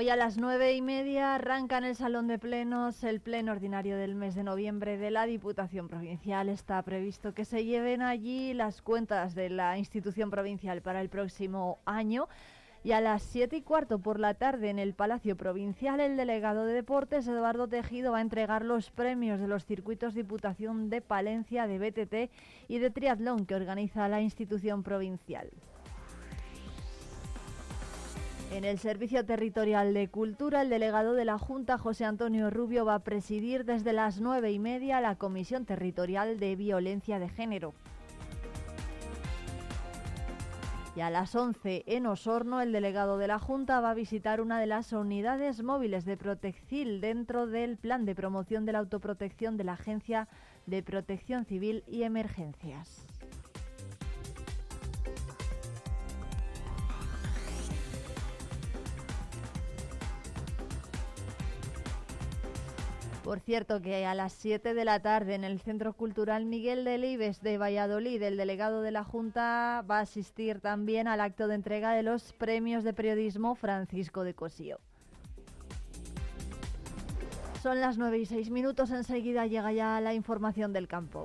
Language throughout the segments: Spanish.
Hoy a las nueve y media arranca en el Salón de Plenos el pleno ordinario del mes de noviembre de la Diputación Provincial. Está previsto que se lleven allí las cuentas de la institución provincial para el próximo año. Y a las siete y cuarto por la tarde en el Palacio Provincial, el delegado de Deportes, Eduardo Tejido, va a entregar los premios de los circuitos Diputación de Palencia, de BTT y de Triatlón que organiza la institución provincial. En el Servicio Territorial de Cultura, el delegado de la Junta, José Antonio Rubio, va a presidir desde las nueve y media la Comisión Territorial de Violencia de Género. Y a las 11 en Osorno, el delegado de la Junta va a visitar una de las unidades móviles de Protecil dentro del plan de promoción de la autoprotección de la Agencia de Protección Civil y Emergencias. Por cierto, que a las 7 de la tarde en el Centro Cultural Miguel de Libes de Valladolid, el delegado de la Junta va a asistir también al acto de entrega de los premios de periodismo Francisco de Cosío. Son las 9 y 6 minutos, enseguida llega ya la información del campo.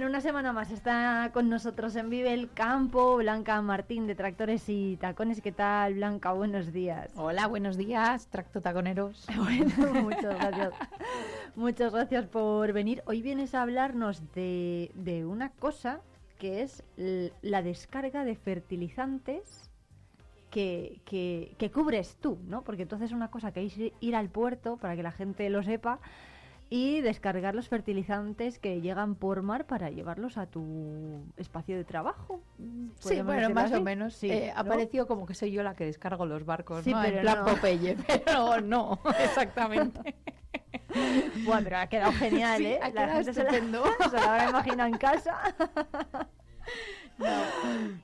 Bueno, una semana más está con nosotros en Vive el Campo Blanca Martín de Tractores y Tacones. ¿Qué tal, Blanca? Buenos días. Hola, buenos días, tracto taconeros. Bueno, muchas gracias. muchas gracias por venir. Hoy vienes a hablarnos de, de una cosa que es la descarga de fertilizantes que, que, que cubres tú, ¿no? Porque entonces es una cosa que es ir al puerto para que la gente lo sepa y descargar los fertilizantes que llegan por mar para llevarlos a tu espacio de trabajo. Sí, ¿Podríamos bueno, más así? o menos. Sí, Eh, ¿no? Apareció como que soy yo la que descargo los barcos, Sí, ¿no? pero en plan no. Popeye, pero no, exactamente. Bueno, pero ha quedado genial, Sí, ¿eh? ha la quedado gente se la, se la habrá imaginado en casa. Bueno,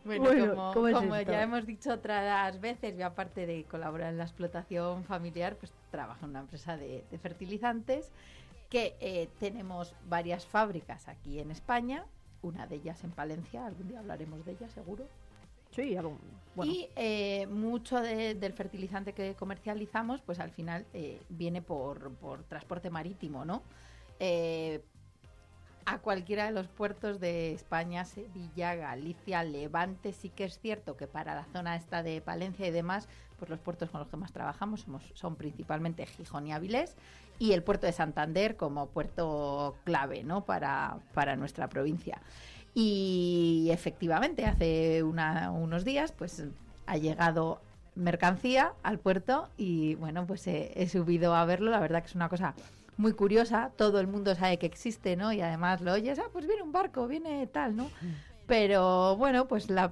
Bueno, como, ¿cómo es como esto? ya hemos dicho otras veces, yo aparte de colaborar en la explotación familiar, pues trabajo en una empresa de, de fertilizantes que eh, tenemos varias fábricas aquí en España, una de ellas en Palencia, algún día hablaremos de ella seguro. Sí, algo- bueno. Y eh, mucho de- del fertilizante que comercializamos, pues al final eh, viene por, por transporte marítimo, ¿no? A cualquiera de los puertos de España, Sevilla, Galicia, Levante, sí que es cierto que para la zona esta de Palencia y demás, pues los puertos con los que más trabajamos somos- son principalmente Gijón y Avilés y el puerto de Santander como puerto clave, ¿no? Para, para nuestra provincia. Y efectivamente, hace una- unos días, pues ha llegado mercancía al puerto y bueno, pues he, he subido a verlo. La verdad que es una cosa muy curiosa. Todo el mundo sabe que existe, ¿no? Y además lo oyes, ah, pues viene un barco, viene tal, ¿no? Pero bueno, pues la,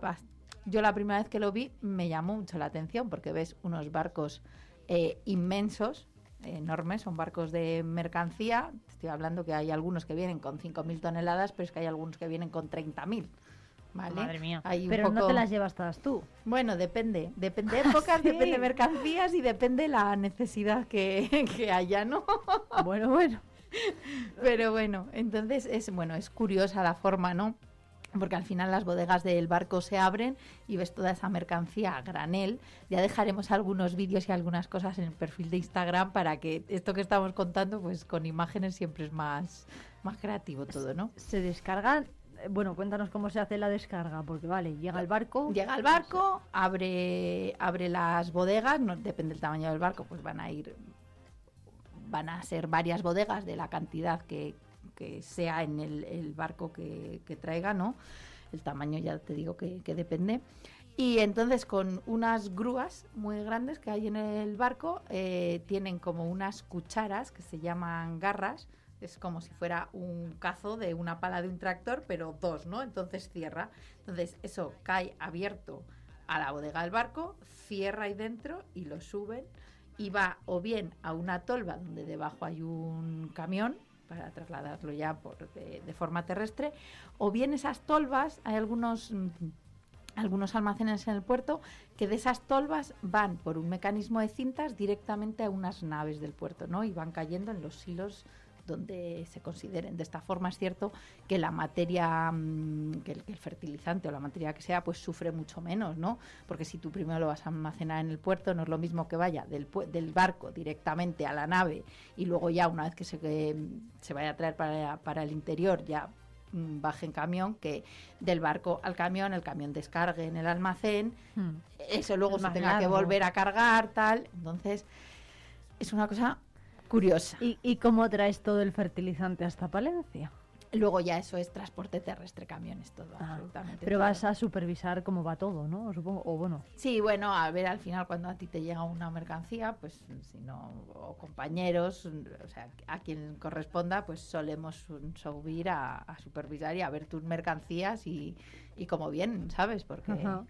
yo la primera vez que lo vi me llamó mucho la atención porque ves unos barcos eh, inmensos, enormes, son barcos de mercancía. Estoy hablando que hay algunos que vienen con 5.000 toneladas, pero es que hay algunos que vienen con 30.000. ¿Vale? Madre mía. Hay Pero no te las llevas todas tú. bueno, depende. Depende de épocas, Sí. depende de mercancías y depende la necesidad que, que haya, ¿no? Bueno, bueno. Pero bueno, entonces es bueno, es curiosa la forma, ¿no? Porque al final las bodegas del barco se abren y ves toda esa mercancía a granel. Ya dejaremos algunos vídeos y algunas cosas en el perfil de Instagram para que esto que estamos contando, pues con imágenes siempre es más, más creativo todo, ¿no? Se descargan. eh, Bueno, cuéntanos cómo se hace la descarga, porque vale, llega el barco. Llega al barco, abre, abre las bodegas, no, depende del tamaño del barco, pues van a ir, van a ser varias bodegas de la cantidad que, que sea en el, barco que, traiga, ¿no? El tamaño ya te digo que, que depende. Y entonces con unas grúas muy grandes que hay en el barco, eh, tienen como unas cucharas que se llaman garras, es como si fuera un cazo de una pala de un tractor, pero dos, ¿no? Entonces cierra. Entonces eso cae abierto a la bodega del barco, cierra ahí dentro y lo suben y va o bien a una tolva donde debajo hay un camión para trasladarlo ya por, de, de forma terrestre, o bien esas tolvas, hay algunos mm, algunos almacenes en el puerto que de esas tolvas van por un mecanismo de cintas directamente a unas naves del puerto, ¿no? Y van cayendo en los silos donde se consideren. De esta forma es cierto que la materia, mm, que, el, que el fertilizante o la materia que sea, pues sufre mucho menos, ¿no? Porque si tú primero lo vas a almacenar en el puerto, no es lo mismo que vaya del, del barco directamente a la nave y luego ya una vez que se, que, se vaya a traer para, para el interior ya mm, baje en camión, que del barco al camión, el camión descargue en el almacén, Hmm. eso luego Es se tenga que volver a cargar, tal. Entonces, es una cosa curiosa. ¿Y, ¿Y cómo traes todo el fertilizante hasta Palencia? Luego ya eso es transporte terrestre, camiones, todo, Ah, absolutamente. Pero todo. vas a supervisar cómo va todo, ¿no? Supongo, o bueno. Sí, bueno, a ver, al final cuando a ti te llega una mercancía, pues si no, o compañeros, o sea, a quien corresponda, pues solemos subir a, a supervisar y a ver tus mercancías y, y cómo vienen, ¿sabes? Porque Ajá.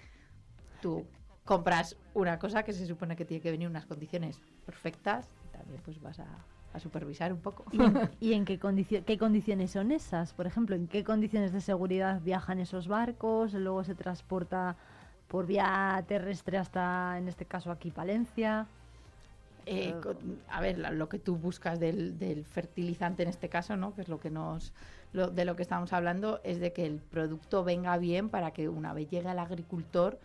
tú compras una cosa que se supone que tiene que venir en unas condiciones perfectas también pues vas a, a supervisar un poco. ¿Y en, y en qué, condicio- qué condiciones son esas? Por ejemplo, ¿en qué condiciones de seguridad viajan esos barcos? Luego se transporta por vía terrestre hasta, en este caso, aquí Palencia. Eh, con- a ver, lo que tú buscas del, del fertilizante en este caso, ¿no? Que es lo que nos, lo- de lo que estamos hablando, es de que el producto venga bien para que una vez llegue al agricultor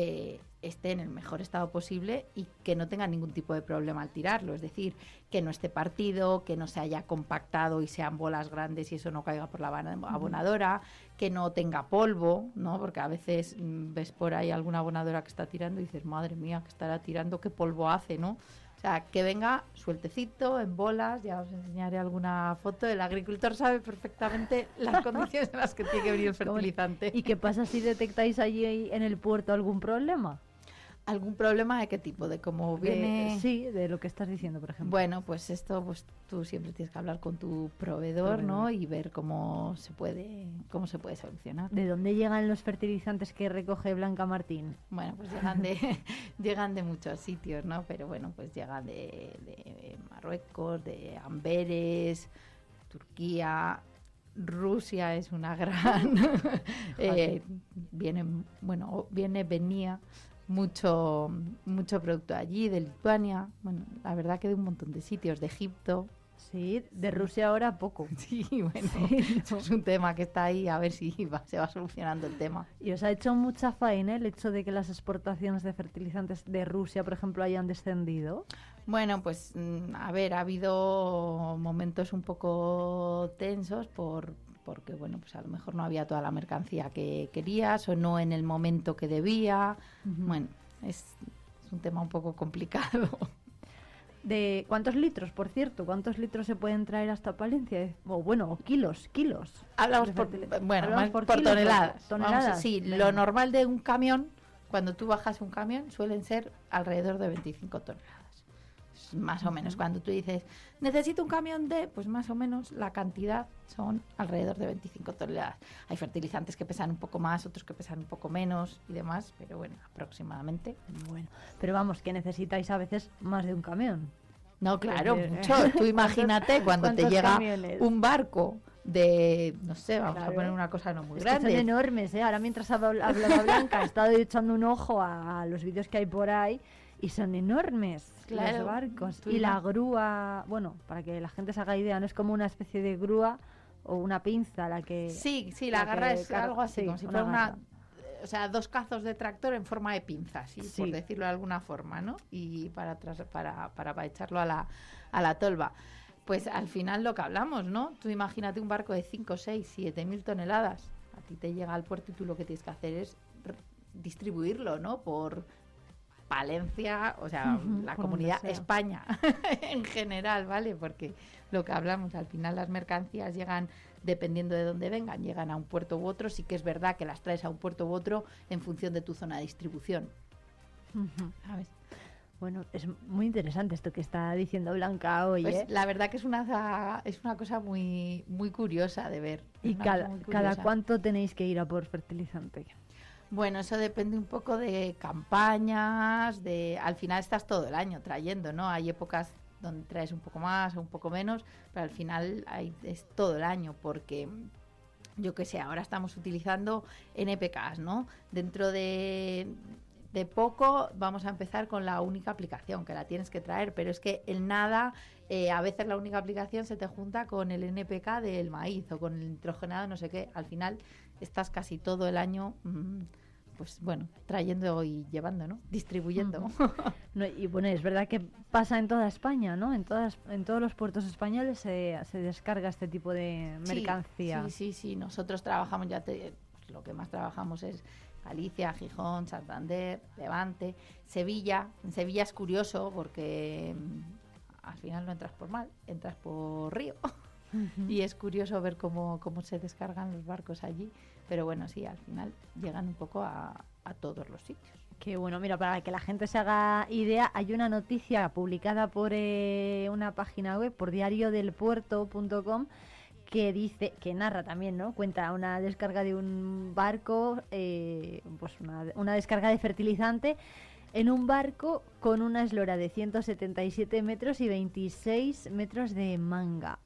eh, esté en el mejor estado posible y que no tenga ningún tipo de problema al tirarlo. Es decir, que no esté partido, que no se haya compactado y sean bolas grandes y eso no caiga por la abona- abonadora, que no tenga polvo, ¿no? Porque a veces mm, ves por ahí alguna abonadora que está tirando y dices, madre mía, que estará tirando, qué polvo hace, ¿no? O sea, que venga sueltecito, en bolas, ya os enseñaré alguna foto. El agricultor sabe perfectamente las condiciones en las que tiene que venir el fertilizante. ¿Y qué pasa si detectáis allí en el puerto algún problema? ¿Algún problema de qué tipo? ¿De cómo De- viene? sí, de lo que estás diciendo, por ejemplo. Bueno, pues esto pues tú siempre tienes que hablar con tu proveedor, ¿no? Y ver cómo se puede cómo se puede solucionar. ¿De dónde llegan los fertilizantes que recoge Blanca Martín? Bueno, pues llegan de llegan de muchos sitios, ¿no? Pero bueno, pues llegan de, de Marruecos, de Amberes, Turquía, Rusia es una gran eh, viene bueno viene venía mucho mucho producto allí de Lituania. Bueno la verdad que de un montón de sitios de Egipto. Sí, de Rusia ahora poco. sí bueno Sí, eso es un tema que está ahí a ver si va- se va solucionando el tema. Y os ha hecho mucha faena el hecho de que las exportaciones de fertilizantes de Rusia, por ejemplo, hayan descendido. Bueno, pues mm, a ver, ha habido momentos un poco tensos por porque bueno, pues a lo mejor no había toda la mercancía que querías o no en el momento que debía. Bueno, es, es un tema un poco complicado. De ¿Cuántos litros, por cierto? ¿Cuántos litros se pueden traer hasta Palencia? O bueno, o kilos, kilos. Hablamos por, bueno, Hablamos más por, kilos, toneladas. por Vamos a- toneladas. sí, Venga. lo normal de un camión, cuando tú bajas un camión, suelen ser alrededor de 25 toneladas. Más o menos. Cuando tú dices, necesito un camión de, pues más o menos la cantidad son alrededor de 25 toneladas. Hay fertilizantes que pesan un poco más, otros que pesan un poco menos y demás, pero bueno, aproximadamente. Bueno, pero vamos, que necesitáis a veces más de un camión. No, claro, mucho. Tú imagínate cuando te llega camiones? un barco de, no sé, vamos Claro. a poner una cosa no muy Es que son grande. enormes, ¿eh? Ahora mientras habla- hablaba Blanca, he estado echando un ojo a, a los vídeos que hay por ahí y son enormes Claro, los barcos. Y la grúa, bueno, para que la gente se haga idea, no es como una especie de grúa o una pinza la que... Sí, sí, la la garra es algo así, sí, como si una fuera una, garra. o sea, dos cazos de tractor en forma de pinza, ¿sí? Sí. por decirlo de alguna forma, ¿no? Y para, tras- para, para, para echarlo a la, a la tolva. Pues al final lo que hablamos, ¿no? Tú imagínate un barco de 5, 6, 7 mil toneladas. A ti te llega al puerto y tú lo que tienes que hacer es distribuirlo, ¿no? Por Palencia, o sea, la comunidad España en general, ¿vale? Porque lo que hablamos, al final las mercancías llegan dependiendo de dónde vengan, llegan a un puerto u otro, sí que es verdad que las traes a un puerto u otro en función de tu zona de distribución. ¿Sabes? Bueno, es muy interesante esto que está diciendo Blanca hoy. Pues ¿eh? La verdad que es una, es una cosa muy, muy curiosa de ver. ¿Y cada, cada cuánto tenéis que ir a por fertilizante? Bueno, eso depende un poco de campañas, de al final estás todo el año trayendo, ¿no? Hay épocas donde traes un poco más o un poco menos, pero al final hay, es todo el año porque yo qué sé, ahora estamos utilizando NPKs, ¿no? Dentro de, de poco vamos a empezar con la única aplicación, que la tienes que traer, pero es que el nada, eh, a veces la única aplicación se te junta con el NPK del maíz o con el nitrogenado, no sé qué, al final estás casi todo el año, mm, pues bueno, trayendo y llevando, ¿no? Distribuyendo. y bueno, es verdad que pasa en toda España, ¿no? En todas, en todos los puertos españoles se, se descarga este tipo de mercancía. Sí, sí, sí, Nosotros trabajamos ya, te, pues lo que más trabajamos es Galicia, Gijón, Santander, Levante, Sevilla. En Sevilla es curioso porque mm, al final no entras por mal, entras por río. Y es curioso ver cómo, cómo se descargan los barcos allí. Pero bueno, sí, al final llegan un poco a, todos los sitios. Qué bueno, mira, para que la gente se haga idea, hay una noticia publicada por eh, una página web, por diariodelpuerto.com, que dice, que narra también, ¿no? Cuenta una descarga de un barco, eh, pues una, una, descarga de fertilizante en un barco con una eslora de 177 metros y 26 metros de manga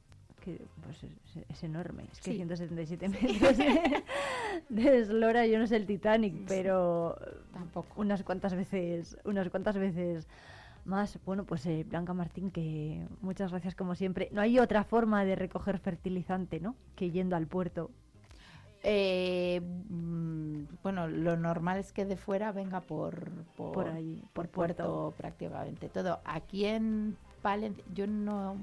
que pues es, enorme. Es que 177 metros de, eslora, yo no sé el Titanic, pero tampoco. Unas cuantas veces, unas cuantas veces más. Bueno, pues eh, Blanca Martín, que muchas gracias como siempre. No hay otra forma de recoger fertilizante, ¿no? Que yendo al puerto. Eh, mm, bueno, lo normal es que de fuera venga por por, por, allí, por, puerto prácticamente todo. Aquí en Palencia, yo no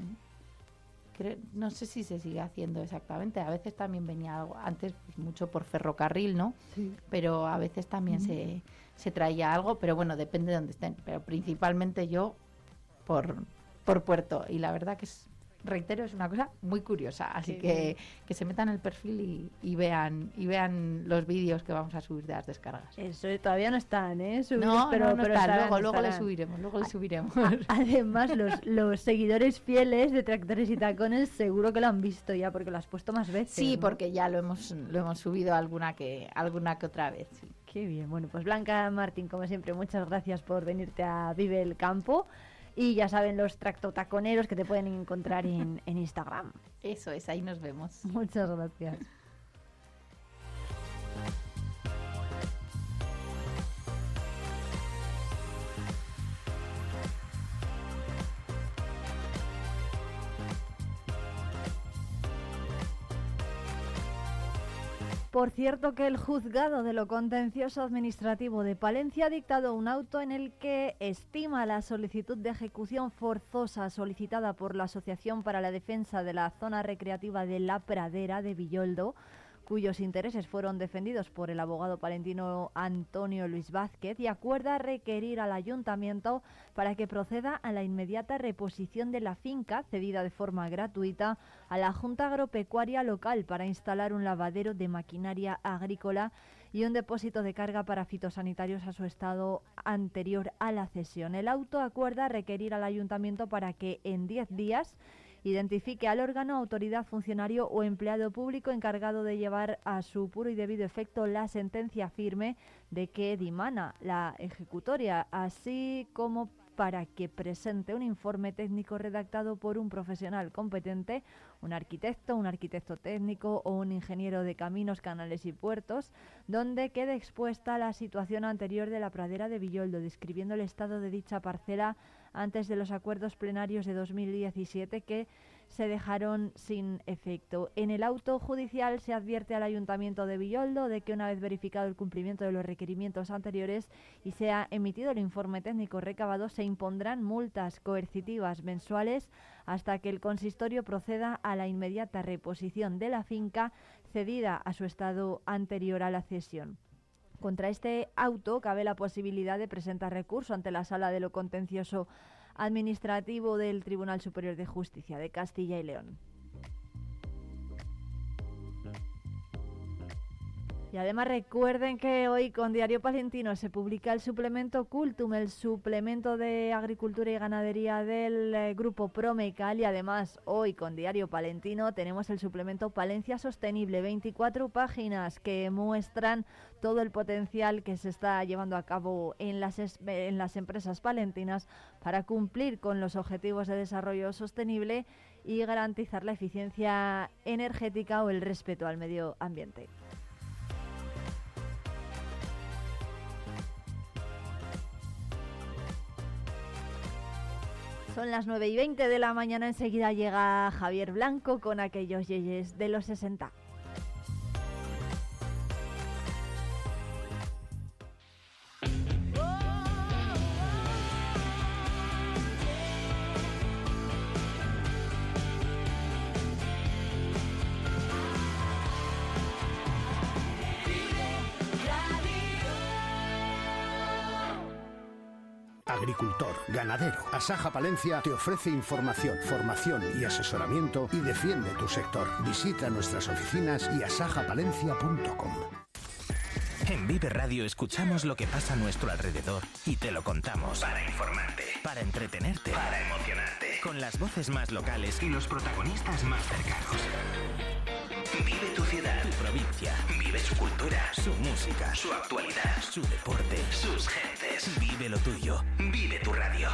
no sé si se sigue haciendo exactamente. A veces también venía algo, antes pues, mucho por ferrocarril, ¿no? Sí. Pero a veces también se, se traía algo, pero bueno, depende de dónde estén. Pero principalmente yo por, por puerto. Y la verdad que es reitero, es una cosa muy curiosa. Así que que se metan el perfil y, vean y vean los vídeos que vamos a subir de las descargas. Eso todavía no están, ¿eh? no, pero, no, luego, luego le subiremos, luego le subiremos. Además, los, los seguidores fieles de Tractores y Tacones seguro que lo han visto ya porque lo has puesto más veces. Sí, porque ya lo hemos lo hemos subido alguna que alguna que otra vez. Qué bien. Bueno, pues Blanca Martín, como siempre, muchas gracias por venirte a Vive el Campo. Y ya saben los tractotaconeros que te pueden encontrar en, en Instagram. Eso es, ahí nos vemos. Muchas gracias. Por cierto que el juzgado de lo contencioso administrativo de Palencia ha dictado un auto en el que estima la solicitud de ejecución forzosa solicitada por la Asociación para la Defensa de la Zona Recreativa de La Pradera de Villoldo cuyos intereses fueron defendidos por el abogado palentino Antonio Luis Vázquez y acuerda requerir al ayuntamiento para que proceda a la inmediata reposición de la finca cedida de forma gratuita a la Junta Agropecuaria local para instalar un lavadero de maquinaria agrícola y un depósito de carga para fitosanitarios a su estado anterior a la cesión. El auto acuerda requerir al ayuntamiento para que en 10 días identifique al órgano, autoridad, funcionario o empleado público encargado de llevar a su puro y debido efecto la sentencia firme de que dimana la ejecutoria, así como para que presente un informe técnico redactado por un profesional competente, un arquitecto, un arquitecto técnico o un ingeniero de caminos, canales y puertos, donde quede expuesta la situación anterior de la pradera de Villoldo, describiendo el estado de dicha parcela antes de los acuerdos plenarios de 2017 que se dejaron sin efecto. En el auto judicial se advierte al Ayuntamiento de Villoldo de que una vez verificado el cumplimiento de los requerimientos anteriores y se ha emitido el informe técnico recabado, se impondrán multas coercitivas mensuales hasta que el consistorio proceda a la inmediata reposición de la finca cedida a su estado anterior a la cesión. Contra este auto cabe la posibilidad de presentar recurso ante la Sala de lo Contencioso Administrativo del Tribunal Superior de Justicia de Castilla y León. Y además recuerden que hoy con Diario Palentino se publica el suplemento Cultum, el suplemento de agricultura y ganadería del eh, grupo Promecal y además hoy con Diario Palentino tenemos el suplemento Palencia Sostenible, 24 páginas que muestran todo el potencial que se está llevando a cabo en las, en las empresas palentinas para cumplir con los objetivos de desarrollo sostenible y garantizar la eficiencia energética o el respeto al medio ambiente. Son las 9 y 20 de la mañana, enseguida llega Javier Blanco con aquellos yeyes de los 60. Agricultor, ganadero. Asaja Palencia te ofrece información, formación y asesoramiento y defiende tu sector. Visita nuestras oficinas y asajapalencia.com. En Vive Radio escuchamos lo que pasa a nuestro alrededor y te lo contamos. Para informarte. Para entretenerte. Para emocionarte. Con las voces más locales y los protagonistas más cercanos. Vive tu ciudad, tu provincia. Vive su cultura, su música, su actualidad, su deporte, sus gentes. Vive lo tuyo. Vive tu radio.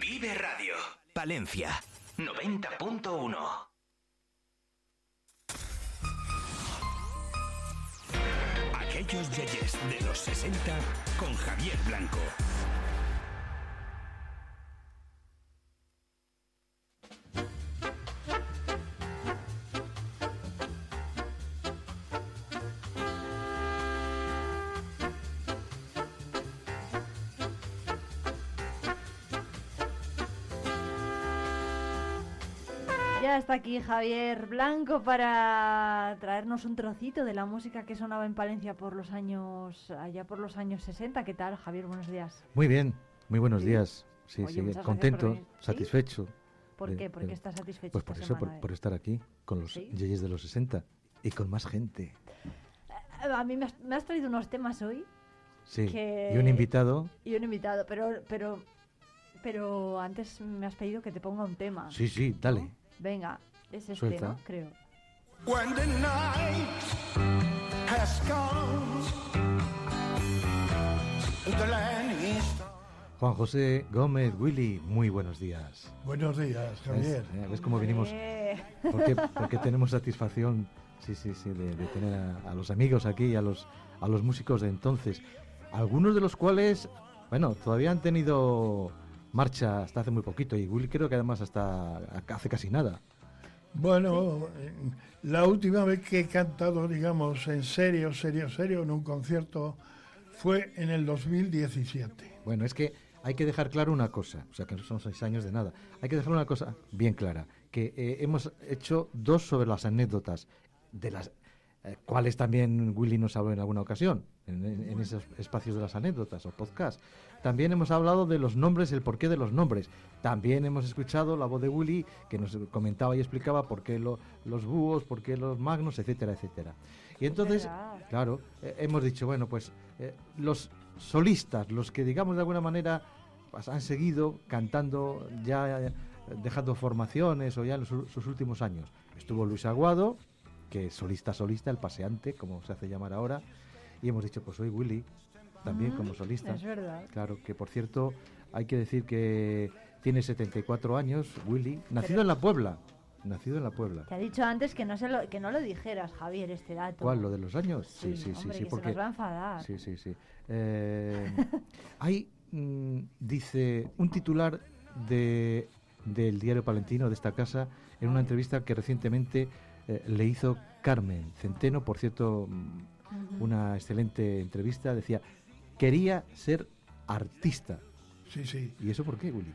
Vive Radio. Palencia. 90.1. Aquellos yeyes de los 60 con Javier Blanco. Está aquí Javier Blanco para traernos un trocito de la música que sonaba en Palencia por los años allá por los años 60. ¿Qué tal, Javier? Buenos días. Muy bien, muy buenos Sí. días. Sí, Oye, sí, contento, satisfecho. ¿Por de- qué? ¿Por qué estás satisfecho Pues por esta eso, por, semana? por estar aquí con los ¿Sí? yeyes de los 60 y con más gente. Eh, A mí me has, me has traído unos temas hoy Sí. Que- Y un invitado. y un invitado, pero pero pero antes me has pedido que te ponga un tema. Sí, sí, dale. ¿no? Venga, es este, Suelta. ¿no? Creo. When the night has gone, the land is dark. Juan José Gómez Willy, muy buenos días. Buenos días, Javier. ¿Ves, eh? ¿Ves cómo venimos? Eh, Porque, porque tenemos satisfacción, sí, sí, sí, de, de tener a, a los amigos aquí y a los, a los músicos de entonces. Algunos de los cuales, bueno, todavía han tenido marcha hasta hace muy poquito y Willy creo que además hasta hace casi nada. Bueno, eh, la última vez que he cantado, digamos, en serio, serio, serio, en un concierto, fue en el 2017. Bueno, es que hay que dejar claro una cosa, o sea, que no son seis años de nada. Hay que dejar una cosa bien clara, que eh, hemos hecho dos sobre las anécdotas, de las eh, cuales también Willy nos habló en alguna ocasión, en, en- esos espacios de las anécdotas o podcast. También hemos hablado de los nombres, el porqué de los nombres. También hemos escuchado la voz de Willy, que nos comentaba y explicaba por qué lo- los búhos, por qué los magnos, etcétera, etcétera. Y entonces. Claro, eh, hemos dicho, bueno, pues eh, los solistas, los que digamos de alguna manera pues, han seguido cantando, ya eh, dejando formaciones o ya en u- sus últimos años. Estuvo Luis Aguado, que solista, solista, el paseante, como se hace llamar ahora, y hemos dicho, pues hoy Willy, también como solista. es verdad. Claro, que por cierto, hay que decir que tiene 74 años, Willy, nacido Pero- en la Puebla, nacido en la Puebla. Te ha dicho antes que no se lo, que no lo dijeras, Javier, este dato. ¿Cuál? ¿Lo de los años? Sí, hombre, que se porque nos va a enfadar. Sí, sí, sí. Eh, hay, mm, dice, un titular de, del diario Palentino, de esta casa, en una entrevista que recientemente eh, le hizo Carmen Centeno, por cierto, mm, una excelente entrevista, decía, quería ser artista. Sí, sí. ¿Y eso por qué, Willy?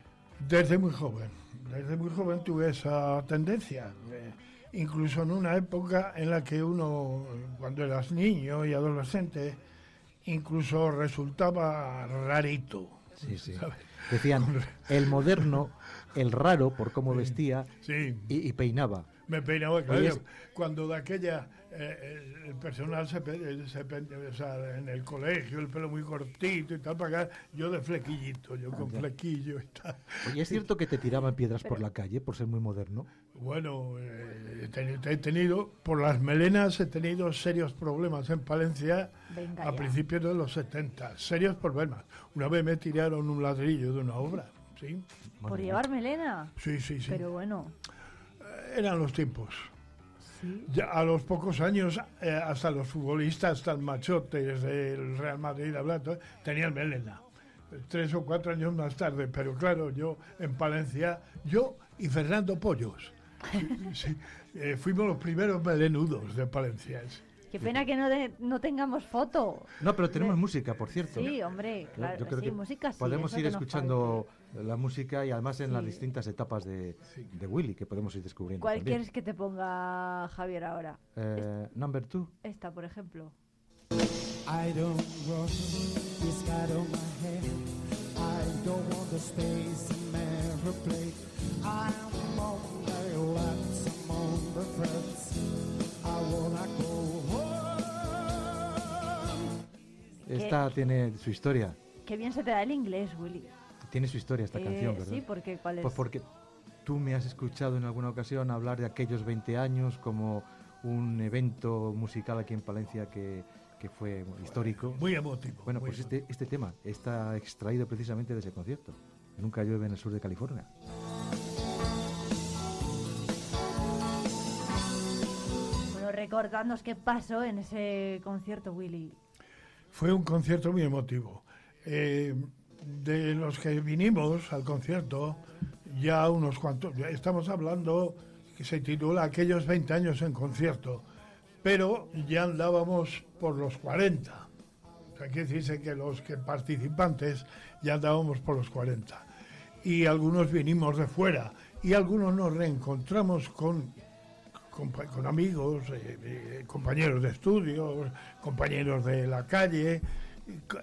Desde muy joven. Desde muy joven tuve esa tendencia. eh, incluso en una época en la que uno, cuando eras niño y adolescente, incluso resultaba rarito. Sí, sí. ¿sabes? Decían, el moderno, el raro por cómo vestía y, y peinaba. Me peinaba, claro, Oye, cuando de aquella, eh, el, el personal se, pe- se o sea, en el colegio, el pelo muy cortito y tal, para acá, yo de flequillito, yo con ya. flequillo y tal. Oye, ¿es cierto que te tiraban piedras por la calle por ser muy moderno? Bueno, eh, he he tenido, por las melenas he tenido serios problemas en Palencia Venga a ya. principios de los 70. Serios problemas. Una vez me tiraron un ladrillo de una obra, ¿sí? Por llevar melena. Sí, sí, sí. Pero bueno, Eran los tiempos. sí. Ya a los pocos años, eh, hasta los futbolistas tan machotes del Real Madrid, hablando, tenían melena. Tres o cuatro años más tarde, pero claro, yo en Palencia, yo y Fernando Pollos, sí, eh, fuimos los primeros melenudos de Palencia. Qué pena que no, de- no tengamos foto. No, pero tenemos música, por cierto. Sí, hombre, claro, yo creo sí, que música sí. podemos ir escuchando la música y además en las Sí. distintas etapas de, de Willy que podemos ir descubriendo. ¿Cuál también. quieres que te ponga Javier ahora? Eh, number two. Esta, por ejemplo. I don't want this cat on my head. I don't want the space in aeroplane. I'm on the laps, I'm on the threads. I wanna go home. Esta tiene su historia. Qué bien se te da el inglés, Willy. Tiene su historia esta Eh, canción, ¿verdad? Sí, porque ¿cuál es? Pues porque tú me has escuchado en alguna ocasión hablar de aquellos 20 años como un evento musical aquí en Palencia que, que fue histórico. Muy emotivo. Bueno, muy pues este, este tema está extraído precisamente de ese concierto. Nunca llueve en el sur de California. Bueno, recordadnos qué pasó en ese concierto, Willy. Fue un concierto muy emotivo. Eh, de los que vinimos al concierto, ya unos cuantos, estamos hablando que se titula Aquellos 20 años en concierto, pero ya andábamos por los 40. O sea, quiere decirse que los que participantes ya andábamos por los 40. Y algunos vinimos de fuera y algunos nos reencontramos con con amigos, eh, eh, compañeros de estudios, compañeros de la calle,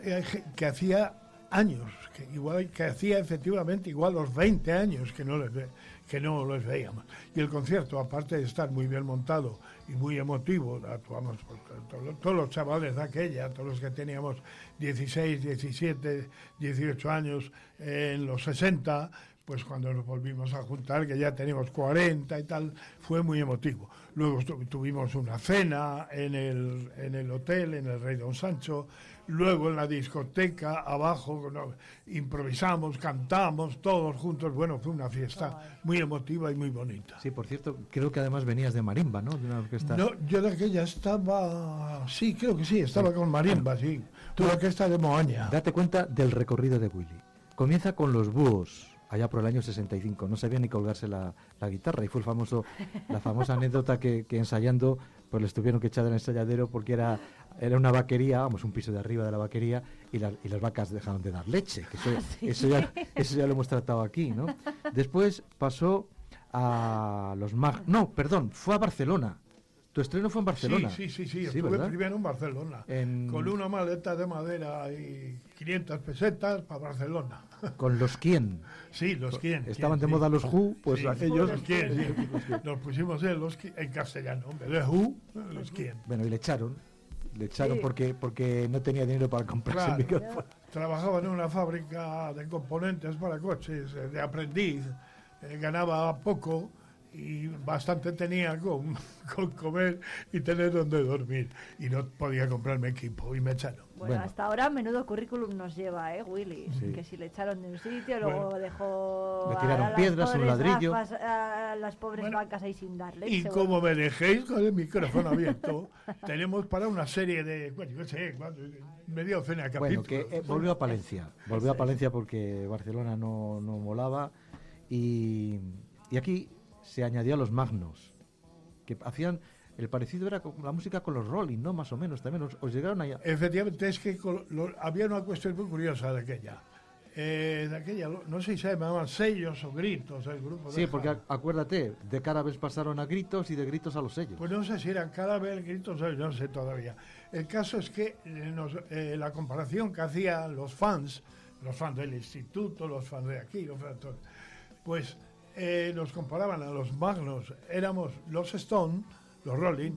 eh, que hacía años, que igual que hacía efectivamente igual los 20 años que no les ve- que no los veíamos. Y el concierto, aparte de estar muy bien montado y muy emotivo, actuamos por to- to- todos los chavales de aquella, todos los que teníamos 16, 17, 18 años en los 60, pues cuando nos volvimos a juntar, que ya teníamos 40 y tal, fue muy emotivo. Luego tuvimos una cena en el, en el hotel, en el Rey Don Sancho, luego en la discoteca, abajo, no, improvisamos, cantamos, todos juntos, bueno, fue una fiesta muy emotiva y muy bonita. Sí, por cierto, creo que además venías de marimba, ¿no? De una orquesta. No, yo de aquella estaba, sí, creo que sí, estaba con marimba, sí, una orquesta de Moaña. Date cuenta del recorrido de Willy. Comienza con los búhos, allá por el año 65. No sabía ni colgarse la, la guitarra y fue el famoso, la famosa anécdota que, que ensayando pues les tuvieron que echar del ensayadero porque era, era una vaquería, vamos, un piso de arriba de la vaquería y, las- y las vacas dejaron de dar leche. Que eso, eso, ya, eso ya lo hemos tratado aquí, ¿no? Después pasó a los Mag... No, perdón, fue a Barcelona. Tu estreno fue en Barcelona. Sí, sí, sí, sí, estuve ¿verdad? primero en Barcelona, En- con una maleta de madera y 500 pesetas para Barcelona. Con los quién. Sí, los quién. Estaban quién, de sí. moda los Who, pues Sí, aquellos... Los quién, sí. Nos pusimos en, los qui- en castellano, en vez de who, los quién. Bueno, y le echaron. Le echaron Sí. porque, porque no tenía dinero para comprarse el Claro. micrófono. Trabajaba en una fábrica de componentes para coches, eh, de aprendiz, eh, ganaba poco y bastante tenía con, con comer y tener donde dormir. Y no podía comprarme equipo y me echaron. Bueno, Bueno. hasta ahora menudo currículum nos lleva, ¿eh, Willy? Sí. Que si le echaron de un sitio, luego Bueno. dejó Le a tiraron las piedras, un pobres ladrillo. gafas, a las pobres Bueno, vacas ahí sin darle. Y como me dejéis con el micrófono abierto, tenemos para una serie de, bueno, yo sé, media docena de Bueno, que eh, volvió a Palencia. Volvió a Palencia porque Barcelona no, no molaba. Y, y aquí se añadió a los Magnos, que hacían. El parecido era con la música con los Rolling, ¿no? Más o menos también. Os, os llegaron a. Efectivamente, es que con lo- había una cuestión muy curiosa de aquella. eh, de aquella, no sé si se llamaban sellos o gritos el grupo de Sí, porque Jara. ac- acuérdate, de Carabes pasaron a gritos y de gritos a los sellos. Pues no sé si eran cada vez gritos, o no sé todavía. El caso es que eh, nos- eh, la comparación que hacían los fans, los fans del instituto, los fans de aquí, los fans de todo, pues eh, nos comparaban a los magnos. Éramos los Stone, los Rolling,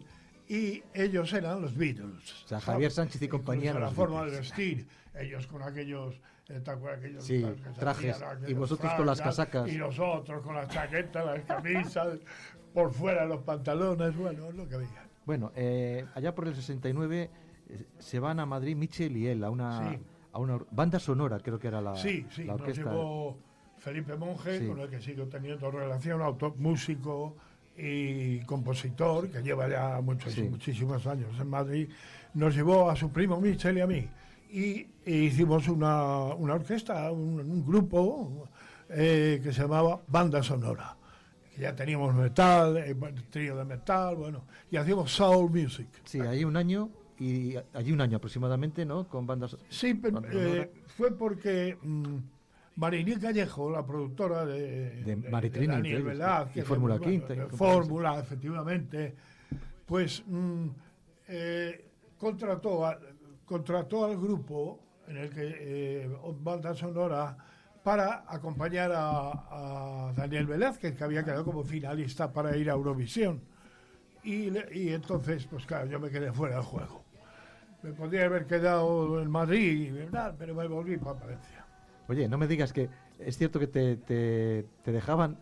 y ellos eran los Beatles. O sea. Javier Sánchez y compañía eran La forma de vestir, ellos con aquellos. eh, ¿te acuerdas aquellos Sí, tal que se trajes, y vosotros con las casacas. Y los otros con las chaquetas, las camisas, por fuera los pantalones, bueno, lo que había. Bueno, eh, allá por el 69 eh, se van a Madrid Michel y él a una, Sí. a una banda sonora, creo que era la, Sí, sí, la nos orquesta. llevó Felipe Monge, Sí. con el que sigo teniendo relación, autor, músico y compositor, que lleva ya muchos, Sí. muchísimos años en Madrid. Nos llevó a su primo Michel y a mí. Y, e hicimos una, una orquesta, un, un grupo eh, que se llamaba Banda Sonora. Ya teníamos metal, eh, trío de metal, bueno, y hacíamos soul music. Sí, ahí un año y allí un año aproximadamente, ¿no? Con bandas. Sí, pero, eh, fue porque mm, Mariní Callejo, la productora de, De Maritrini, Daniel entre ellos, Velázquez, y Fórmula de- Quinta, y de. Fórmula, efectivamente, pues mm, eh, contrató, a- contrató al grupo en el que eh, Banda Sonora para acompañar a, a Daniel Velázquez, que había quedado como finalista para ir a Eurovisión. Y entonces, pues claro, yo me quedé fuera del juego. Me podría haber quedado en Madrid, ¿verdad? pero me volví para Valencia. Oye, no me digas que es cierto que te, te, te dejaban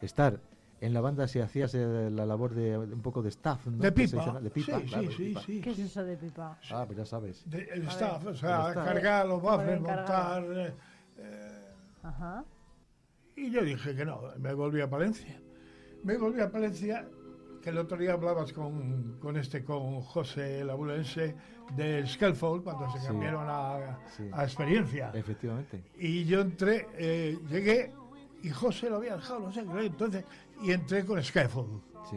estar en la banda si hacías eh, la labor de un poco de staff, ¿no? De pipa. sí, claro, sí, de sí, pipa. sí. ¿Qué es eso de pipa? Ah, pues ya sabes. De- el A staff, ver. o sea, staff. cargar los encargado. montar. eh, eh, Ajá. y yo dije que no, me volví a Palencia. Me volví a Palencia, que el otro día hablabas con, con este, con José Labulense de Skelfold, cuando se Sí. cambiaron a, Sí. a experiencia. Efectivamente. Y yo entré, eh, llegué y José lo había dejado, no sé qué, entonces, y entré con Skyfold. Sí.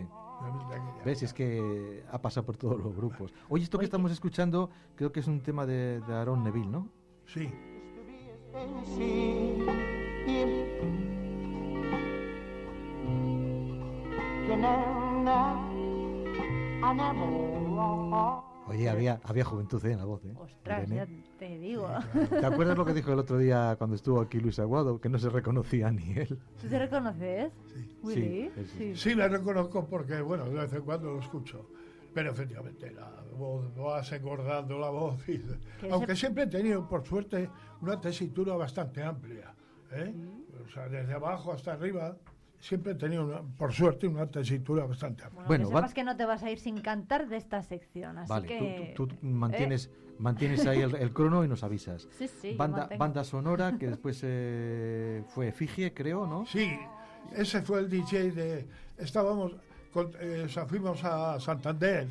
¿Ves? Es que ha pasado por todos los grupos. Oye, esto que estamos escuchando creo que es un tema de, de Aaron Neville, ¿no? Sí. Oye, había, había juventud ¿eh? en la voz, ¿eh? Ostras, Irene. ya te digo. ¿Te acuerdas lo que dijo el otro día cuando estuvo aquí Luis Aguado? Que no se reconocía ni él. ¿Tú te reconoces? Willy. él sí. Sí, la reconozco porque, bueno, de vez en cuando lo escucho. Pero efectivamente, la voz, vas engordando la voz. y- Que aunque ese- siempre he tenido, por suerte, una tesitura bastante amplia. ¿eh? O sea, desde abajo hasta arriba, siempre he tenido, una- por suerte, una tesitura bastante amplia. Bueno, Bueno, que va- sepas que no te vas a ir sin cantar de esta sección, así Vale, que... tú, tú- tú mantienes, mantienes ahí el, el crono y nos avisas. Sí, sí, banda, banda sonora, que después eh, fue Efigie, creo, ¿no? Sí, ese fue el DJ de... Estábamos, con- eh, o sea, fuimos a Santander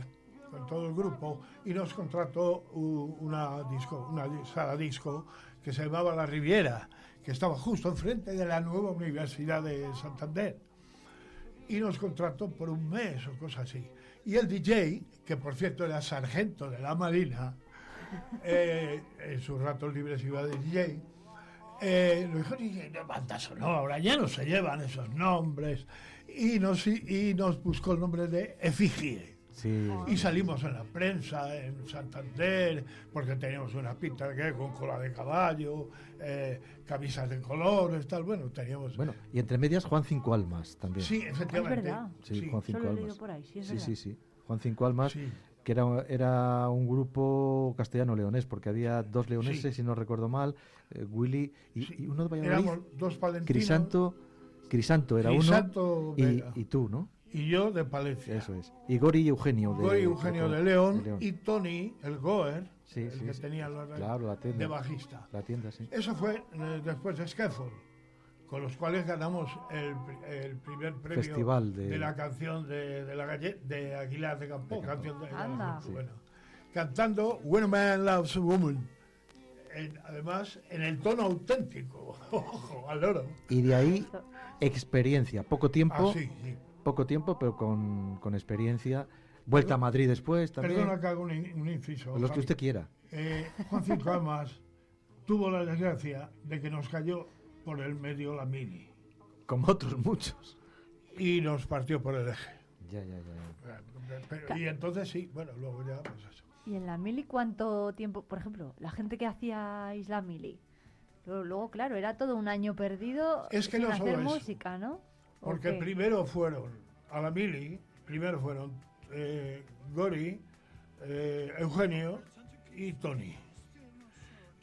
con todo el grupo y nos contrató u- una disco, una sala disco que se llamaba La Riviera, que estaba justo enfrente de la nueva Universidad de Santander. Y nos contrató por un mes o cosas así. Y el DJ, que por cierto era sargento de la Marina, eh, en sus ratos libres iba de DJ, eh, lo dijo, de banda sonora, ya no se llevan esos nombres. Y nos, y nos buscó el nombre de Efigie. Sí. Y salimos en la prensa, en Santander, porque teníamos una pinta de que con cola de caballo, eh, camisas de colores, tal. Bueno, teníamos. Bueno, y entre medias Juan Cinco Almas también. sí, efectivamente. verdad. Sí, sí. Juan Cinco Almas. leído por ahí, sí, es sí, sí, sí. Juan Cinco Almas, Sí. que era, era un grupo castellano-leonés, porque había dos leoneses, Sí. si no recuerdo mal, eh, Willy y, Sí. y uno de Valladolid, Éramos dos palentinos. Crisanto, Crisanto era Crisanto uno, y, y tú, ¿no? Y yo de Palencia. Eso es. Y Gori y Eugenio de, Goy Eugenio de León, de y Tony, el Goer, Sí, el sí, que sí. tenía la Claro, la tienda. de bajista. La tienda, sí. Eso fue eh, después de Scaffold, con los cuales ganamos el, pri- el primer premio Festival de- la canción de, de la galle- de Aguilar de Campo, canción de Anda. Sí. bueno, cantando When a Man Loves a Woman. En- además, en el tono auténtico, ojo, al oro. Y de ahí, experiencia. Poco tiempo, Ah, sí, sí. Poco tiempo, pero con, con experiencia. Vuelta a Madrid después también. Perdona que haga un, in- un inciso. los que usted quiera. Eh, Juan Cinco Almas tuvo la desgracia de que nos cayó por el medio la mini Como otros muchos. y nos partió por el eje. Ya, ya, ya. Pero- y entonces sí, bueno, luego ya pues eso. ¿Y en la mili cuánto tiempo? Por ejemplo, la gente que hacía Isla Mili. Luego, luego, claro, era todo un año perdido Es que sin no hacer eso. música, ¿no? ¿O Porque primero fueron a la mili, primero fueron eh, Gori, eh, Eugenio y Tony.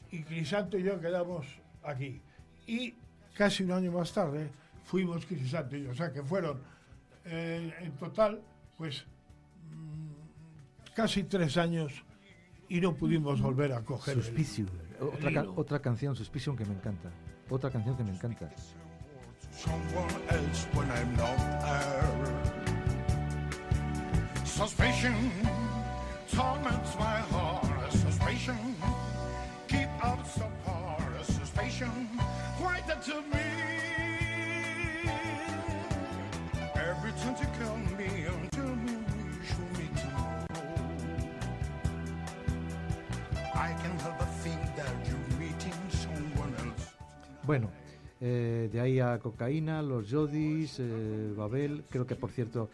Y Crisanto y yo quedamos aquí. Y casi un año más tarde fuimos Crisanto y yo. O sea que fueron eh, en total, pues mm, casi tres años y no pudimos volver a coger el- Suspicion. Otra, otra canción, Suspicion, que me encanta. Otra canción que me encanta. Someone else when I'm not there. Suspicion torments my heart. Suspicion keep us apart. Suspicion why that to me? Every time you call me tell me should meet tomorrow, I can help but think that you're meeting someone else. Bueno, eh, de ahí a Cocaína, Los Yodis, eh, Babel. Creo que, por cierto,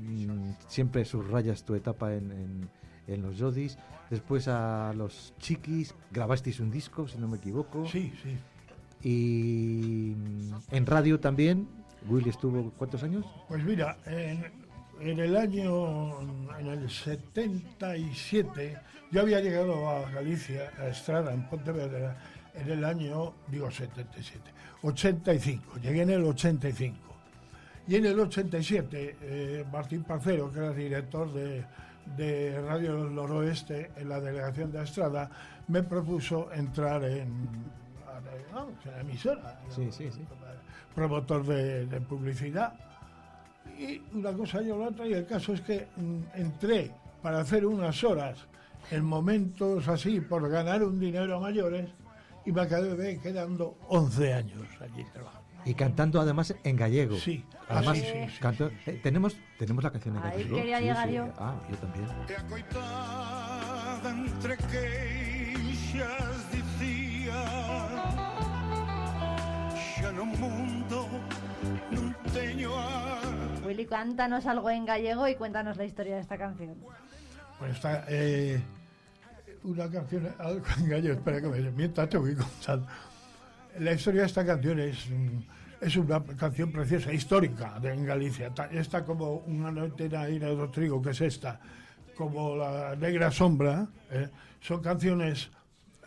mm, siempre subrayas tu etapa en, en- en Los Yodis. Después a Los Chiquis. Grabasteis un disco, si no me equivoco. Sí, sí. Y mm, en radio también. Willy estuvo, ¿cuántos años? Pues mira, en, en el año, en el 77, yo había llegado a Galicia, a Estrada, en Pontevedra, en el año, digo 77, 85, llegué en el 85. Y en el 87, eh, Martín Parcero, que era director de, de Radio del Noroeste en la delegación de Estrada, me propuso entrar en, la emisora. Sí, sí, sí. Promotor de, de publicidad. Y una cosa y la otra, y el caso es que mm, entré para hacer unas horas en momentos así por ganar un dinero a mayores y me acabé quedando 11 años allí trabajando. Y cantando además en gallego. Sí, Además, ah, sí, sí, eh, tenemos, tenemos la canción en Ahí gallego. quería llegar yo. Ah, yo también. E a coitada entre queixas dicía Xa no mundo non teño a Willy, cántanos algo en gallego y cuéntanos la historia de esta canción. Pues está eh, una canción, en gallo, espera que me mientras te voy contando. La historia de esta canción es, mm, una canción preciosa, histórica de, en Galicia. Está como una de aire de trigo, que es esta, como la negra sombra. eh, Son canciones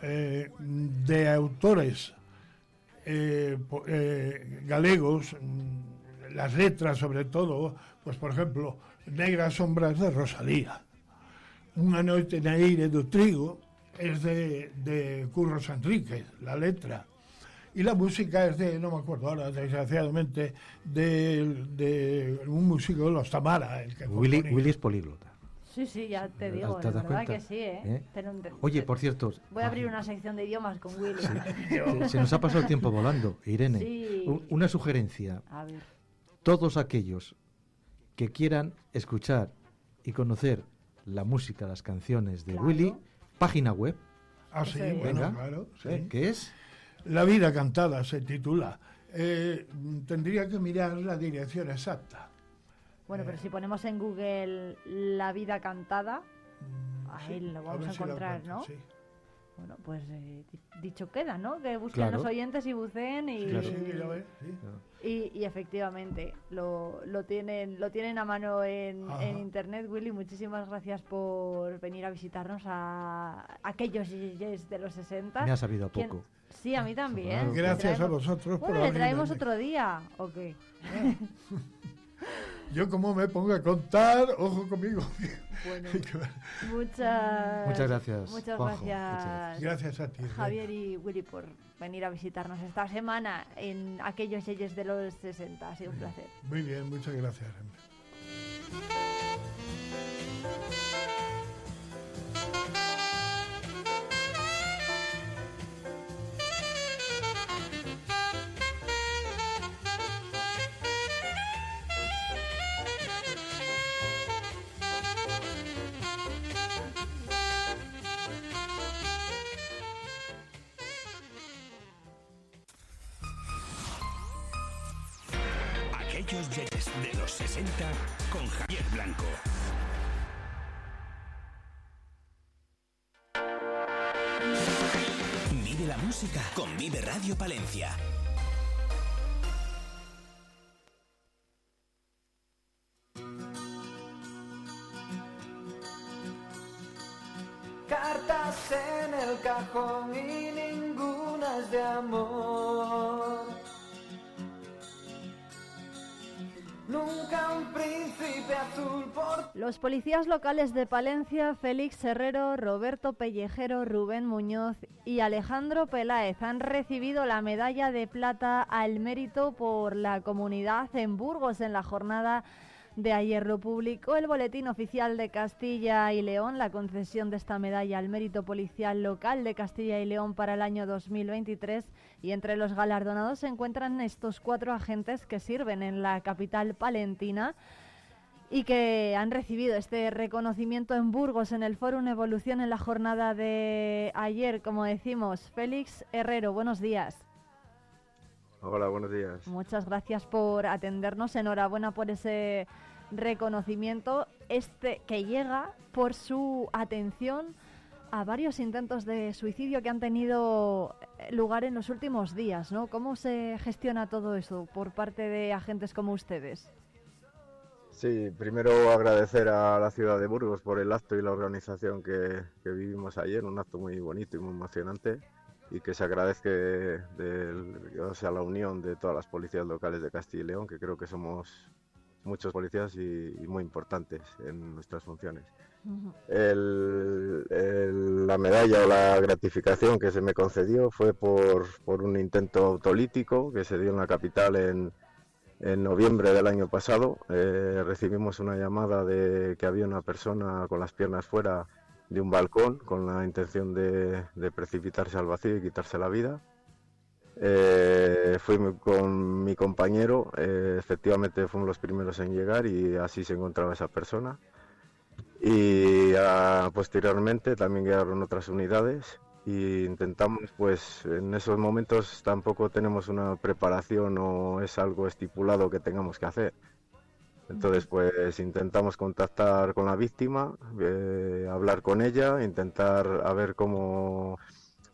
eh, de autores eh, galegos, mm, las letras sobre todo, pues por ejemplo, Negras sombras de Rosalía. Una noite na aire do trigo es de, de Curros Enríquez, la letra. Y la música es de, no me acuerdo ahora, desgraciadamente, de, de un músico de los Tamara. El que Willy. Willy es políglota. Sí, sí, ya te ¿Te digo, das de verdad cuenta? que sí, ¿eh? ¿Eh? Pero te- Oye, te- por cierto, Voy a abrir una sección de idiomas con Willy. se, se nos ha pasado el tiempo volando, Irene. Sí. Una sugerencia. A ver. Todos aquellos que quieran escuchar y conocer la música, las canciones de Claro. Willy, página web, Ah, sí, es. bueno, venga, claro. sí. ¿eh? que es La vida cantada se titula. Eh, tendría que mirar la dirección exacta. Bueno, Eh. pero si ponemos en Google La vida cantada, ahí Sí, lo vamos a si encontrar, encuentro, ¿no? sí. Bueno, pues eh, di- dicho queda, ¿no? Que busquen Claro. los oyentes y buceen y, Claro. Sí. y, y efectivamente lo, lo tienen lo tienen a mano en, en internet, Willy. Muchísimas gracias por venir a visitarnos a aquellos yeyes de los 60. Me ha sabido a ¿Quién- poco. Sí, a mí también. Claro. Gracias a traemos- vosotros por Bueno, le traemos otro día, ¿o qué? Yo como me pongo a contar, ojo conmigo. Bueno, muchas, Muchas gracias, Muchas Juanjo, gracias, muchas Gracias a ti. Javier y Willy por venir a visitarnos esta semana en aquellos sellos de los 60. Ha sido un placer. Muy bien, muchas gracias. Vive Radio Palencia. Los policías locales de Palencia, Félix Herrero, Roberto Pellejero, Rubén Muñoz y Alejandro Peláez han recibido la medalla de plata al mérito por la comunidad en Burgos en la jornada de ayer. Lo publicó el Boletín Oficial de Castilla y León, la concesión de esta medalla al mérito policial local de Castilla y León para el año 2023 y entre los galardonados se encuentran estos cuatro agentes que sirven en la capital palentina y que han recibido este reconocimiento en Burgos en el Fórum Evolución en la jornada de ayer, como decimos. Félix Herrero, buenos días. Hola, buenos días. Muchas gracias por atendernos. Enhorabuena por ese reconocimiento, este que llega por su atención a varios intentos de suicidio que han tenido lugar en los últimos días, ¿no? ¿Cómo se gestiona todo eso por parte de agentes como ustedes? Sí, primero agradecer a la ciudad de Burgos por el acto y la organización que, que vivimos ayer, un acto muy bonito y muy emocionante y que se agradezca o sea, la unión de todas las policías locales de Castilla y León, que creo que somos muchos policías y, muy importantes en nuestras funciones. la medalla o la gratificación que se me concedió fue por, por, un intento autolítico que se dio en la capital en, en noviembre del año pasado. Eh, recibimos una llamada de que había una persona con las piernas fuera de un balcón con la intención de, precipitarse al vacío y quitarse la vida. Eh, fui con mi compañero, eh, efectivamente fuimos los primeros en llegar y así se encontraba esa persona. Y ah, posteriormente también llegaron otras unidades y intentamos, pues en esos momentos tampoco tenemos una preparación o es algo estipulado que tengamos que hacer. Entonces, pues intentamos contactar con la víctima, eh, hablar con ella, intentar a ver cómo,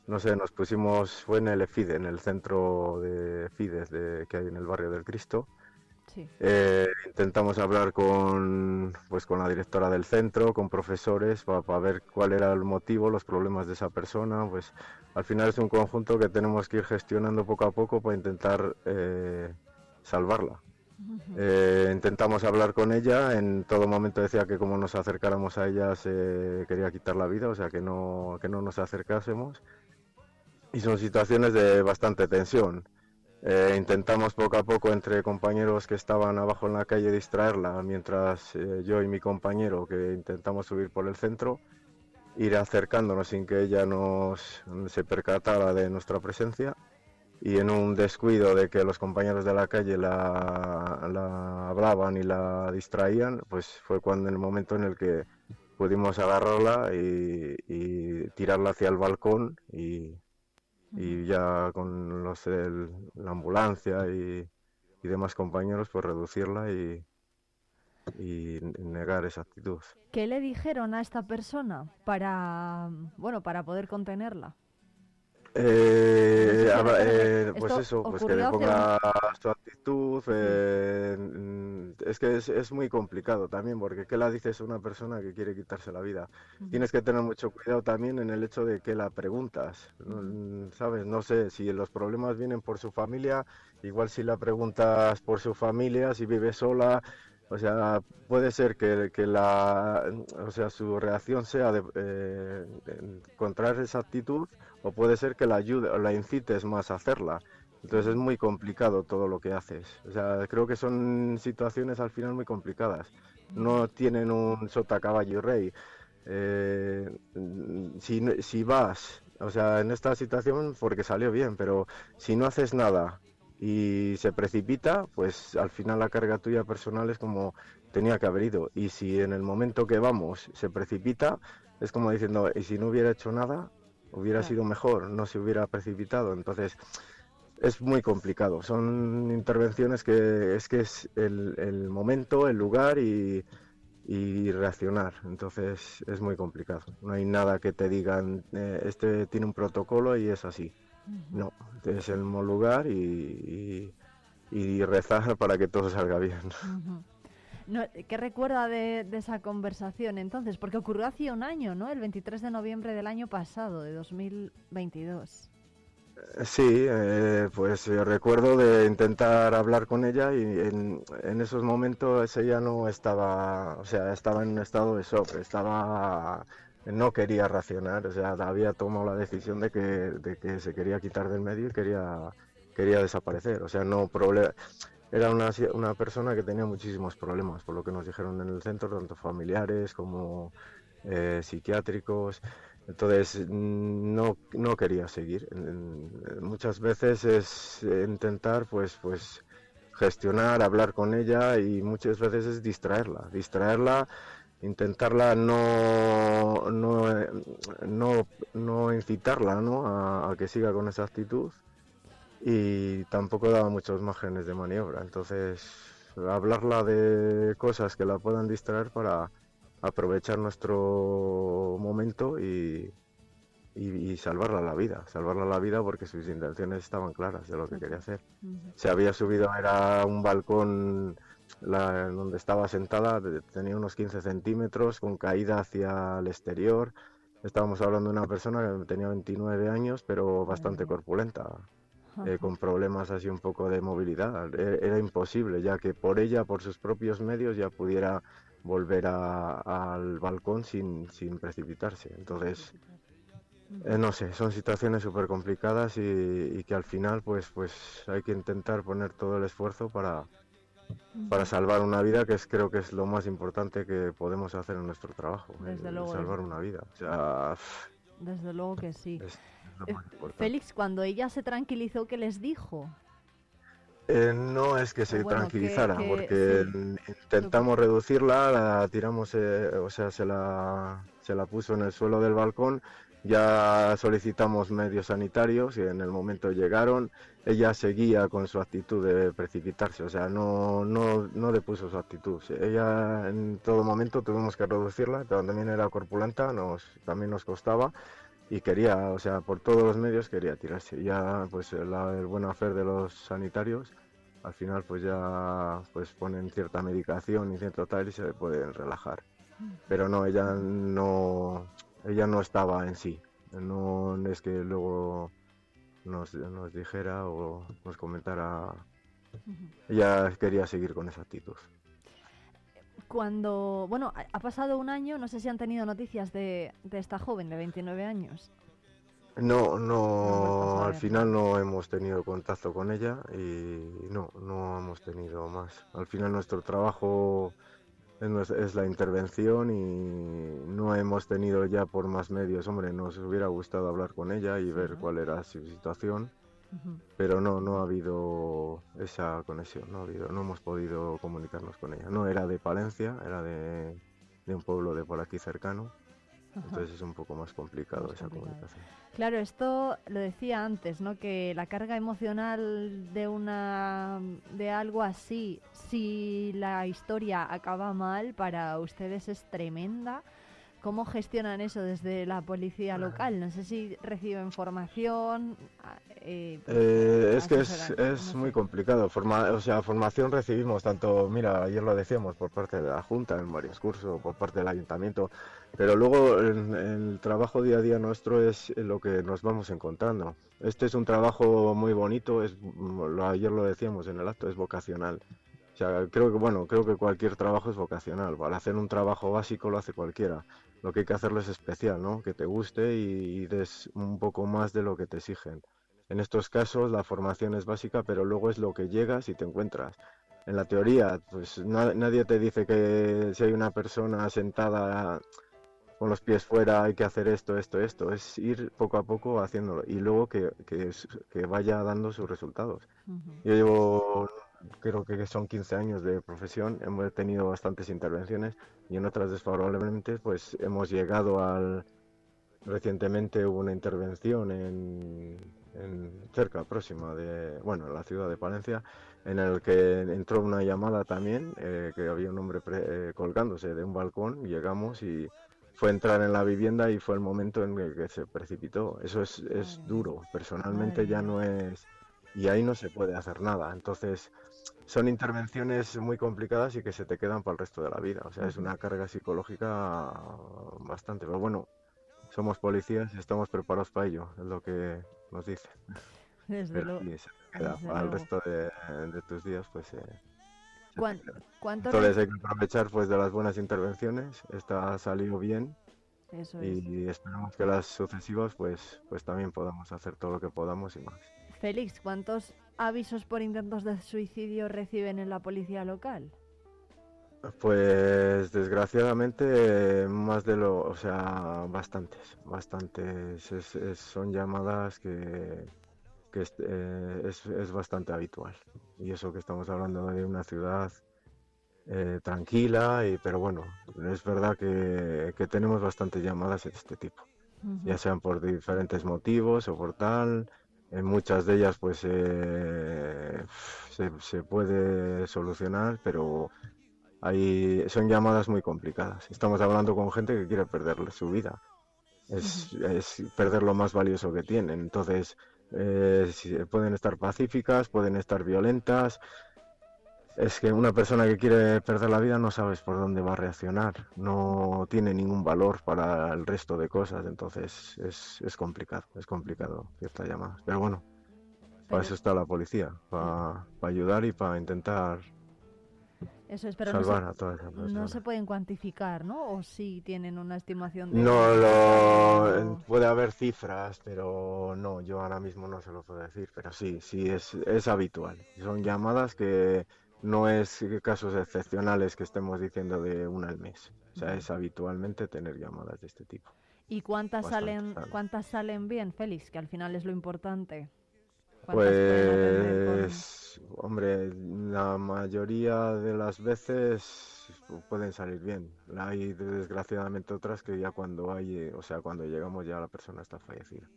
no sé, nos pusimos, fue en el EFIDE, en el centro de FIDES de, que hay en el barrio del Cristo. Eh, intentamos hablar con, pues, con la directora del centro, con profesores, para ver cuál era el motivo, los problemas de esa persona. Pues al final es un conjunto que tenemos que ir gestionando poco a poco para intentar eh, salvarla. Eh, intentamos hablar con ella, en todo momento decía que como nos acercáramos a ella se quería quitar la vida, o sea que no, que no nos acercásemos. Y son situaciones de bastante tensión. Eh, intentamos poco a poco entre compañeros que estaban abajo en la calle distraerla, mientras eh, yo y mi compañero que intentamos subir por el centro, ir acercándonos sin que ella nos se percatara de nuestra presencia y en un descuido de que los compañeros de la calle la, la hablaban y la distraían, pues fue cuando el momento en el que pudimos agarrarla y, tirarla hacia el balcón y, y ya con los, la ambulancia y, y, demás compañeros pues reducirla y, y negar esa actitud. ¿Qué le dijeron a esta persona para bueno para poder contenerla? Eh, eh, pues eso, pues que le ponga su actitud. Eh, mm, es que es, muy complicado también, porque ¿qué la dices a una persona que quiere quitarse la vida? Tienes que tener mucho cuidado también en el hecho de que la preguntas, ¿sabes? No sé, si los problemas vienen por su familia, igual si la preguntas por su familia, si vive sola, o sea, puede ser que, que la, o sea, su reacción sea de, eh, encontrar esa actitud o puede ser que la ayude o la incites más a hacerla. Entonces es muy complicado todo lo que haces. O sea, creo que son situaciones al final muy complicadas. No tienen un sota caballo y rey. Eh, si, si vas, o sea, en esta situación porque salió bien, pero si no haces nada y se precipita, pues al final la carga tuya personal es como tenía que haber ido. Y si en el momento que vamos se precipita, es como diciendo, y si no hubiera hecho nada, hubiera sido mejor, no se hubiera precipitado. Entonces, es muy complicado. Son intervenciones que es que es el, el momento, el lugar y, y reaccionar. Entonces es muy complicado. No hay nada que te digan, eh, este tiene un protocolo y es así. No, es el mismo lugar y, y, y rezar para que todo salga bien. No, ¿Qué recuerda de, de esa conversación entonces? Porque ocurrió hace un año, ¿no? El 23 de noviembre del año pasado, de 2022. Sí, eh, pues yo recuerdo de intentar hablar con ella y en, en esos momentos ella no estaba, o sea, estaba en un estado de shock, estaba, no quería racionar, o sea, había tomado la decisión de que, de que se quería quitar del medio y quería, quería desaparecer, o sea, no problema. Era una, una persona que tenía muchísimos problemas, por lo que nos dijeron en el centro, tanto familiares como eh, psiquiátricos. Entonces no, no quería seguir. Muchas veces es intentar pues, pues gestionar, hablar con ella y muchas veces es distraerla, distraerla, intentarla no, no, eh, no, no incitarla ¿no? A que siga con esa actitud y tampoco daba muchos márgenes de maniobra. Entonces, hablarla de cosas que la puedan distraer para aprovechar nuestro momento y, y, y salvarla la vida. Salvarla la vida porque sus intenciones estaban claras de lo que quería hacer. Se había subido, era un balcón la- donde estaba sentada, tenía unos 15 centímetros, con caída hacia el exterior. Estábamos hablando de una persona que tenía 29 años, pero bastante corpulenta eh, con problemas así un poco de movilidad. E- Era imposible, ya que por ella, por sus propios medios, ya pudiera volver a- al balcón sin, sin precipitarse. Entonces, eh, no sé, son situaciones súper complicadas y, y que al final pues, pues hay que intentar poner todo el esfuerzo para, para salvar una vida, que es, creo que es lo más importante que podemos hacer en nuestro trabajo, Desde el luego, salvar una vida. O sea, Desde luego que sí. es lo Eh, más importante. Félix, cuando ella se tranquilizó, ¿qué les dijo? Eh, no es que se O bueno, que- tranquilizara, que- porque sí. intentamos reducirla, la tiramos, eh, o sea, se la, se la puso en el suelo del balcón, ya solicitamos medios sanitarios y en el momento llegaron, ella seguía con su actitud de precipitarse, o sea, no, no, no depuso su actitud. Ella en todo momento tuvimos que reducirla, pero también era corpulenta, nos, también nos costaba y quería, o sea, por todos los medios quería tirarse. Ya, pues la- el buen hacer de los sanitarios, al final pues ya pues ponen cierta medicación y cierto tal y se pueden relajar. Pero no, ella no, ella no estaba en sí. No es que luego nos, nos dijera o nos comentara. Ella quería seguir con esa actitud. Cuando, bueno, ha- pasado un año, no sé si han tenido noticias de, de esta joven de 29 años. No, No a al final no hemos tenido contacto con ella y no, no hemos tenido más. Al final nuestro trabajo es, la intervención y no hemos tenido ya por más medios. Hombre, nos hubiera gustado hablar con ella y ver cuál era su situación, Pero no, no ha habido esa conexión, no ha habido, no hemos podido comunicarnos con ella. No era de Palencia, era de, de un pueblo de por aquí cercano, entonces es un poco más complicado Más esa complicado. comunicación. Claro, esto lo decía antes, ¿no? Que la carga emocional de una de algo así, si la historia acaba mal, para ustedes es tremenda. ¿Cómo gestionan eso desde la policía local? No sé si reciben formación. a- eh, pues, Eh, es que es, es muy complicado. Forma, o sea, formación recibimos tanto, mira, ayer lo decíamos, por parte de la Junta en varios cursos, por parte del Ayuntamiento, pero luego en- el trabajo día a día nuestro es lo que nos vamos encontrando. Este es un trabajo muy bonito, es, lo, ayer lo decíamos en el acto, es vocacional. O sea, creo que, bueno, creo que cualquier trabajo es vocacional. Para hacer un trabajo básico lo hace cualquiera. Lo que hay que hacerlo es especial, ¿no? Que te guste y, y des un poco más de lo que te exigen. En estos casos la formación es básica, pero luego es lo que llegas y te encuentras. En la teoría, pues na- nadie te dice que si hay una persona sentada con los pies fuera hay que hacer esto, esto, esto. Es ir poco a poco haciéndolo y luego que, que, que vaya dando sus resultados. Ujú. Yo llevo, creo que son 15 años de profesión, hemos tenido bastantes intervenciones y en otras desfavorablemente pues hemos llegado al, recientemente hubo una intervención en, en cerca, próxima de, bueno, en la ciudad de Palencia, en el que entró una llamada también, eh, que había un hombre pre- eh, colgándose de un balcón, llegamos y fue entrar en la vivienda y fue el momento en el que se precipitó. Eso es, es duro, personalmente ya no es, y ahí no se puede hacer nada. Entonces, son intervenciones muy complicadas y que se te quedan para el resto de la vida. O sea, es una carga psicológica bastante, pero bueno, somos policías y estamos preparados para ello, es lo que nos dicen. Desde Pero luego. sí, se te queda desde para el luego. resto de, de tus días, pues eh, se te ¿Cuán- queda. ¿Cuánto Entonces hay que aprovechar pues de las buenas intervenciones, esta ha salido bien Eso es. y esperamos que las sucesivas pues, pues también podamos hacer todo lo que podamos y más. Félix, ¿cuántos avisos por intentos de suicidio reciben en la policía local? Pues desgraciadamente más de lo, o sea, bastantes, bastantes. Es- es- son llamadas que, que es, eh, es- es bastante habitual. Y eso que estamos hablando de una ciudad eh, tranquila, y, pero bueno, es verdad que, que tenemos bastantes llamadas de este tipo. ya sean por diferentes motivos o por tal. En muchas de ellas pues eh, se, se puede solucionar, pero hay, son llamadas muy complicadas. Estamos hablando con gente que quiere perder su vida. Es, es perder lo más valioso que tienen. Entonces, eh, pueden estar pacíficas, pueden estar violentas. Es que una persona que quiere perder la vida no sabes por dónde va a reaccionar, no tiene ningún valor para el resto de cosas, entonces es, es complicado, es complicado ciertas llamadas. Pero bueno, para eso está la policía, para, para ayudar y para intentar Eso es, pero no salvar se, a todas esas no personas. se pueden cuantificar, ¿no? O sí tienen una estimación de... No lo o- puede haber cifras, pero no, yo ahora mismo no se lo puedo decir, pero sí, sí es, es habitual. Son llamadas que no es casos excepcionales que estemos diciendo de una al mes. O sea, es habitualmente tener llamadas de este tipo. ¿Y cuántas Bastante, salen, cuántas salen bien, Félix? Que al final es lo importante. ¿Cuántas pueden atender con- Pues, hombre, la mayoría de las veces pueden salir bien. Hay desgraciadamente otras que ya cuando hay, o sea, cuando llegamos ya la persona está fallecida.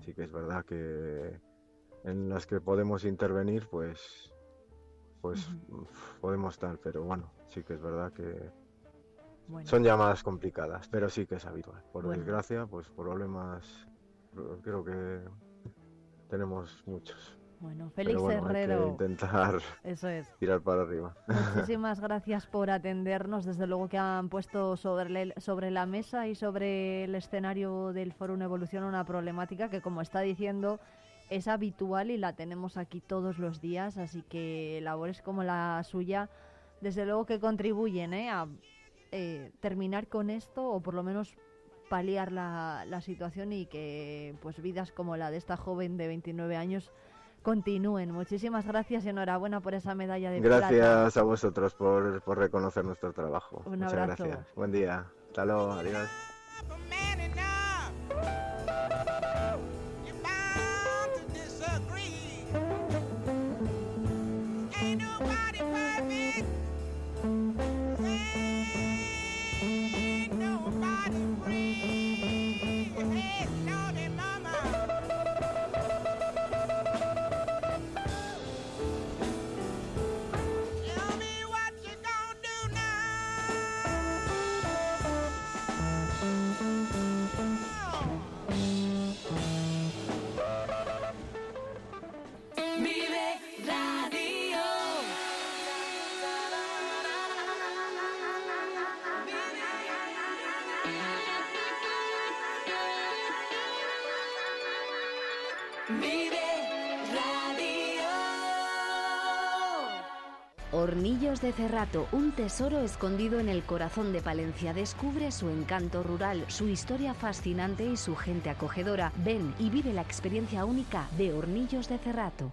Sí que es verdad que en las que podemos intervenir, pues, pues podemos estar, pero bueno, sí que es verdad que Bueno, son llamadas complicadas, pero sí que es habitual. Por Bueno. desgracia, pues problemas, creo que tenemos muchos. bueno, Félix hay que Herrero, intentar eso es. tirar para arriba. Muchísimas gracias por atendernos. Desde luego que han puesto sobre, sobre la mesa y sobre el escenario del Foro Una Evolución una problemática que, como está diciendo, es habitual y la tenemos aquí todos los días. Así que labores como la suya, desde luego que contribuyen ¿eh? a eh, terminar con esto o por lo menos paliar la, la situación y que pues vidas como la de esta joven de 29 años continúen. Muchísimas gracias y enhorabuena por esa medalla de plata. Gracias a vosotros por, por reconocer nuestro trabajo. Un Muchas abrazo. gracias. Buen día. Hasta luego. Adiós. Hornillos de Cerrato, un tesoro escondido en el corazón de Palencia. Descubre su encanto rural, su historia fascinante y su gente acogedora. Ven y vive la experiencia única de Hornillos de Cerrato.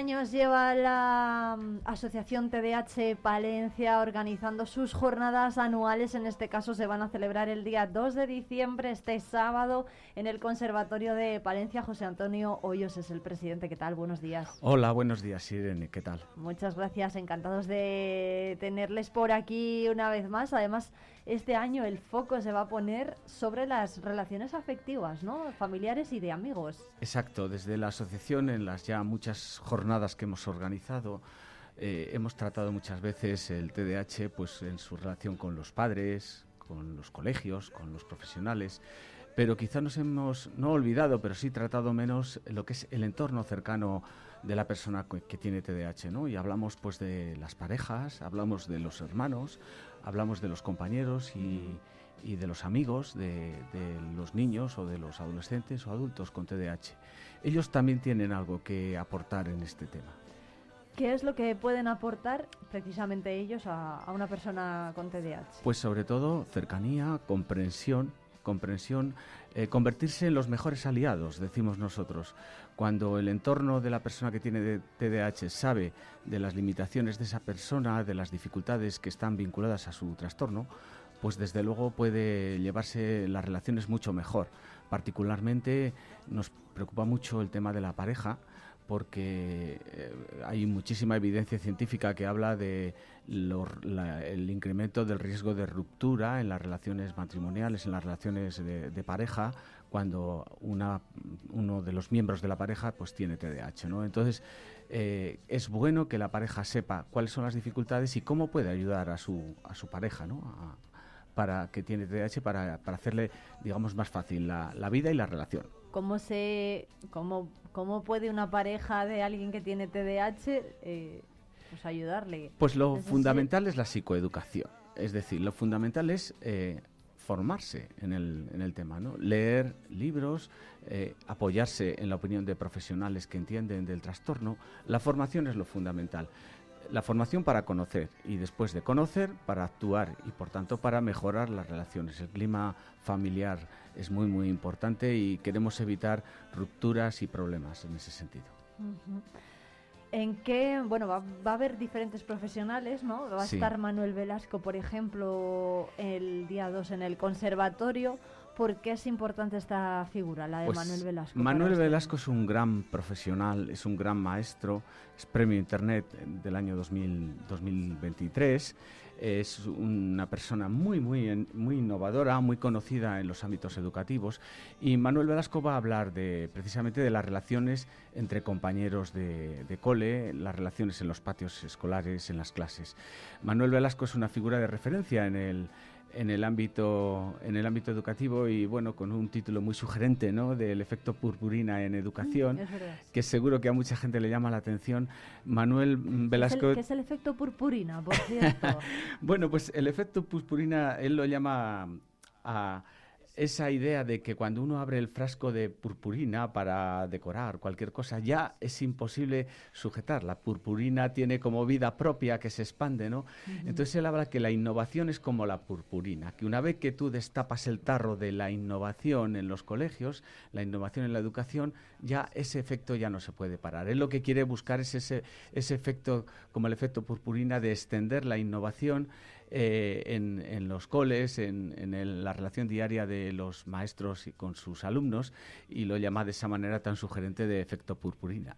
Años lleva la mm, Asociación TDH Palencia organizando sus jornadas anuales. En este caso se van a celebrar el día 2 de diciembre, este sábado, en el Conservatorio de Palencia. José Antonio Hoyos es el presidente. ¿Qué tal? Buenos días. Hola, buenos días, Irene. ¿Qué tal? Muchas gracias, encantados de tenerles por aquí una vez más. Además, este año el foco se va a poner sobre las relaciones afectivas, ¿no? Familiares y de amigos. Exacto, desde la asociación, en las ya muchas jornadas que hemos organizado, eh, hemos tratado muchas veces el TDAH pues, en su relación con los padres, con los colegios, con los profesionales, pero quizá nos hemos no olvidado, pero sí tratado menos lo que es el entorno cercano de la persona que, tiene TDAH, ¿no? Y hablamos pues de las parejas, hablamos de los hermanos, hablamos de los compañeros y, y de los amigos de, de los niños o de los adolescentes o adultos con TDAH. Ellos también tienen algo que aportar en este tema. ¿Qué es lo que pueden aportar precisamente ellos a, a una persona con TDAH? Pues sobre todo cercanía, comprensión, comprensión, eh, convertirse en los mejores aliados, decimos nosotros. Cuando el entorno de la persona que tiene TDAH sabe de las limitaciones de esa persona, de las dificultades que están vinculadas a su trastorno, pues desde luego puede llevarse las relaciones mucho mejor. Particularmente nos preocupa mucho el tema de la pareja, porque eh, hay muchísima evidencia científica que habla de lo- la- el incremento del riesgo de ruptura en las relaciones matrimoniales, en las relaciones de, pareja, cuando una, uno de los miembros de la pareja pues tiene TDAH. ¿no? Entonces, eh, es bueno que la pareja sepa cuáles son las dificultades y cómo puede ayudar a su, a su pareja, ¿no? Para que tiene TDAH, para, para hacerle, digamos, más fácil la vida y la relación. ¿Cómo, se, cómo, ¿Cómo puede una pareja de alguien que tiene TDAH eh, pues ayudarle? Pues lo fundamental es la psicoeducación. Es decir, lo fundamental es eh, formarse en el, en el tema, ¿no? Leer libros, eh, apoyarse en la opinión de profesionales que entienden del trastorno. La formación es lo fundamental. La formación para conocer y después de conocer para actuar y por tanto para mejorar las relaciones. El clima familiar es muy muy importante y queremos evitar rupturas y problemas en ese sentido. ¿En qué? Bueno, va, va a haber diferentes profesionales, ¿no? Va a Sí. estar Manuel Velasco, por ejemplo, el día 2 en el conservatorio. ¿Por qué es importante esta figura, la de Pues, Manuel Velasco? Manuel? Velasco es un gran profesional, es un gran maestro, es premio Internet del año 2000 2023, es una persona muy, muy, muy innovadora, muy conocida en los ámbitos educativos y Manuel Velasco va a hablar de, precisamente de las relaciones entre compañeros de, de cole, las relaciones en los patios escolares, en las clases. Manuel Velasco es una figura de referencia en el, en el ámbito en el ámbito educativo y bueno con un título muy sugerente no del efecto purpurina en educación Mm, que seguro que a mucha gente le llama la atención. Manuel ¿Qué es el- Velasco ¿Qué es el efecto purpurina, por cierto? bueno pues el efecto purpurina él lo llama a esa idea de que cuando uno abre el frasco de purpurina para decorar cualquier cosa, ya es imposible sujetar. La purpurina tiene como vida propia que se expande, ¿no? Entonces él habla que la innovación es como la purpurina, que una vez que tú destapas el tarro de la innovación en los colegios, la innovación en la educación, ya ese efecto ya no se puede parar. Él lo que quiere buscar es ese, ese efecto, como el efecto purpurina, de extender la innovación eh, en, en los coles, en, en el- la relación diaria de los maestros y con sus alumnos, y lo llama de esa manera tan sugerente de efecto purpurina.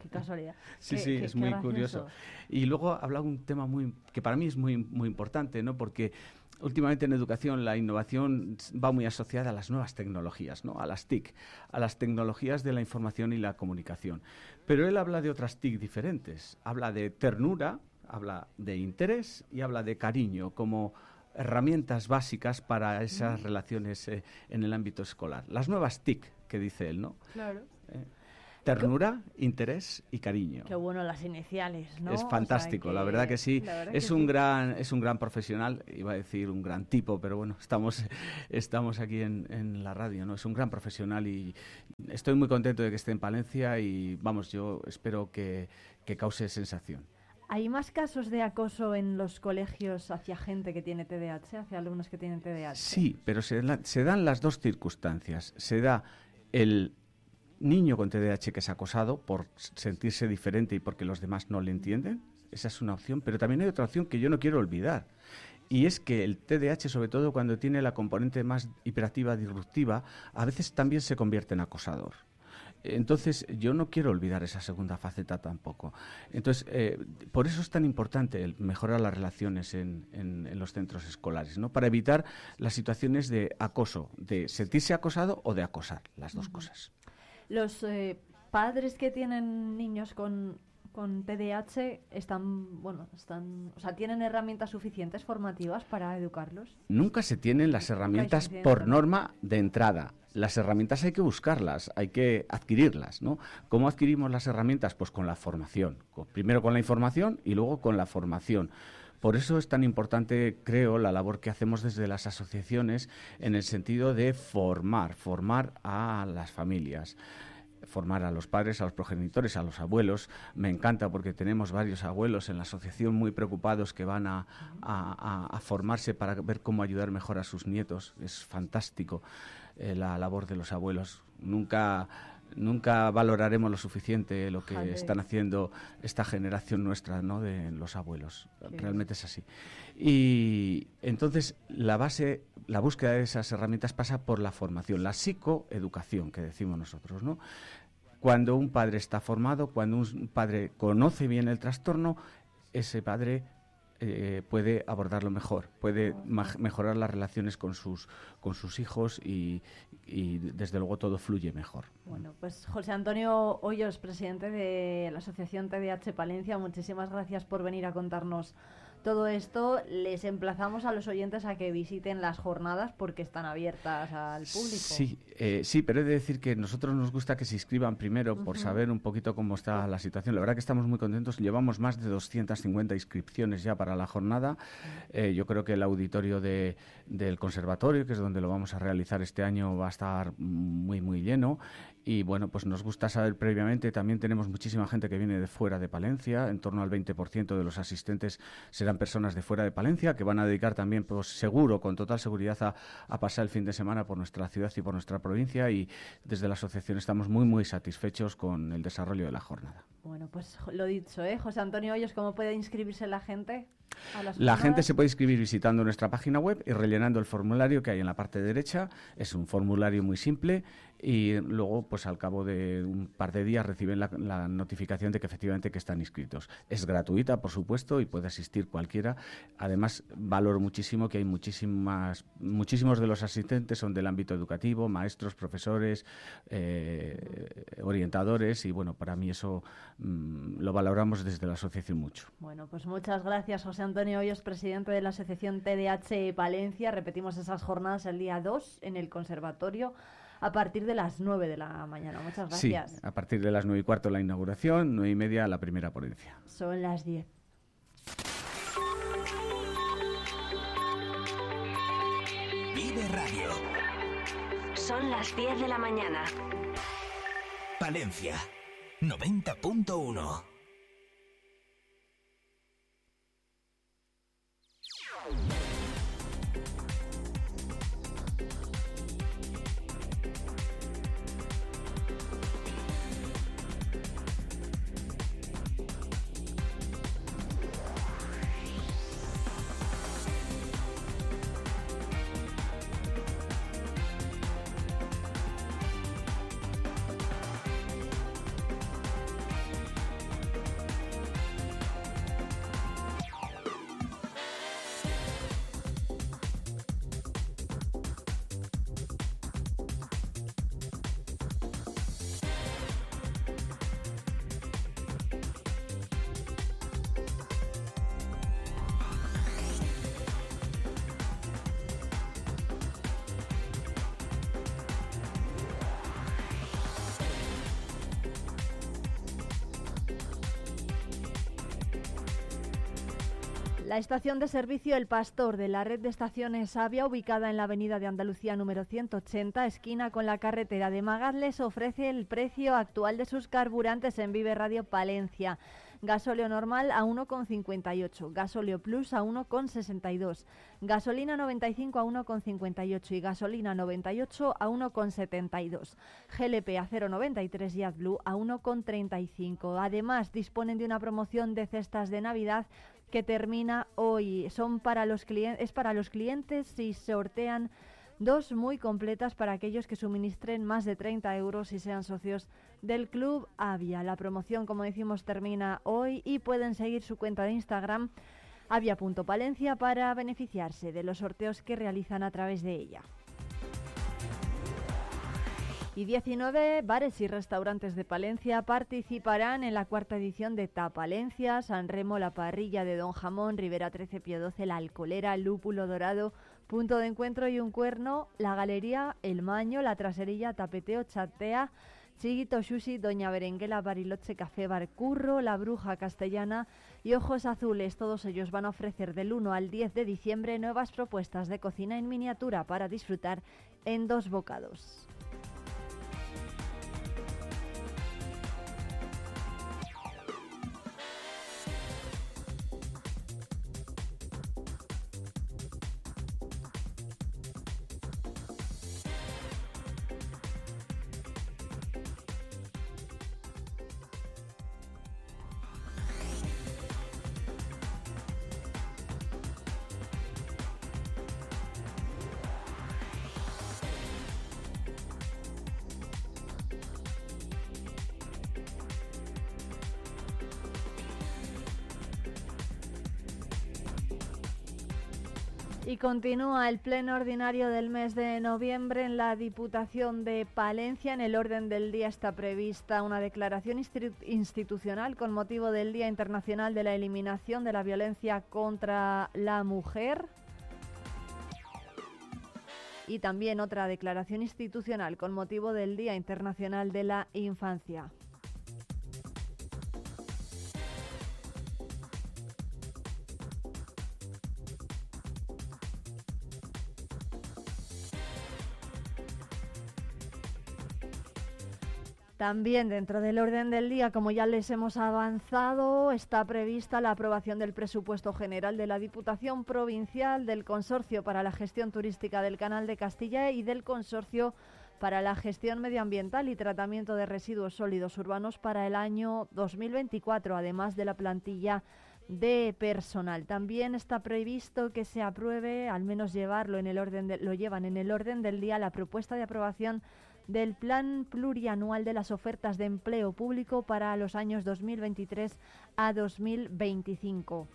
Qué casualidad. Sí, Qué- sí, qué- es qué muy gracioso. curioso. Y luego habla un tema muy que para mí es muy muy importante, ¿no? Porque últimamente en educación la innovación va muy asociada a las nuevas tecnologías, ¿no? A las TIC, a las tecnologías de la información y la comunicación. Pero él habla de otras TIC diferentes. Habla de ternura, habla de interés y habla de cariño como herramientas básicas para esas relaciones eh, en el ámbito escolar. Las nuevas TIC que dice él, ¿no? Claro. Eh. ternura, interés y cariño. Qué bueno las iniciales, ¿no? Es O sea fantástico, la verdad que sí. verdad Es que un sí. gran, es un gran profesional, iba a decir un gran tipo, pero bueno, estamos, estamos aquí en, en la radio, ¿no? Es un gran profesional y estoy muy contento de que esté en Palencia y vamos, yo espero que, que cause sensación. ¿Hay más casos de acoso en los colegios hacia gente que tiene TDAH, hacia alumnos que tienen TDAH? Sí, pero se, se dan las dos circunstancias. Se da el niño con TDAH que es acosado por sentirse diferente y porque los demás no le entienden. Esa es una opción, pero también hay otra opción que yo no quiero olvidar. Y es que el TDAH, sobre todo cuando tiene la componente más hiperactiva, disruptiva, a veces también se convierte en acosador. Entonces, yo no quiero olvidar esa segunda faceta tampoco. Entonces, eh, por eso es tan importante el mejorar las relaciones en, en- en los centros escolares, ¿no? Para evitar las situaciones de acoso, de sentirse acosado o de acosar, las dos cosas. Los eh, padres que tienen niños con, con TDAH están, bueno, están, o sea, tienen herramientas suficientes formativas para educarlos. Nunca se tienen las herramientas por ¿no? norma de entrada. Las herramientas hay que buscarlas, hay que adquirirlas, ¿no? ¿Cómo adquirimos las herramientas? Pues con la formación. Primero con la información y luego con la formación. Por eso es tan importante, creo, la labor que hacemos desde las asociaciones en el sentido de formar, formar a las familias formar a los padres, a los progenitores, a los abuelos. Me encanta porque tenemos varios abuelos en la asociación muy preocupados que van a formarse para ver cómo ayudar mejor a sus nietos. Es fantástico eh, la labor de los abuelos. Nunca, nunca valoraremos lo suficiente lo que están haciendo esta generación nuestra, ¿no? De los abuelos. Realmente es así. Y entonces la base, la búsqueda de esas herramientas pasa por la formación, la psicoeducación que decimos nosotros, ¿no? Cuando un padre está formado, cuando un padre conoce bien el trastorno, ese padre eh, puede abordarlo mejor, puede mejorar las relaciones con sus, con sus hijos y, y, desde luego todo fluye mejor. Bueno, pues José Antonio Hoyos, presidente de la Asociación TDAH Palencia, muchísimas gracias por venir a contarnos todo esto. Les emplazamos a los oyentes a que visiten las jornadas porque están abiertas al público. Sí, eh, sí, pero he de decir que nosotros nos gusta que se inscriban primero por saber un poquito cómo está la situación. La verdad que estamos muy contentos. Llevamos más de 250 inscripciones ya para la jornada. Eh, yo creo que el auditorio de- del conservatorio, que es donde lo vamos a realizar este año, va a estar muy, muy lleno. Y bueno, pues nos gusta saber previamente. También tenemos muchísima gente que viene de fuera de Palencia. En torno al 20% de los asistentes serán personas de fuera de Palencia que van a dedicar también, pues seguro, con total seguridad, a, a pasar el fin de semana por nuestra ciudad y por nuestra provincia. Y desde la asociación estamos muy, muy satisfechos con el desarrollo de la jornada. Bueno, pues lo dicho, ¿eh? José Antonio Hoyos, ¿cómo puede inscribirse la gente? La gente se puede inscribir visitando nuestra página web y rellenando el formulario que hay en la parte derecha. Es un formulario muy simple y luego, pues al cabo de un par de días reciben la, la notificación de que efectivamente que están inscritos. Es gratuita, por supuesto, y puede asistir cualquiera. Además, valoro muchísimo que hay muchísimas, muchísimos de los asistentes son del ámbito educativo, maestros, profesores, eh, orientadores y bueno, para mí eso mm, lo valoramos desde la asociación mucho. Bueno, pues muchas gracias, José Antonio Hoyos, presidente de la Asociación TDH Palencia. Repetimos esas jornadas el día 2 en el Conservatorio a partir de las 9 de la mañana. Muchas gracias. Sí, a partir de las 9 y cuarto la inauguración, 9 y media la primera ponencia. Son las 10. Vive Radio. Son las 10 de la mañana. Palencia, 90.1. Yeah. La estación de servicio El Pastor de la red de estaciones Avia, ubicada en la avenida de Andalucía número 180, esquina con la carretera de Magadles, ofrece el precio actual de sus carburantes en Vive Radio Palencia. Gasóleo normal a 1,58, gasóleo plus a 1,62, gasolina 95 a 1,58 y gasolina 98 a 1,72. GLP a 0,93 y AdBlue a 1,35. Además, disponen de una promoción de cestas de Navidad que termina hoy. Son para los clientes, es para los clientes si sortean dos muy completas para aquellos que suministren más de 30 euros y sean socios del Club Avia. La promoción, como decimos, termina hoy y pueden seguir su cuenta de Instagram avia.palencia para beneficiarse de los sorteos que realizan a través de ella. Y 19 bares y restaurantes de Palencia participarán en la cuarta edición de Tapalencia, San Remo, La Parrilla de Don Jamón, Rivera 13, Pio 12, La Alcolera, Lúpulo Dorado, Punto de Encuentro y un Cuerno, La Galería, El Maño, La Traserilla, Tapeteo, Chatea, Chiguito Sushi, Doña Berenguela, Bariloche, Café Barcurro, La Bruja Castellana y Ojos Azules. Todos ellos van a ofrecer del 1 al 10 de diciembre nuevas propuestas de cocina en miniatura para disfrutar en dos bocados. Continúa el pleno ordinario del mes de noviembre en la Diputación de Palencia. En el orden del día está prevista una declaración institucional con motivo del Día Internacional de la Eliminación de la Violencia contra la Mujer. Y también otra declaración institucional con motivo del Día Internacional de la Infancia. También dentro del orden del día, como ya les hemos avanzado, está prevista la aprobación del presupuesto general de la Diputación Provincial, del Consorcio para la Gestión Turística del Canal de Castilla y del Consorcio para la Gestión Medioambiental y Tratamiento de Residuos Sólidos Urbanos para el año 2024, además de la plantilla de personal. También está previsto que se apruebe, al menos llevarlo en el orden de- lo llevan en el orden del día, la propuesta de aprobación del Plan Plurianual de las Ofertas de Empleo Público para los años 2023 a 2025.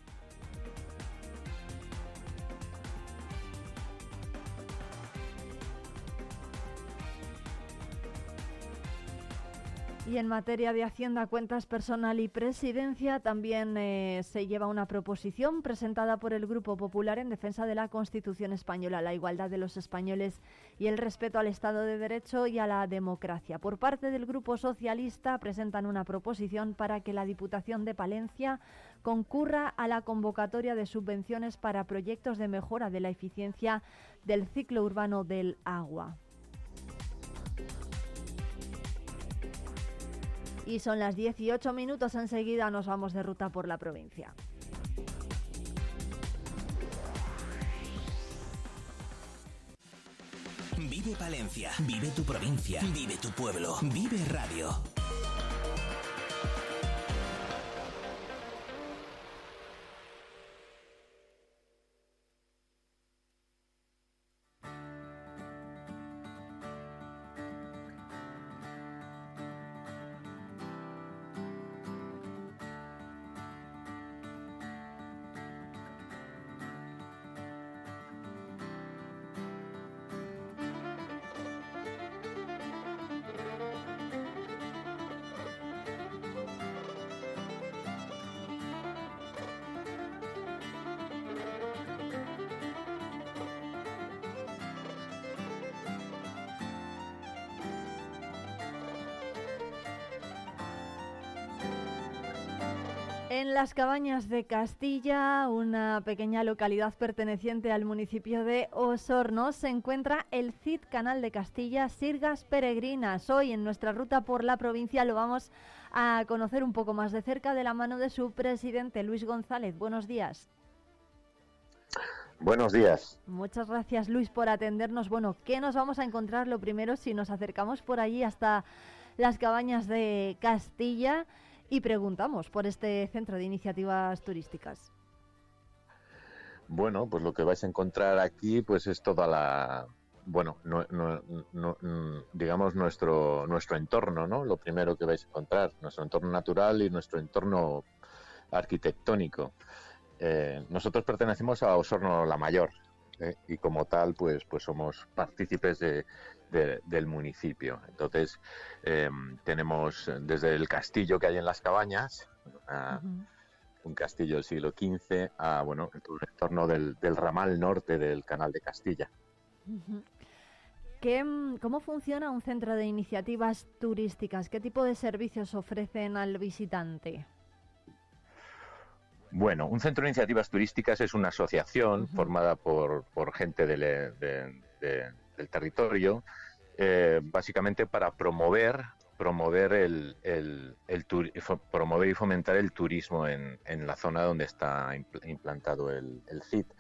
Y en materia de Hacienda, Cuentas Personal y Presidencia, también eh, se lleva una proposición presentada por el Grupo Popular en defensa de la Constitución española, la igualdad de los españoles y el respeto al Estado de Derecho y a la democracia. Por parte del Grupo Socialista presentan una proposición para que la Diputación de Palencia concurra a la convocatoria de subvenciones para proyectos de mejora de la eficiencia del ciclo urbano del agua. Y son las 18 minutos, enseguida nos vamos de ruta por la provincia. Vive Palencia, vive tu provincia, vive tu pueblo, vive radio. En las cabañas de Castilla, una pequeña localidad perteneciente al municipio de Osorno, se encuentra el CID Canal de Castilla Sirgas Peregrinas. Hoy en nuestra ruta por la provincia lo vamos a conocer un poco más de cerca de la mano de su presidente, Luis González. Buenos días. Buenos días. Muchas gracias Luis por atendernos. Bueno, ¿qué nos vamos a encontrar lo primero si nos acercamos por allí hasta las cabañas de Castilla y preguntamos por este centro de iniciativas turísticas? Bueno, pues lo que vais a encontrar aquí pues es toda la bueno, no, no- no- mm, digamos nuestro nuestro entorno, ¿no? Lo primero que vais a encontrar, nuestro entorno natural y nuestro entorno arquitectónico. Eh, nosotros pertenecemos a Osorno la Mayor ¿eh? y como tal pues pues somos partícipes de- de- del municipio. Entonces eh, tenemos desde el castillo que hay en las cabañas, a- un castillo del siglo XV, a bueno el entorno del, del ramal norte del Canal de Castilla. Ujú. ¿Qué, mm, ¿Cómo funciona un centro de iniciativas turísticas? ¿Qué tipo de servicios ofrecen al visitante? Bueno, un centro de iniciativas turísticas es una asociación formada por, por gente de- del territorio, eh, básicamente para promover promover el, el- promover y fomentar el turismo en, en la zona donde está impl- implantado el, el CIT.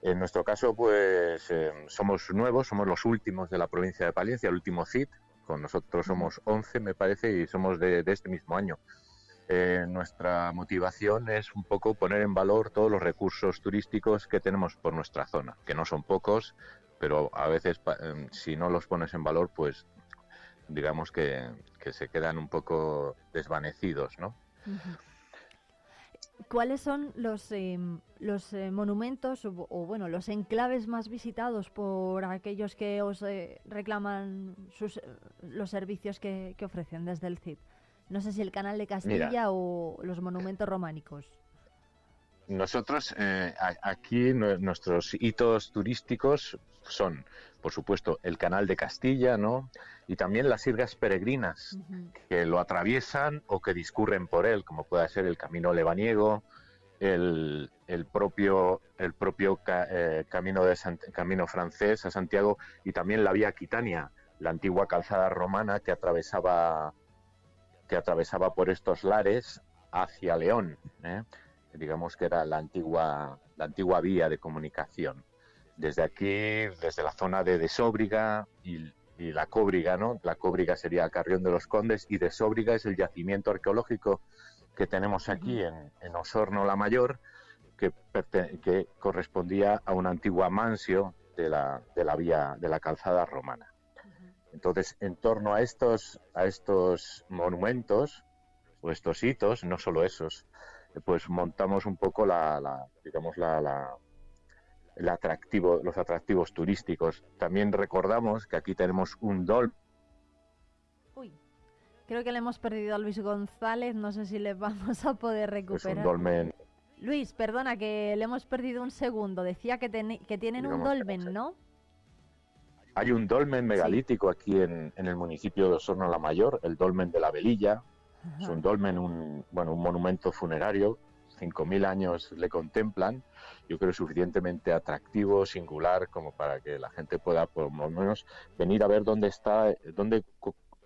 En nuestro caso, pues eh, somos nuevos, somos los últimos de la provincia de Palencia, el último CIT. Con nosotros somos 11, me parece, y somos de, de este mismo año. Eh, nuestra motivación es un poco poner en valor todos los recursos turísticos que tenemos por nuestra zona, que no son pocos, pero a veces em, si no los pones en valor, pues digamos que, que se quedan un poco desvanecidos, ¿no? ¿Cuáles son los, eh, los eh, monumentos o, o, bueno, los enclaves más visitados por aquellos que os eh, reclaman sus, eh, los servicios que, que ofrecen desde el CID? No sé si el Canal de Castilla Mira. o los monumentos románicos. Nosotros eh, aquí nue- nuestros hitos turísticos son, por supuesto, el Canal de Castilla, ¿no? Y también las sirgas peregrinas que lo atraviesan o que discurren por él, como puede ser el Camino Lebaniego, el, el propio el propio ca- eh, camino de camino francés a Santiago y también la vía Aquitania, la antigua calzada romana que atravesaba que atravesaba por estos lares hacia León, ¿eh? Digamos que era la antigua la antigua vía de comunicación. Desde aquí, desde la zona de Desóbriga y, y la Cóbriga, ¿no? La Cóbriga sería Carrión de los Condes y Desóbriga es el yacimiento arqueológico que tenemos aquí en, en Osorno la Mayor, que, correspondía a una antigua mansio de la, de la vía de la calzada romana. Entonces, en torno a estos, a estos monumentos o estos hitos, no solo esos, pues montamos un poco la, la, digamos la, la- el atractivo, los atractivos turísticos. También recordamos que aquí tenemos un dol Creo que le hemos perdido a Luis González, no sé si le vamos a poder es un recuperar. dolmen Luis, perdona que le hemos perdido un segundo. Decía que, teni- que tienen un Digamos dolmen, ¿no? Hay un dolmen megalítico aquí en, en el municipio de Osorno la Mayor, el dolmen de la Velilla. Es un dolmen, un, bueno, un monumento funerario. 5.000 años le contemplan. Yo creo suficientemente atractivo, singular, como para que la gente pueda, por lo menos, venir a ver dónde está, dónde,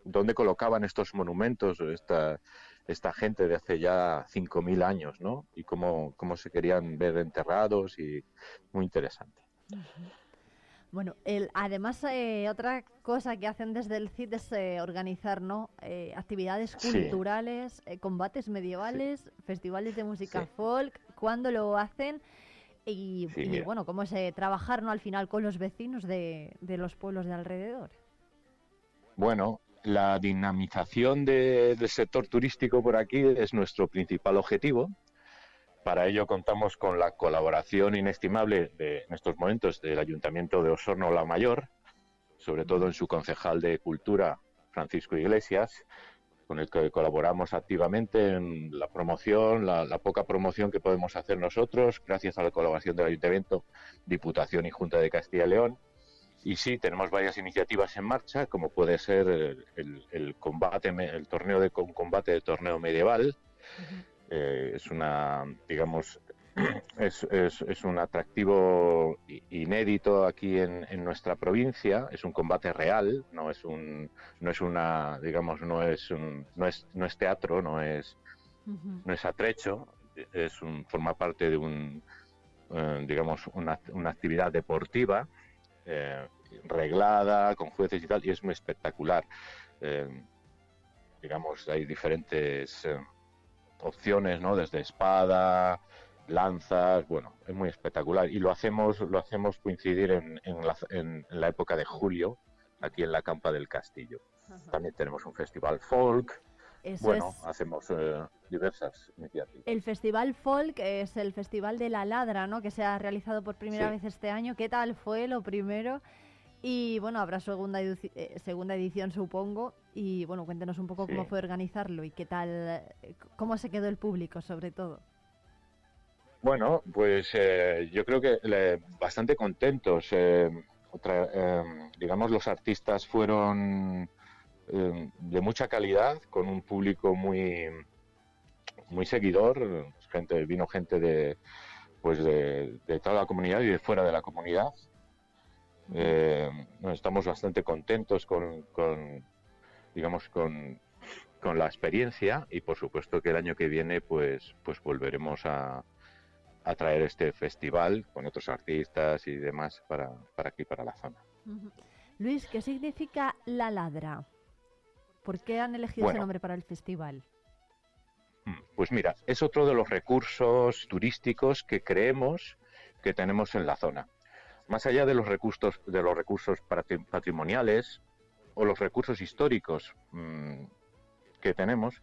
dónde colocaban estos monumentos, esta, esta gente de hace ya 5.000 años, ¿no? Y cómo, cómo se querían ver enterrados y muy interesante. Bueno, el, además eh, otra cosa que hacen desde el CID es eh, organizar ¿no? Eh, actividades culturales, eh, combates medievales, festivales de música Sí. folk, cuándo lo hacen y, bueno, cómo es trabajar ¿no? al final con los vecinos de, de los pueblos de alrededor. Bueno, la dinamización de- del sector turístico por aquí es nuestro principal objetivo. Para ello contamos con la colaboración inestimable de, en estos momentos del Ayuntamiento de Osorno La Mayor, sobre todo en su concejal de Cultura, Francisco Iglesias, con el que colaboramos activamente en la promoción, la, la poca promoción que podemos hacer nosotros, gracias a la colaboración del Ayuntamiento, Diputación y Junta de Castilla y León. Y sí, tenemos varias iniciativas en marcha, como puede ser el, el- combate, el torneo de combate de torneo medieval, eh, es una, digamos, es, es- es un atractivo inédito aquí en, en nuestra provincia. Es un combate real, no es un, no es una, digamos, no es un, no es, no es teatro, no es, no es atrecho, es un, forma parte de un, eh, digamos, una, una actividad deportiva eh, reglada, con jueces y tal, y es muy espectacular. Eh, digamos, hay diferentes opciones, ¿no? Desde espada, lanzas, bueno, es muy espectacular. Y lo hacemos, lo hacemos coincidir en, en la, en- la época de julio, aquí en la Campa del Castillo. También tenemos un festival folk. Eso bueno, es. hacemos eh, diversas iniciativas. El Festival Folk es el Festival de la Ladra, ¿no? Que se ha realizado por primera Sí. vez este año. ¿Qué tal fue lo primero? Y bueno, habrá segunda, eh, segunda edición, supongo. Y bueno, cuéntenos un poco cómo fue organizarlo y qué tal, eh, cómo se quedó el público, sobre todo. Bueno, pues eh, yo creo que le- bastante contentos. eh, otra- eh, digamos, los artistas fueron eh, de mucha calidad, con un público muy, muy seguidor. Gente, vino gente de, pues de, de toda la comunidad y de fuera de la comunidad. Eh, estamos bastante contentos con, con, digamos, con, con la experiencia y por supuesto que el año que viene pues, pues volveremos a, a traer este festival con otros artistas y demás para, para aquí, para la zona. Luis, ¿qué significa la ladra? ¿Por qué han elegido ese nombre para el festival? Pues mira, es otro de los recursos turísticos que creemos que tenemos en la zona. Más allá de los recursos, de los recursos patri- patrimoniales o los recursos históricos mm, que tenemos,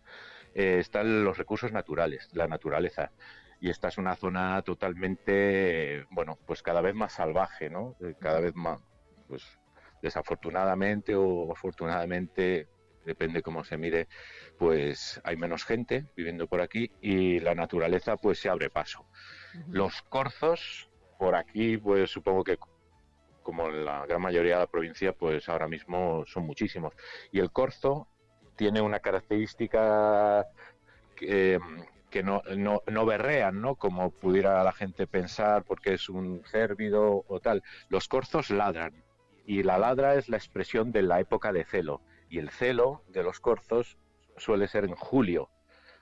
eh, están los recursos naturales, la naturaleza. Y esta es una zona totalmente, bueno, pues cada vez más salvaje, ¿no? Eh, Cada vez más, pues desafortunadamente o afortunadamente, depende cómo se mire, pues hay menos gente viviendo por aquí y la naturaleza pues se abre paso. Los corzos por aquí pues supongo que como en la gran mayoría de la provincia pues ahora mismo son muchísimos y el corzo tiene una característica que, que no, no, no berrean, ¿no? Como pudiera la gente pensar porque es un cérvido o tal. Los corzos ladran y la ladra es la expresión de la época de celo y el celo de los corzos suele ser en julio,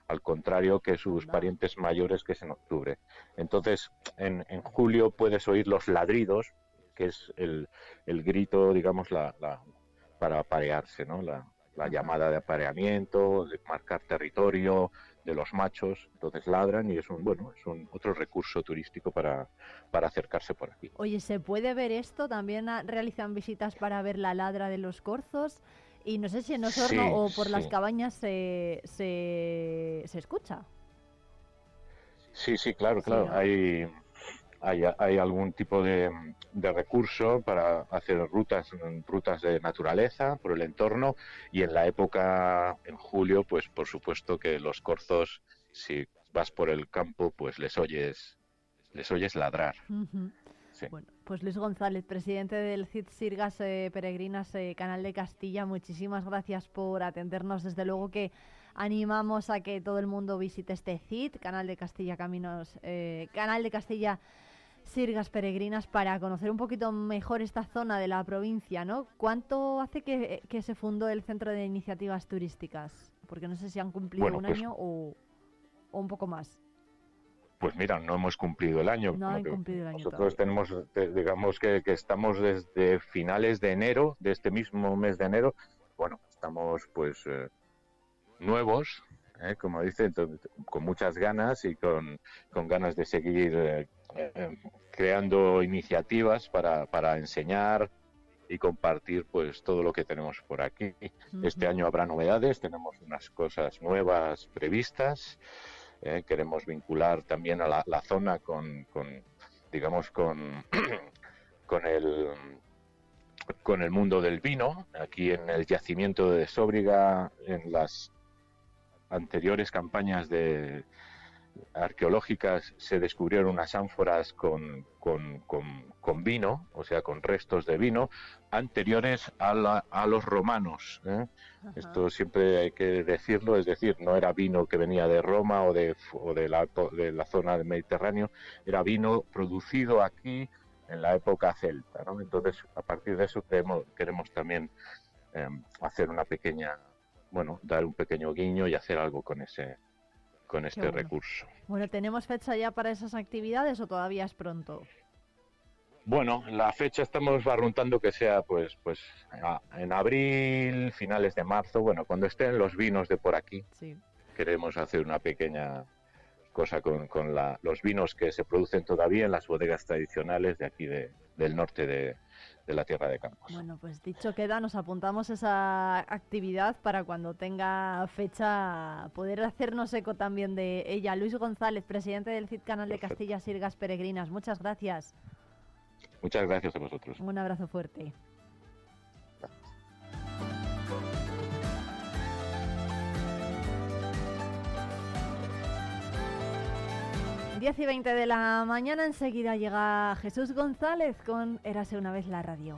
al contrario que sus parientes mayores que es en octubre. Entonces, en, en julio puedes oír los ladridos, que es el, el grito, digamos, la, la- para aparearse, ¿no? La, la llamada de apareamiento, de marcar territorio de los machos, entonces ladran y es un bueno, es un otro recurso turístico para, para acercarse por aquí. Oye, ¿se puede ver esto? También ah, realizan visitas para ver la ladra de los corzos. Y no sé si en Osorno Sí, o por las cabañas se, se, se escucha. Sí, sí, claro, claro. ¿no? Hay, hay, hay algún tipo de, de recurso para hacer rutas, rutas de naturaleza por el entorno y en la época, en julio, pues por supuesto que los corzos, si vas por el campo, pues les oyes, les oyes ladrar. Bueno, pues Luis González, presidente del CID Sirgas eh, Peregrinas eh, Canal de Castilla, muchísimas gracias por atendernos. Desde luego que animamos a que todo el mundo visite este CID, Canal de Castilla Caminos, eh, Canal de Castilla Sirgas Peregrinas, para conocer un poquito mejor esta zona de la provincia, ¿no? ¿Cuánto hace que, que se fundó el Centro de Iniciativas Turísticas? Porque no sé si han cumplido Bueno, un pues- año o, o un poco más. Pues mira, no hemos cumplido el año. No cumplido el año Nosotros tenemos, te- digamos que, que estamos desde finales de enero, de este mismo mes de enero. Bueno, estamos pues eh, nuevos, ¿eh? como dice, con muchas ganas y con, con ganas de seguir eh, eh, creando iniciativas para, para enseñar y compartir pues todo lo que tenemos por aquí. Este año habrá novedades, tenemos unas cosas nuevas previstas. Eh, queremos vincular también a la, zona con, digamos, con, con el con el mundo del vino, aquí en el yacimiento de Sóbriga, en las anteriores campañas de, arqueológicas se descubrieron unas ánforas con, con, con- con vino, o sea, con restos de vino, anteriores a, la- a los romanos. ¿eh? Esto siempre hay que decirlo, es decir, no era vino que venía de Roma o de, o de, la, de la zona del Mediterráneo, era vino producido aquí en la época celta. ¿no? Entonces, a partir de eso queremos, queremos también eh, hacer una pequeña, bueno, dar un pequeño guiño y hacer algo con ese con este bueno. recurso. Bueno, ¿tenemos fecha ya para esas actividades o todavía es pronto? Bueno, la fecha estamos barruntando que sea pues pues en abril, finales de marzo, bueno, cuando estén los vinos de por aquí. Sí. Queremos hacer una pequeña cosa con, con la- los vinos que se producen todavía en las bodegas tradicionales de aquí de- del norte de, de la Tierra de Campos. Bueno, pues dicho queda, nos apuntamos esa actividad para cuando tenga fecha poder hacernos eco también de ella. Luis González, presidente del CID Canal de Castilla Sirgas Peregrinas, muchas gracias. Muchas gracias a vosotros. Un abrazo fuerte. Diez y 20 de la mañana, enseguida llega Jesús González con Érase una vez la radio.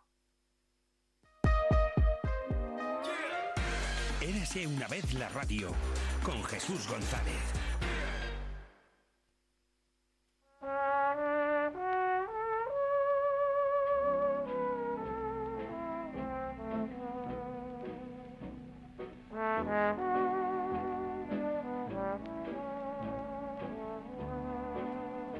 Érase una vez la radio con Jesús González.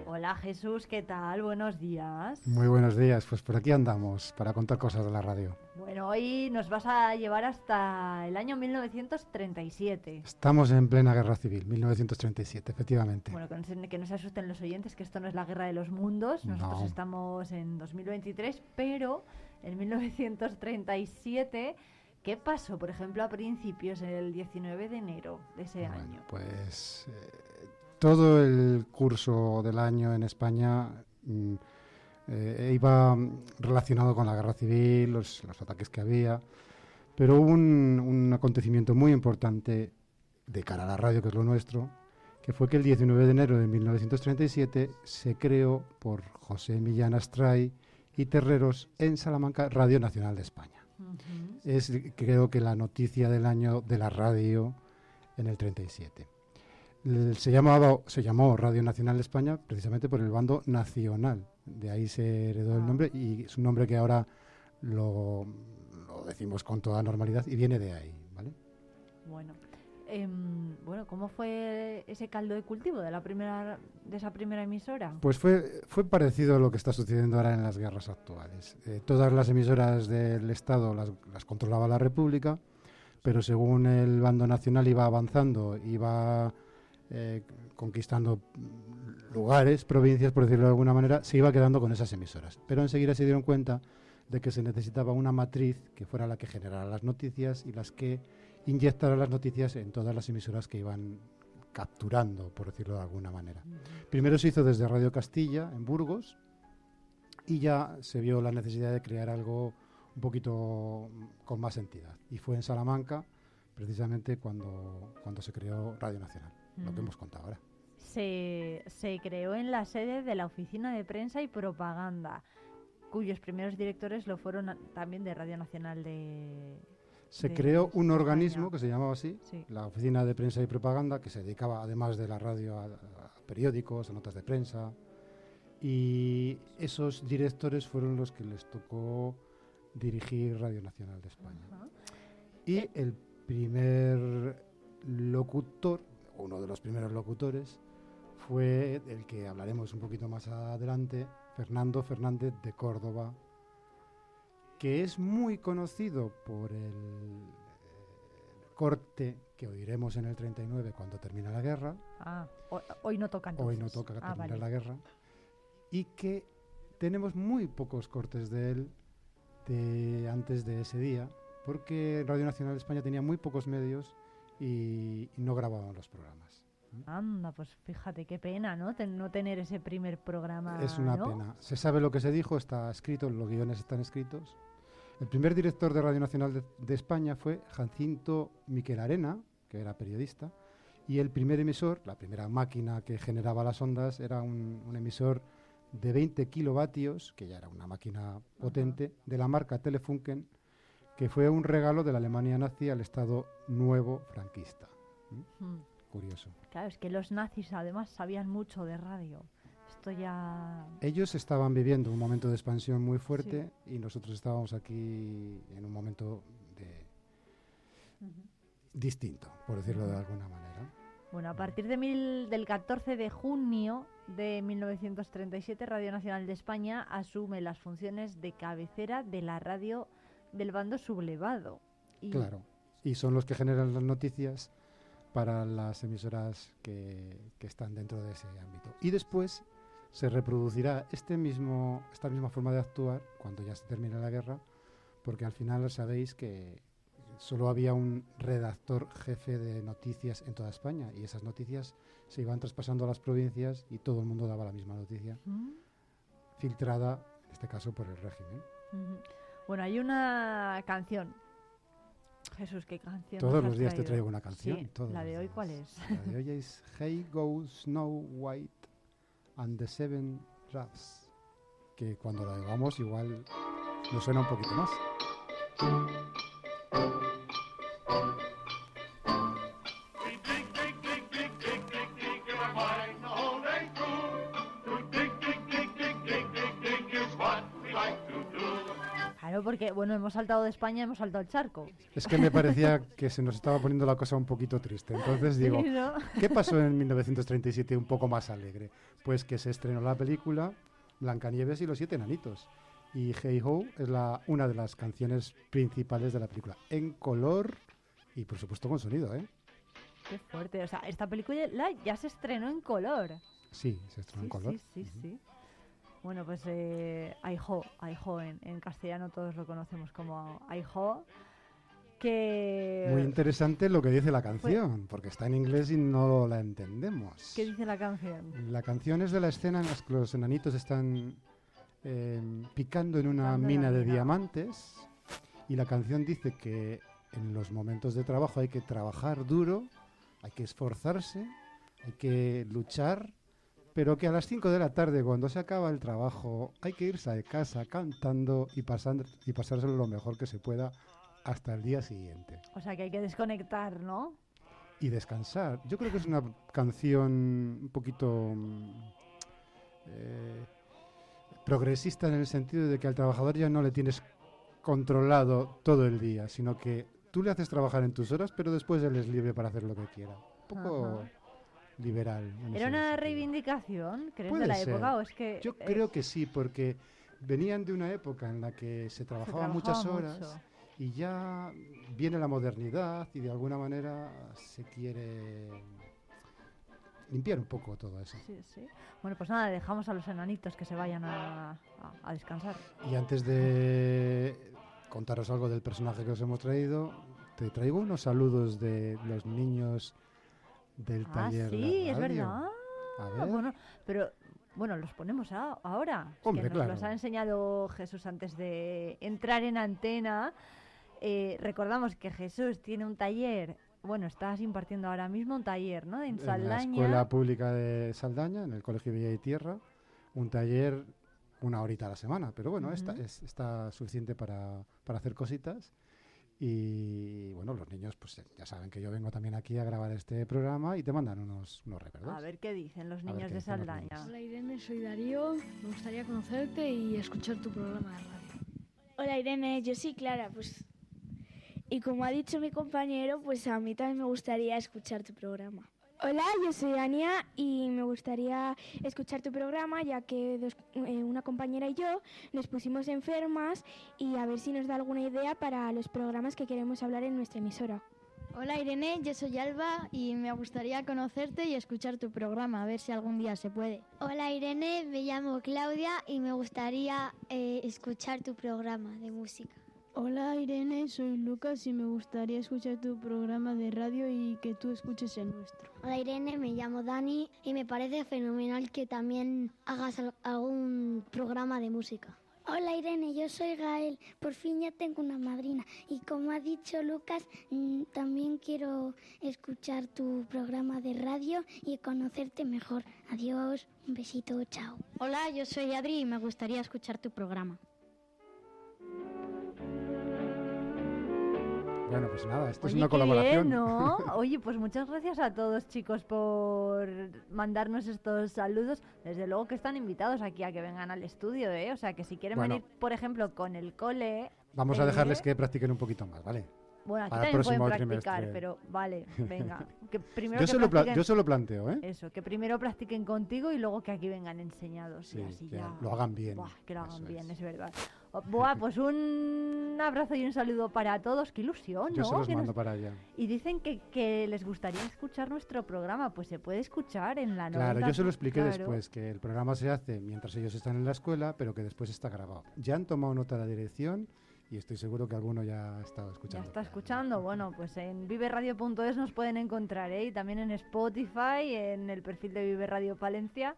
Hola Jesús, ¿qué tal? Buenos días. Muy buenos días, pues por aquí andamos para contar cosas de la radio. Bueno, hoy nos vas a llevar hasta el año 1937. Estamos en plena guerra civil, 1937, efectivamente. Bueno, que no, se, que no se asusten los oyentes, que esto no es la guerra de los mundos. Nosotros No. estamos en 2023, pero en 1937, ¿qué pasó, por ejemplo, a principios, el 19 de enero de ese año? Pues eh, todo el curso del año en España mm, eh, iba mm, relacionado con la guerra civil, los, los ataques que había, pero hubo un, un acontecimiento muy importante de cara a la radio, que es lo nuestro, que fue que el 19 de enero de 1937 se creó por José Millán Astray y Terreros en Salamanca Radio Nacional de España. Es creo que la noticia del año de la radio en el 37. Se, llamaba, se llamó Radio Nacional de España precisamente por el bando nacional. De ahí se heredó el nombre y es un nombre que ahora lo, lo decimos con toda normalidad y viene de ahí. ¿vale? Bueno, em, bueno, ¿cómo fue ese caldo de cultivo de la primera de esa primera emisora? Pues fue, fue parecido a lo que está sucediendo ahora en las guerras actuales. Eh, todas las emisoras del Estado las, las controlaba la República, pero según el bando nacional iba avanzando, iba eh, conquistando mm, lugares, provincias, por decirlo de alguna manera, se iba quedando con esas emisoras. Pero enseguida se dieron cuenta de que se necesitaba una matriz que fuera la que generara las noticias y las que inyectara las noticias en todas las emisoras que iban capturando, por decirlo de alguna manera. Primero se hizo desde Radio Castilla, en Burgos, y ya se vio la necesidad de crear algo un poquito mm, con más entidad. Y fue en Salamanca, precisamente cuando, cuando se creó Radio Nacional, lo que Ujú. hemos contado ahora. Se, se creó en la sede de la Oficina de Prensa y Propaganda, cuyos primeros directores lo fueron también de Radio Nacional de... Se creó un organismo que se llamaba así, Sí. la Oficina de Prensa y Propaganda, que se dedicaba, además de la radio, a, a periódicos, a notas de prensa. Y esos directores fueron los que les tocó dirigir Radio Nacional de España. Y el primer locutor, uno de los primeros locutores, fue el que hablaremos un poquito más adelante, Fernando Fernández de Córdoba, que es muy conocido por el eh, corte que oiremos en el 39 cuando termina la guerra, Ah, ho- hoy no toca hoy no toca Ah, terminar vale. la guerra, y que tenemos muy pocos cortes de él de antes de ese día, porque Radio Nacional de España tenía muy pocos medios y, y no grababan los programas. Anda, pues fíjate, qué pena, ¿no? Ten- no tener ese primer programa. Es una ¿no? pena. Se sabe lo que se dijo, está escrito, los guiones están escritos. El primer director de Radio Nacional de, de España fue Jacinto Miquel Arena, que era periodista, y el primer emisor, la primera máquina que generaba las ondas, era un, un emisor de 20 kilovatios, que ya era una máquina potente, de la marca Telefunken, que fue un regalo de la Alemania nazi al Estado nuevo franquista. ¿Mm? Mm. Curioso. Claro, es que los nazis además sabían mucho de radio. Esto ya... Ellos estaban viviendo un momento de expansión muy fuerte y nosotros estábamos aquí en un momento de distinto, por decirlo de alguna manera. Bueno, a partir de mil- del 14 de junio de 1937, Radio Nacional de España asume las funciones de cabecera de la radio del bando sublevado. Y Claro. Y son los que generan las noticias para las emisoras que, que están dentro de ese ámbito. Y después se reproducirá este mismo, esta misma forma de actuar cuando ya se termine la guerra, porque al final sabéis que solo había un redactor jefe de noticias en toda España y esas noticias se iban traspasando a las provincias y todo el mundo daba la misma noticia, filtrada, en este caso, por el régimen. Bueno, hay una canción. Jesús, ¿qué canción? Todos los días te traigo una canción, Sí, todos la de hoy, ¿cuál es? La de hoy es Hey Go Snow White and the Seven Dwarfs, que cuando la oigamos igual nos suena un poquito más. Claro, porque, bueno, hemos saltado de España, hemos saltado el charco. Es que me parecía que se nos estaba poniendo la cosa un poquito triste. Entonces Sí, digo, ¿no? ¿qué pasó en 1937 un poco más alegre? Pues que se estrenó la película Blancanieves y los siete enanitos. Y Hey Ho es la, una de las canciones principales de la película, en color y por supuesto con sonido, ¿eh? Qué fuerte. O sea, esta película la- ya se estrenó en color. Sí, se estrenó en color. Sí, sí, sí. Bueno, pues eh, Aiho, Aiho en, en castellano todos lo conocemos como Aiho, que... Muy interesante lo que dice la canción, porque está en inglés y no la entendemos. ¿Qué dice la canción? La canción es de la escena en la que los enanitos están eh, picando en una Picando mina de mina. diamantes y la canción dice que en los momentos de trabajo hay que trabajar duro, hay que esforzarse, hay que luchar, pero que a las 5 de la tarde cuando se acaba el trabajo hay que irse a casa cantando y, pasando, y pasárselo lo mejor que se pueda hasta el día siguiente. O sea, que hay que desconectar, ¿no? Y descansar. Yo creo que es una canción un poquito mm, eh, progresista en el sentido de que al trabajador ya no le tienes controlado todo el día, sino que tú le haces trabajar en tus horas, pero después él es libre para hacer lo que quiera. Un poco Ajá. Liberal. ¿Era una reivindicación, crees, de la ser. época? ¿O es que Yo es- creo que sí, porque venían de una época en la que se trabajaba muchas trabajaba horas mucho. y ya viene la modernidad y de alguna manera se quiere limpiar un poco todo eso. Sí, sí. Bueno, pues nada, dejamos a los enanitos que se vayan a, a- a descansar. Y antes de contaros algo del personaje que os hemos traído, te traigo unos saludos de los niños del Ah, taller. de sí, es verdad. A Ah, ver. Bueno, pero bueno, los ponemos a- ahora. Hombre, que nos claro. los ha enseñado Jesús antes de entrar en antena. Eh, recordamos que Jesús tiene un taller, bueno, estás impartiendo ahora mismo un taller, ¿no? En En la Saldaña. Escuela Pública de Saldaña, en el Colegio Villa y Tierra, un taller una horita a la semana, pero bueno, está, Ujú. es- está suficiente para, para hacer cositas. Y bueno, los niños, pues ya saben que yo vengo también aquí a grabar este programa y te mandan unos, unos recuerdos. A ver qué dicen los niños de Saldaña. Hola Irene, soy Darío. Me gustaría conocerte y escuchar tu programa de radio. Hola Irene, yo soy Clara, pues y como ha dicho mi compañero, pues a mí también me gustaría escuchar tu programa. Hola, yo soy Ania y me gustaría escuchar tu programa ya que dos- eh, una compañera y yo nos pusimos enfermas y a ver si nos da alguna idea para los programas que queremos hablar en nuestra emisora. Hola Irene, yo soy Alba y me gustaría conocerte y escuchar tu programa, a ver si algún día se puede. Hola Irene, me llamo Claudia y me gustaría eh, escuchar tu programa de música. Hola Irene, soy Lucas y me gustaría escuchar tu programa de radio y que tú escuches el nuestro. Hola Irene, me llamo Dani y me parece fenomenal que también hagas al- algún programa de música. Hola Irene, yo soy Gael. Por fin ya tengo una madrina. Y como ha dicho Lucas, mm, también quiero escuchar tu programa de radio y conocerte mejor. Adiós, un besito, chao. Hola, yo soy Adri y me gustaría escuchar tu programa. Bueno, pues nada, esto es una colaboración. bien, ¿no? Oye, pues muchas gracias a todos, chicos, por mandarnos estos saludos. Desde luego que están invitados aquí a que vengan al estudio, ¿eh? O sea, que si quieren Bueno. venir, por ejemplo, con el cole... Vamos a ¿eh? dejarles que practiquen un poquito más, ¿vale? Bueno, aquí también pueden practicar, trimestre. pero vale, venga. Que primero Yo que se, lo yo se lo planteo, ¿eh? Eso, que primero practiquen contigo y luego que aquí vengan enseñados. y Sí, así que ya... lo hagan bien. Buah, que lo hagan bien, es verdad. Oh, Buah, pues un abrazo y un saludo para todos. Qué ilusión, Yo ¿no? se los mando nos- para allá. Y dicen que, que les gustaría escuchar nuestro programa. Pues se puede escuchar en la Claro, 90, yo se lo expliqué claro. después, que el programa se hace mientras ellos están en la escuela, pero que después está grabado. Ya han tomado nota de la dirección y estoy seguro que alguno ya ha estado Ya escuchando. está escuchando. Bueno, pues en viveradio.es nos pueden encontrar, ¿eh? Y también en Spotify, en el perfil de Vive Radio Palencia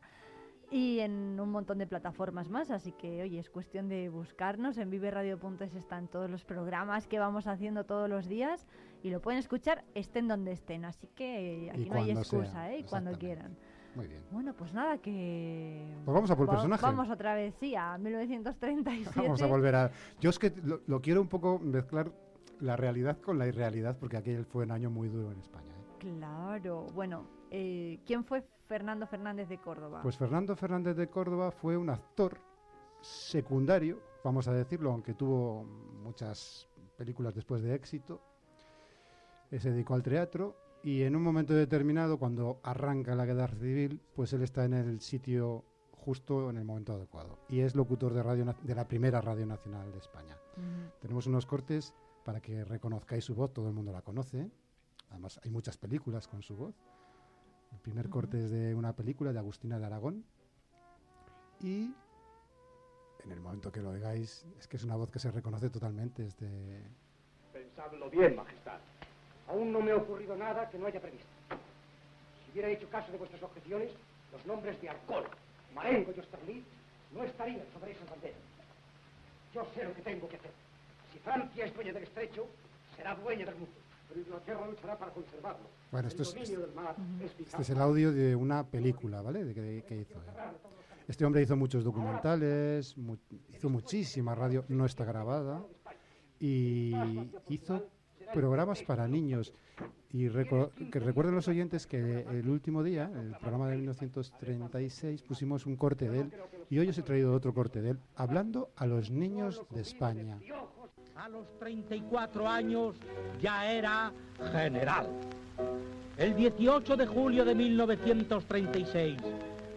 y en un montón de plataformas más. Así que, oye, es cuestión de buscarnos. En viveradio.es están todos los programas que vamos haciendo todos los días y lo pueden escuchar estén donde estén. Así que aquí no hay excusa, sea, ¿eh? Y cuando quieran. Muy bien. Bueno, pues nada, que... Pues vamos a por el Va- personaje. Vamos otra vez, sí, a 1937. Vamos a volver a... Yo es que lo, lo quiero un poco mezclar la realidad con la irrealidad, porque aquel fue un año muy duro en España. ¿eh? Claro, bueno, eh, ¿quién fue Fernando Fernández de Córdoba? Pues Fernando Fernández de Córdoba fue un actor secundario, vamos a decirlo, aunque tuvo muchas películas después de éxito. Eh, Se dedicó al teatro y en un momento determinado, cuando arranca la guerra civil, pues él está en el sitio justo en el momento adecuado. Y es locutor de, radio, de la primera radio nacional de España. Tenemos unos cortes para que reconozcáis su voz, todo el mundo la conoce. Además, hay muchas películas con su voz. El primer corte es de una película de Agustina de Aragón. Y en el momento que lo oigáis, es que es una voz que se reconoce totalmente. Es de... Pensadlo bien, Majestad. Aún no me ha ocurrido nada que no haya previsto. Si hubiera hecho caso de vuestras objeciones, los nombres de Alcohol, Marengo y Osterlitz no estarían sobre esas banderas. Yo sé lo que tengo que hacer. Si Francia es dueña del estrecho, será dueña del mundo. Pero Inglaterra luchará para conservarlo. Bueno, el esto es- dominio del mar es vital. Este es el audio de una película, ¿vale? De que, que hizo. él. Este hombre hizo muchos documentales, mu- hizo muchísima radio, no está grabada, y hizo programas para niños. Y que recuerden los oyentes que el último día, el programa de 1936, pusimos un corte de él, y hoy os he traído otro corte de él, hablando a los niños de España. A los 34 años ya era general. El 18 de julio de 1936,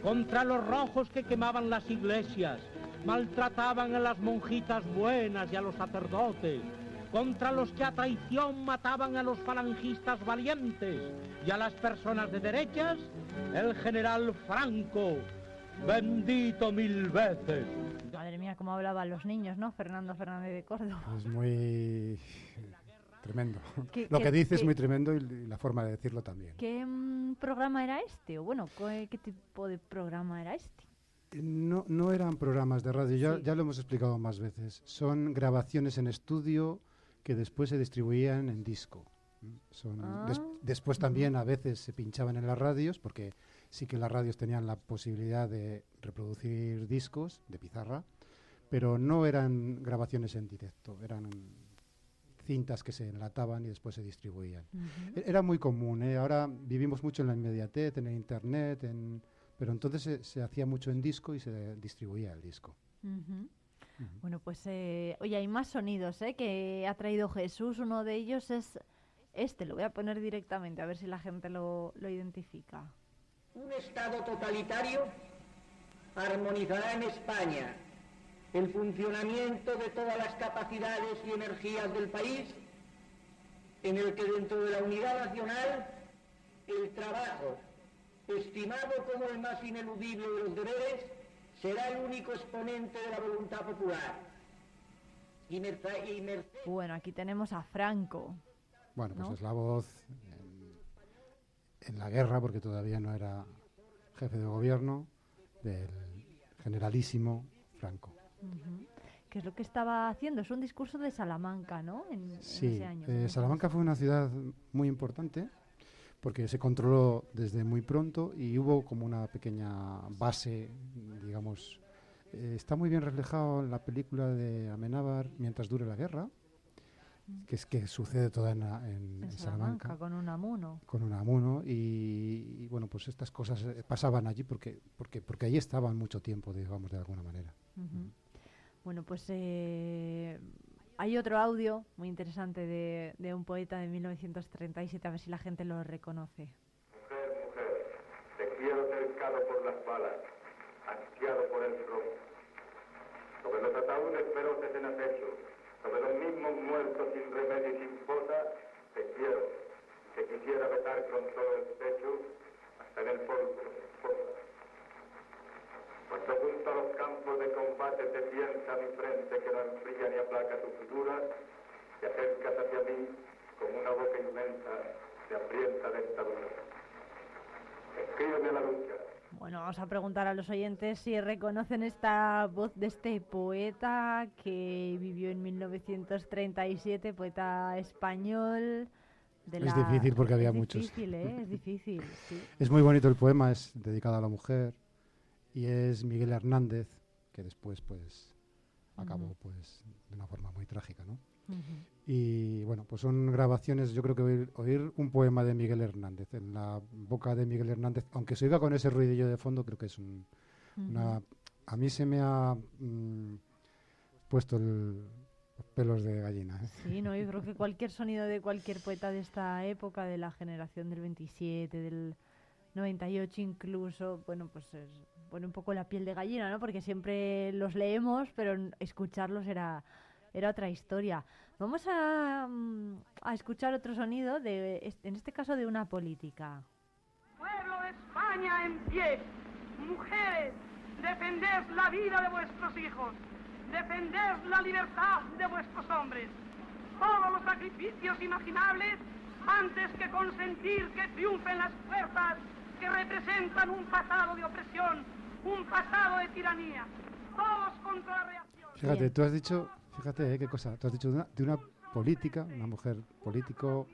contra los rojos que quemaban las iglesias, maltrataban a las monjitas buenas y a los sacerdotes, contra los que a traición mataban a los falangistas valientes y a las personas de derechas, el general Franco, bendito mil veces, Madre mía, cómo hablaban los niños, ¿no? Fernando Fernández de Córdoba. Es muy tremendo. ¿Qué- Lo qué- que dice es muy tremendo y, y la forma de decirlo también. ¿Qué mm, programa era este? O bueno, ¿qué, qué tipo de programa era este? No, no eran programas de radio, ya, ya lo hemos explicado más veces. Son grabaciones en estudio que después se distribuían en disco. Son, des- Ah. después también a veces se pinchaban en las radios, porque sí que las radios tenían la posibilidad de reproducir discos de pizarra, pero no eran grabaciones en directo, eran cintas que se enlataban y después se distribuían. Ujú. E- Era muy común, ¿eh? ahora vivimos mucho en la inmediatez, en el internet, en... pero entonces se, se hacía mucho en disco y se distribuía el disco. Bueno, pues, eh, oye, hay más sonidos ¿eh? que ha traído Jesús. Uno de ellos es este, lo voy a poner directamente, a ver si la gente lo, lo identifica. Un Estado totalitario armonizará en España el funcionamiento de todas las capacidades y energías del país, en el que dentro de la unidad nacional el trabajo, estimado como el más ineludible de los deberes, será el único exponente de la voluntad popular. Y merce- y merced Bueno, aquí tenemos a Franco. Bueno, pues ¿No? es la voz en, en la guerra, porque todavía no era jefe de gobierno, del generalísimo Franco. ¿Qué es lo que estaba haciendo? Es un discurso de Salamanca, ¿no? En, en Sí, ese año. eh, Salamanca fue una ciudad muy importante porque se controló desde muy pronto y hubo como una pequeña base, digamos, eh, está muy bien reflejado en la película de Amenábar, Mientras dure la guerra, que es que sucede toda en, en- En en Salamanca, Salamanca con un amuno. con Unamuno y, y, bueno, pues estas cosas eh, pasaban allí porque, porque, porque allí estaban mucho tiempo, digamos, de alguna manera. Bueno, pues eh, hay otro audio muy interesante de, de un poeta de 1937, a ver si la gente lo reconoce. Mujer, mujer, te quiero cercado por las balas, ansiado por el robo. Sobre los ataúdes feroces en acecho, sobre los mismos muertos sin remedio y sin fosa, te quiero. Te quisiera besar con todo el pecho, hasta en el polvo. Cuando junto a los campos de combate te piensa mi frente que no enfría ni aplaca tu figura, te acercas hacia mí con una boca inmensa de hambrienta dentadura. Escríbeme la lucha. Bueno, vamos a preguntar a los oyentes si reconocen esta voz de este poeta que vivió en 1937, poeta español. De Es la- difícil porque había es muchos. difícil, ¿eh? Es difícil, sí. Es muy bonito el poema, es dedicado a la mujer y es Miguel Hernández, que después pues acabó pues de una forma muy trágica, ¿no? Y bueno, pues son grabaciones, yo creo que oír, oír un poema de Miguel Hernández en la boca de Miguel Hernández, aunque se oiga con ese ruidillo de fondo, creo que es un- una... A mí se me ha mm, puesto el- los pelos de gallina. ¿eh? Sí, no, yo creo que cualquier sonido de cualquier poeta de esta época, de la generación del 27, del 98 incluso, bueno, pues es, pone un poco la piel de gallina, ¿no? Porque siempre los leemos, pero escucharlos era, era otra historia. Vamos a, mm, a escuchar otro sonido, de, en este caso de una política. Pueblo de España en pie, mujeres, defended la vida de vuestros hijos, defended la libertad de vuestros hombres, todos los sacrificios imaginables antes que consentir que triunfen las fuerzas que representan un pasado de opresión, un pasado de tiranía, todos contra la reacción. Fíjate, tú has dicho, fíjate, ¿eh? qué cosa, tú has dicho de una, de una política, una mujer político,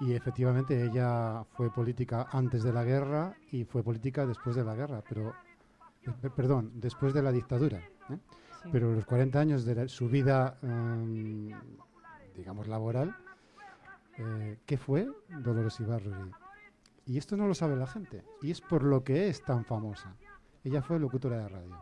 y efectivamente ella fue política antes de la guerra y fue política después de la guerra, pero, eh, pe- perdón, después de la dictadura. ¿eh? Sí. Pero los 40 años de la- su vida, em, digamos, laboral, eh, ¿qué fue Dolores Ibarruri? Y esto no lo sabe la gente, y es por lo que es tan famosa. Ella fue locutora de radio.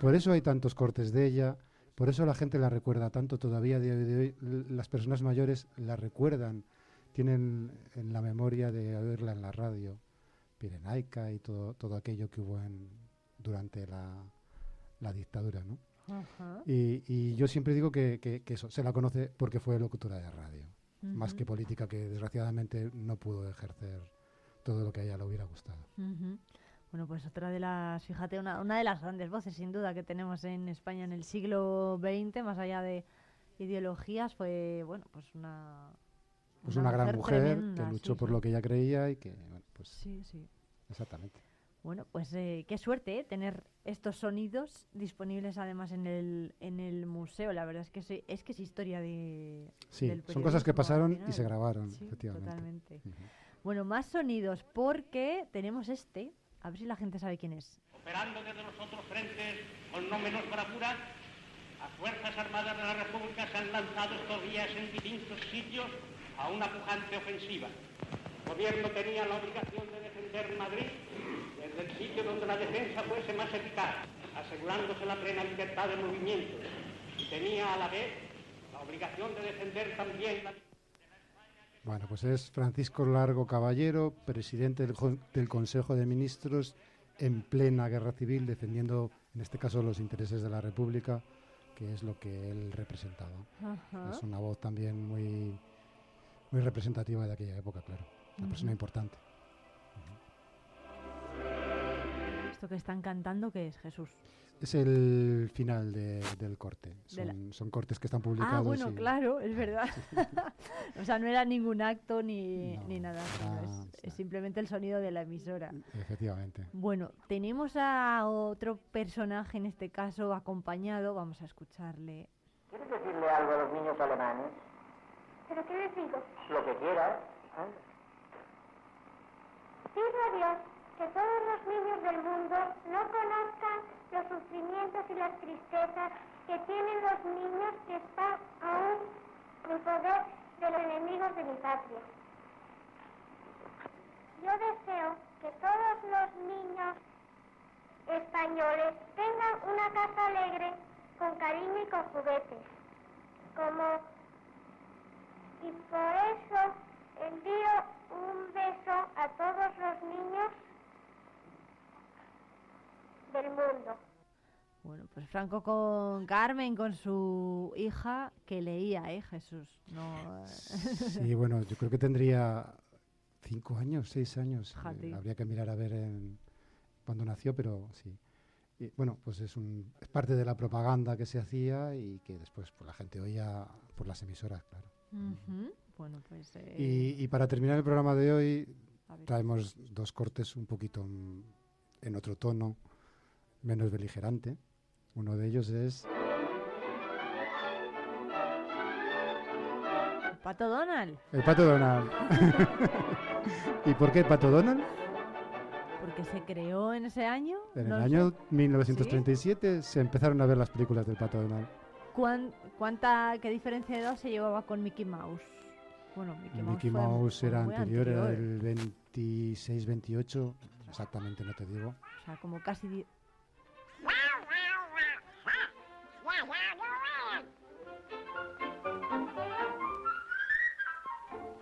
Por eso hay tantos cortes de ella, por eso la gente la recuerda tanto todavía hoy de hoy. Las personas mayores la recuerdan, tienen en la memoria de oírla en la radio, Pirenaica y todo, todo aquello que hubo en, durante la, la dictadura, ¿no? Ajá. Y, y yo siempre digo que, que- que eso, se la conoce porque fue locutora de radio, más que política, que desgraciadamente no pudo ejercer todo lo que a ella le hubiera gustado. Bueno, pues otra de las, fíjate, una, una de las grandes voces sin duda que tenemos en España en el siglo XX, más allá de ideologías, fue, bueno, pues una... Pues una, gran mujer tremenda, que luchó sí, por sí. lo que ella creía y que, bueno, pues Sí, sí. exactamente. Bueno, pues eh, qué suerte ¿eh? tener estos sonidos disponibles además en el, en el museo. La verdad es que sí- es que es historia de. Sí, son cosas que pasaron y se grabaron, Sí, efectivamente. Totalmente. Bueno, más sonidos porque tenemos este. A ver si la gente sabe quién es. Operando desde los otros frentes con no menos bravura, las Fuerzas Armadas de la República se han lanzado estos días en distintos sitios a una pujante ofensiva. El gobierno tenía la obligación de defender Madrid desde el sitio donde la defensa fuese más eficaz, asegurándose la plena libertad de movimiento. Y tenía a la vez la obligación de defender también la Bueno, pues es Francisco Largo Caballero, presidente del, del Consejo de Ministros en plena guerra civil, defendiendo en este caso los intereses de la República, que es lo que él representaba. Ajá. Es una voz también muy, muy representativa de aquella época, claro. Una persona importante. Esto que están cantando, que es Jesús? Es el final de- del corte. De la- Son, son cortes que están publicados. Ah, bueno, y- claro, es verdad. o sea, no era ningún acto ni, ni nada, era- es, es simplemente el sonido de la emisora. Efectivamente. Bueno, tenemos a otro personaje, en este caso acompañado, vamos a escucharle. ¿Quieres decirle algo a los niños alemanes? ¿Pero qué les digo? Lo que quieras. Pido a Dios que todos los niños del mundo no conozcan los sufrimientos y las tristezas que tienen los niños que están aún en poder de los enemigos de mi patria. Yo deseo que todos los niños españoles tengan una casa alegre, con cariño y con juguetes. Como y por eso envío un beso a todos los niños del mundo. Bueno, pues Franco con Carmen, con su hija, que leía, ¿eh, Jesús? No, Sí, bueno, yo creo que tendría cinco años, seis años. eh, habría que mirar a ver en, cuándo nació, pero sí. Y, bueno, pues es, un, es parte de la propaganda que se hacía y que después pues, la gente oía por las emisoras, claro. Bueno, pues... eh, Y, y para terminar el programa de hoy, traemos dos cortes un poquito en otro tono, menos beligerante. Uno de ellos es Pato Donald, el Pato Donald. ¿Y por qué Pato Donald? porque se creó en ese año. En el año sé. 1937 se empezaron a ver las películas del Pato Donald. ¿Cuán- ¿Cuánta, qué diferencia de edad se llevaba con Mickey Mouse? Bueno, Mickey Mouse, Mickey era muy anterior, era anterior. del 26-28, exactamente no te digo. O sea, como casi...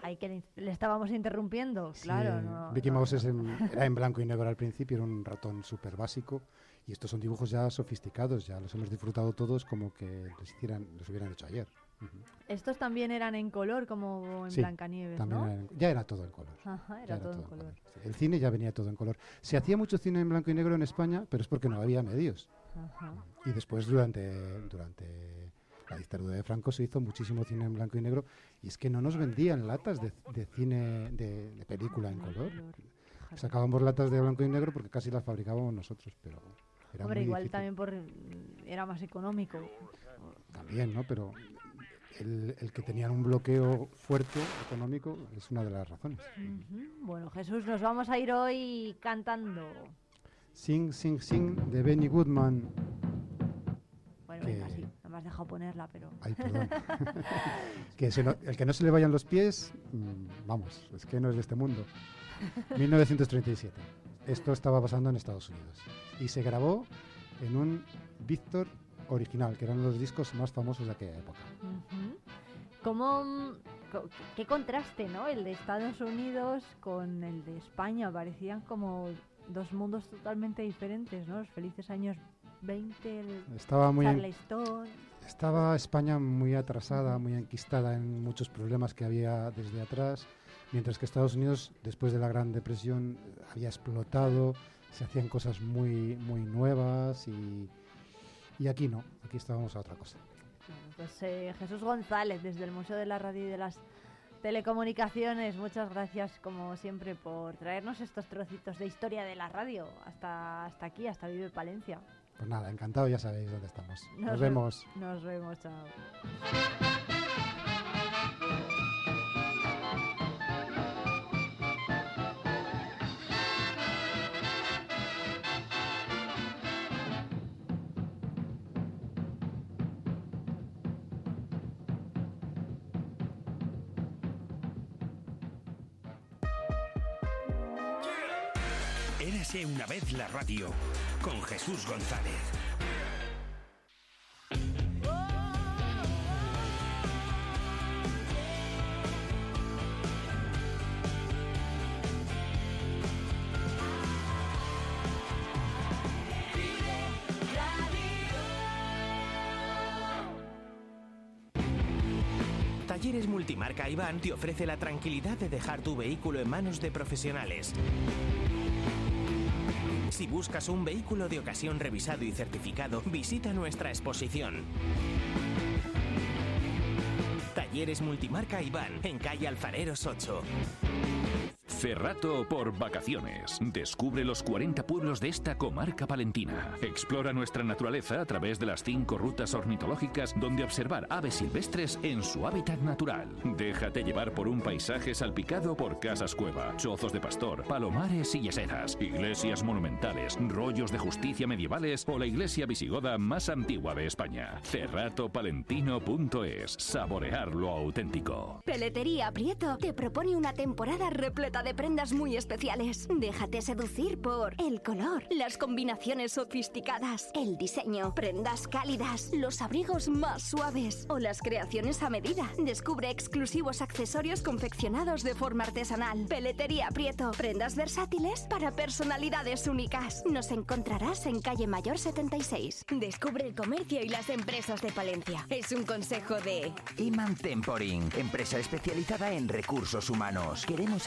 Ay, que le, le estábamos interrumpiendo, Sí, claro. no- Mickey no- Mouse es en- era en blanco y negro al principio, era un ratón súper básico y estos son dibujos ya sofisticados, ya los hemos disfrutado todos como que los, hicieran, los hubieran hecho ayer. Estos también eran en color, como en Sí, Blancanieves, ¿no? ya era todo en color. Ajá, ya era todo en color. Sí, El cine ya venía todo en color. Se hacía mucho cine en blanco y negro en España, pero es porque no había medios. Ajá. Y después durante, durante la dictadura de Franco se hizo muchísimo cine en blanco y negro y es que no nos vendían latas de, de cine, de, de película en color. Sacábamos latas de blanco y negro porque casi las fabricábamos nosotros, pero era Hombre, muy igual difícil. también por era más económico. También, ¿no? Pero el, el que tenían un bloqueo fuerte económico es una de las razones. Bueno, Jesús, nos vamos a ir hoy cantando. Sing, Sing, Sing de Benny Goodman. Bueno, venga, sí, no me has dejado ponerla, pero... Ay, perdón. que se no- el que no se le vayan los pies, mm, vamos, es que no es de este mundo. 1937. Esto estaba pasando en Estados Unidos. Y se grabó en un Victor original, que eran los discos más famosos de aquella época. ¿Cómo, mm, qué contraste, ¿no? El de Estados Unidos con el de España. Parecían como dos mundos totalmente diferentes, ¿no? Los felices años 20, el Estaba muy Charleston. Estaba España muy atrasada, muy enquistada en muchos problemas que había desde atrás, mientras que Estados Unidos, después de la Gran Depresión, había explotado, se hacían cosas muy, muy nuevas y, y aquí no, aquí estábamos a otra cosa. Bueno, pues eh, Jesús González, desde el Museo de la Radio y de las Telecomunicaciones, muchas gracias como siempre por traernos estos trocitos de historia de la radio hasta, hasta aquí, hasta Vive Palencia. Pues nada, encantado, ya sabéis dónde estamos. Nos, Nos vemos. Nos vemos, chao. Una vez la radio con Jesús González. Talleres Multimarca Iván te ofrece la tranquilidad de dejar tu vehículo en manos de profesionales. Si buscas un vehículo de ocasión revisado y certificado, visita nuestra exposición. Talleres Multimarca Iván, en calle Alfareros 8. Cerrato por vacaciones. Descubre los 40 pueblos de esta comarca palentina. Explora nuestra naturaleza a través de las cinco rutas ornitológicas donde observar aves silvestres en su hábitat natural. Déjate llevar por un paisaje salpicado por casas cueva, chozos de pastor, palomares y yeseras, iglesias monumentales, rollos de justicia medievales o la iglesia visigoda más antigua de España. Cerratopalentino.es. Saborear lo auténtico. Peletería Prieto te propone una temporada repleta de prendas muy especiales. Déjate seducir por el color, las combinaciones sofisticadas, el diseño, prendas cálidas, los abrigos más suaves o las creaciones a medida. Descubre exclusivos accesorios confeccionados de forma artesanal. Peletería Prieto, prendas versátiles para personalidades únicas. Nos encontrarás en calle Mayor 76. Descubre el comercio y las empresas de Palencia. Es un consejo de Iman Temporing, empresa especializada en recursos humanos. Queremos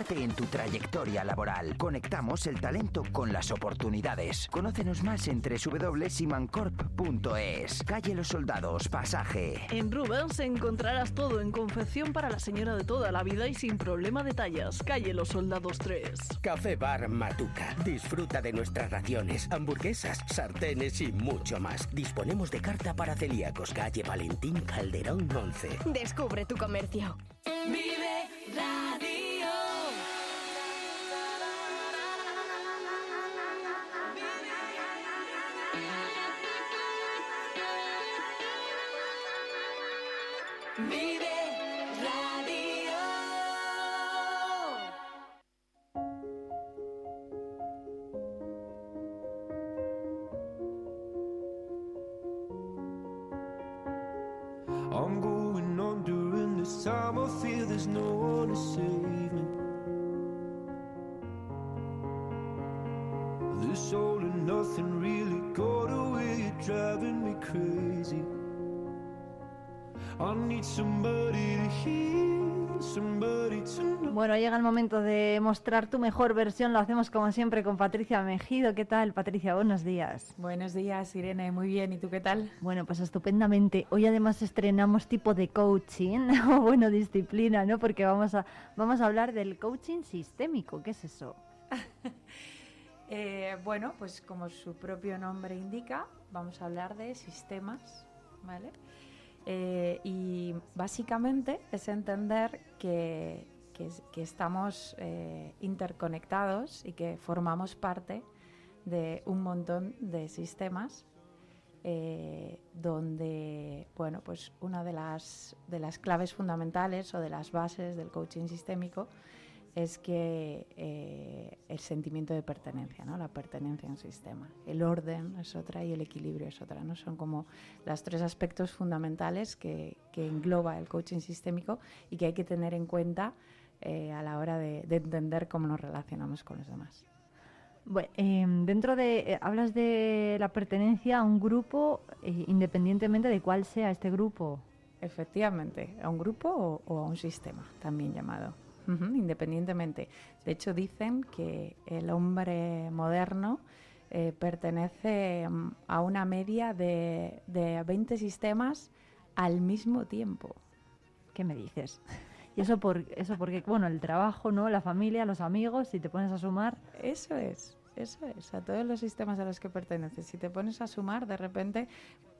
acompañarte en tu trayectoria laboral. Conectamos el talento con las oportunidades. Conócenos más en www.simancorp.es. Calle Los Soldados, pasaje. En Rubens encontrarás todo en confección para la señora de toda la vida y sin problema de tallas. Calle Los Soldados 3. Café Bar Matuca. Disfruta de nuestras raciones, hamburguesas, sartenes y mucho más. Disponemos de carta para celíacos. Calle Valentín Calderón 11. Descubre tu comercio. Vive Radio. Vive momento de mostrar tu mejor versión. Lo hacemos como siempre con Patricia Mejido. ¿Qué tal, Patricia? Buenos días. Buenos días, Irene. Muy bien. ¿Y tú qué tal? Bueno, pues estupendamente. Hoy además estrenamos tipo de coaching, o bueno, disciplina, ¿no? Porque vamos a, vamos a hablar del coaching sistémico. ¿Qué es eso? Eh, bueno, pues como su propio nombre indica, vamos a hablar de sistemas, ¿vale? Eh, y básicamente es entender que, que es- que estamos eh, interconectados y que formamos parte de un montón de sistemas eh, donde, bueno, pues una de las, de las claves fundamentales o de las bases del coaching sistémico es que eh, el sentimiento de pertenencia, ¿no? la pertenencia a un sistema. El orden es otra y el equilibrio es otra. ¿no? Son como los tres aspectos fundamentales que, que engloba el coaching sistémico y que hay que tener en cuenta eh, a la hora de, de entender cómo nos relacionamos con los demás. Bueno, em, dentro de, eh, hablas de la pertenencia a un grupo eh, independientemente de cuál sea este grupo. Efectivamente, a un grupo o, o a un sistema, también llamado, Ujú, independientemente. De hecho, dicen que el hombre moderno eh, pertenece mm, a una media de, de 20 sistemas al mismo tiempo. ¿Qué me dices? Y eso por eso porque bueno, el trabajo, ¿no? La familia, los amigos, si te pones a sumar. Eso es. Eso es, a todos los sistemas a los que perteneces. Si te pones a sumar, de repente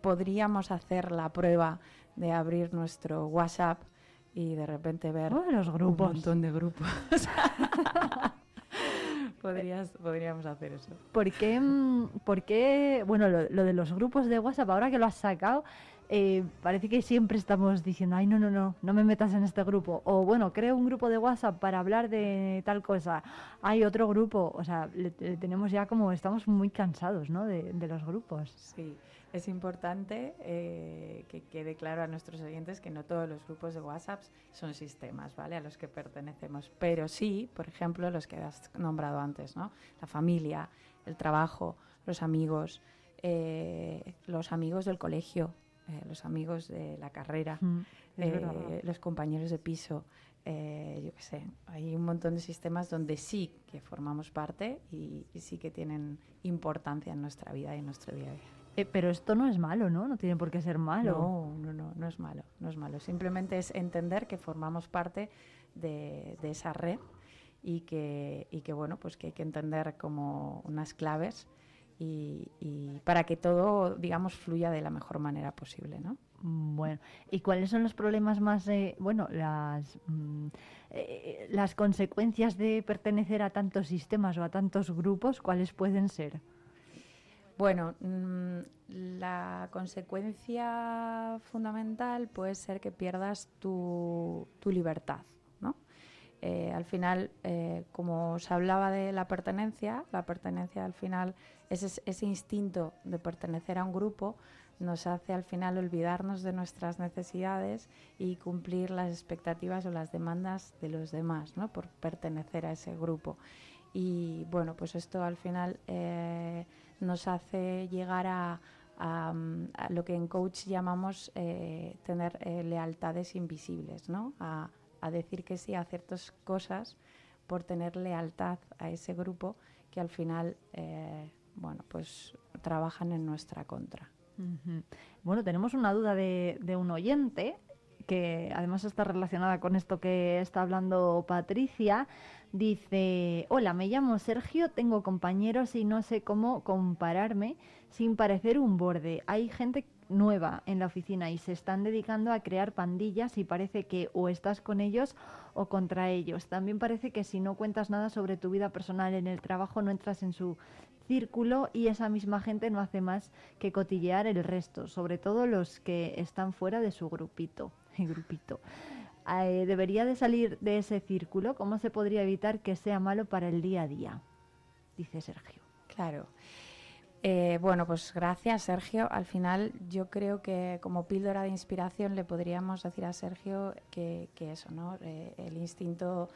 podríamos hacer la prueba de abrir nuestro WhatsApp y de repente ver Oh, los grupos. un montón de grupos. Podrías, podríamos hacer eso. ¿Por qué, mm, por qué- bueno, lo, lo de los grupos de WhatsApp, ahora que lo has sacado, eh, parece que siempre estamos diciendo, ay, no, no, no, no me metas en este grupo. O bueno, creo un grupo de WhatsApp para hablar de tal cosa. Hay otro grupo, o sea, le- tenemos ya como, estamos muy cansados, ¿no? De, de los grupos. Sí, es importante eh, que quede claro a nuestros oyentes que no todos los grupos de WhatsApp son sistemas, ¿vale? A los que pertenecemos, pero sí, por ejemplo, los que has nombrado antes, ¿no? La familia, el trabajo, los amigos, eh, los amigos del colegio, eh, los amigos de la carrera, Mm, eh, los compañeros de piso, eh, yo qué sé, hay un montón de sistemas donde sí que formamos parte y, y sí que tienen importancia en nuestra vida y en nuestro día a día. Eh, pero esto no es malo, ¿no? No tiene por qué ser malo. No, no, no, no es malo, no es malo. Simplemente es entender que formamos parte de, de esa red y que, y que, bueno, pues que hay que entender como unas claves y, y para que todo, digamos, fluya de la mejor manera posible, ¿no? Mm, Bueno, ¿y cuáles son los problemas más, eh, bueno, las, mm, eh, las consecuencias de pertenecer a tantos sistemas o a tantos grupos? ¿Cuáles pueden ser? Bueno, mm, la consecuencia fundamental puede ser que pierdas tu, tu libertad, ¿no? Eh, al final, eh, como se hablaba de la pertenencia, la pertenencia al final, ese, instinto de pertenecer a un grupo nos hace al final olvidarnos de nuestras necesidades y cumplir las expectativas o las demandas de los demás, ¿no? Por pertenecer a ese grupo. Y bueno, pues esto al final eh, nos hace llegar a, lo que en coach llamamos eh, tener eh, lealtades invisibles, ¿no? A, decir que sí a ciertas cosas por tener lealtad a ese grupo que al final, bueno, pues trabajan en nuestra contra. Bueno, tenemos una duda de, de un oyente que además está relacionada con esto que está hablando Patricia. Dice, hola, me llamo Sergio, tengo compañeros y no sé cómo compararme sin parecer un borde. Hay gente nueva en la oficina y se están dedicando a crear pandillas y parece que o estás con ellos o contra ellos. También parece que si no cuentas nada sobre tu vida personal en el trabajo no entras en su círculo y esa misma gente no hace más que cotillear el resto, sobre todo los que están fuera de su grupito. grupito. Eh, debería de salir de ese círculo. ¿Cómo se podría evitar que sea malo para el día a día? Dice Sergio. Claro. Eh, bueno, pues gracias, Sergio. Al final, yo creo que como píldora de inspiración le podríamos decir a Sergio que, que eso, ¿no? Eh, el instinto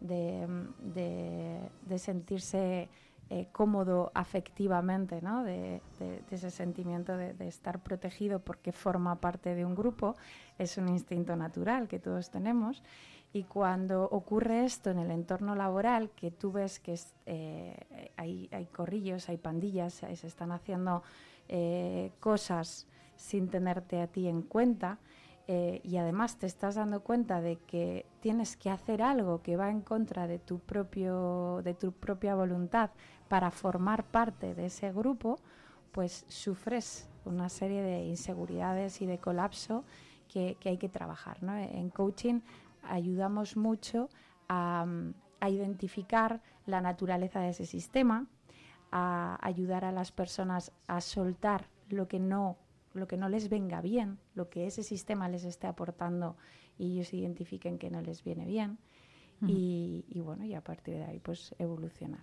de, sentirse eh, cómodo afectivamente, ¿no? De, ese sentimiento de, estar protegido porque forma parte de un grupo, es un instinto natural que todos tenemos. Y cuando ocurre esto en el entorno laboral, que tú ves que eh, hay, corrillos, hay pandillas, se están haciendo eh, cosas sin tenerte a ti en cuenta, eh, y además te estás dando cuenta de que tienes que hacer algo que va en contra de tu, propio, de tu propia voluntad para formar parte de ese grupo, pues sufres una serie de inseguridades y de colapso que, que hay que trabajar. ¿no? En coaching ayudamos mucho a, a identificar la naturaleza de ese sistema, a ayudar a las personas a soltar lo que no lo que no les venga bien, lo que ese sistema les esté aportando y ellos identifiquen que no les viene bien y bueno, y a partir de ahí pues evolucionar.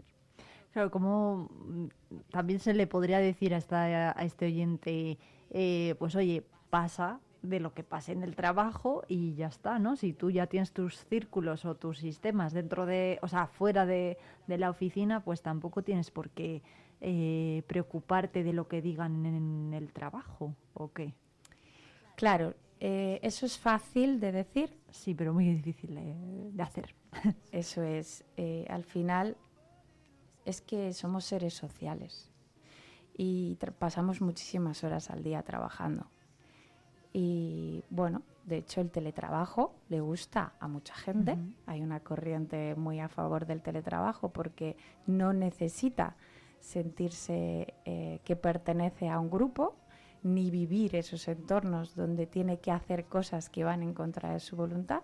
Claro, como mm, también se le podría decir a, esta, a este oyente, eh, pues oye, pasa de lo que pase en el trabajo y ya está, ¿no? Si tú ya tienes tus círculos o tus sistemas dentro de, o sea, fuera de, de la oficina, pues tampoco tienes por qué eh, preocuparte de lo que digan en el trabajo, ¿o qué? Claro, eh, eso es fácil de decir. Sí, pero muy difícil de, de hacer. Eso es, eh, al final es que somos seres sociales y pasamos muchísimas horas al día trabajando. Y bueno, de hecho el teletrabajo le gusta a mucha gente. Hay una corriente muy a favor del teletrabajo porque no necesita sentirse eh, que pertenece a un grupo ni vivir esos entornos donde tiene que hacer cosas que van en contra de su voluntad.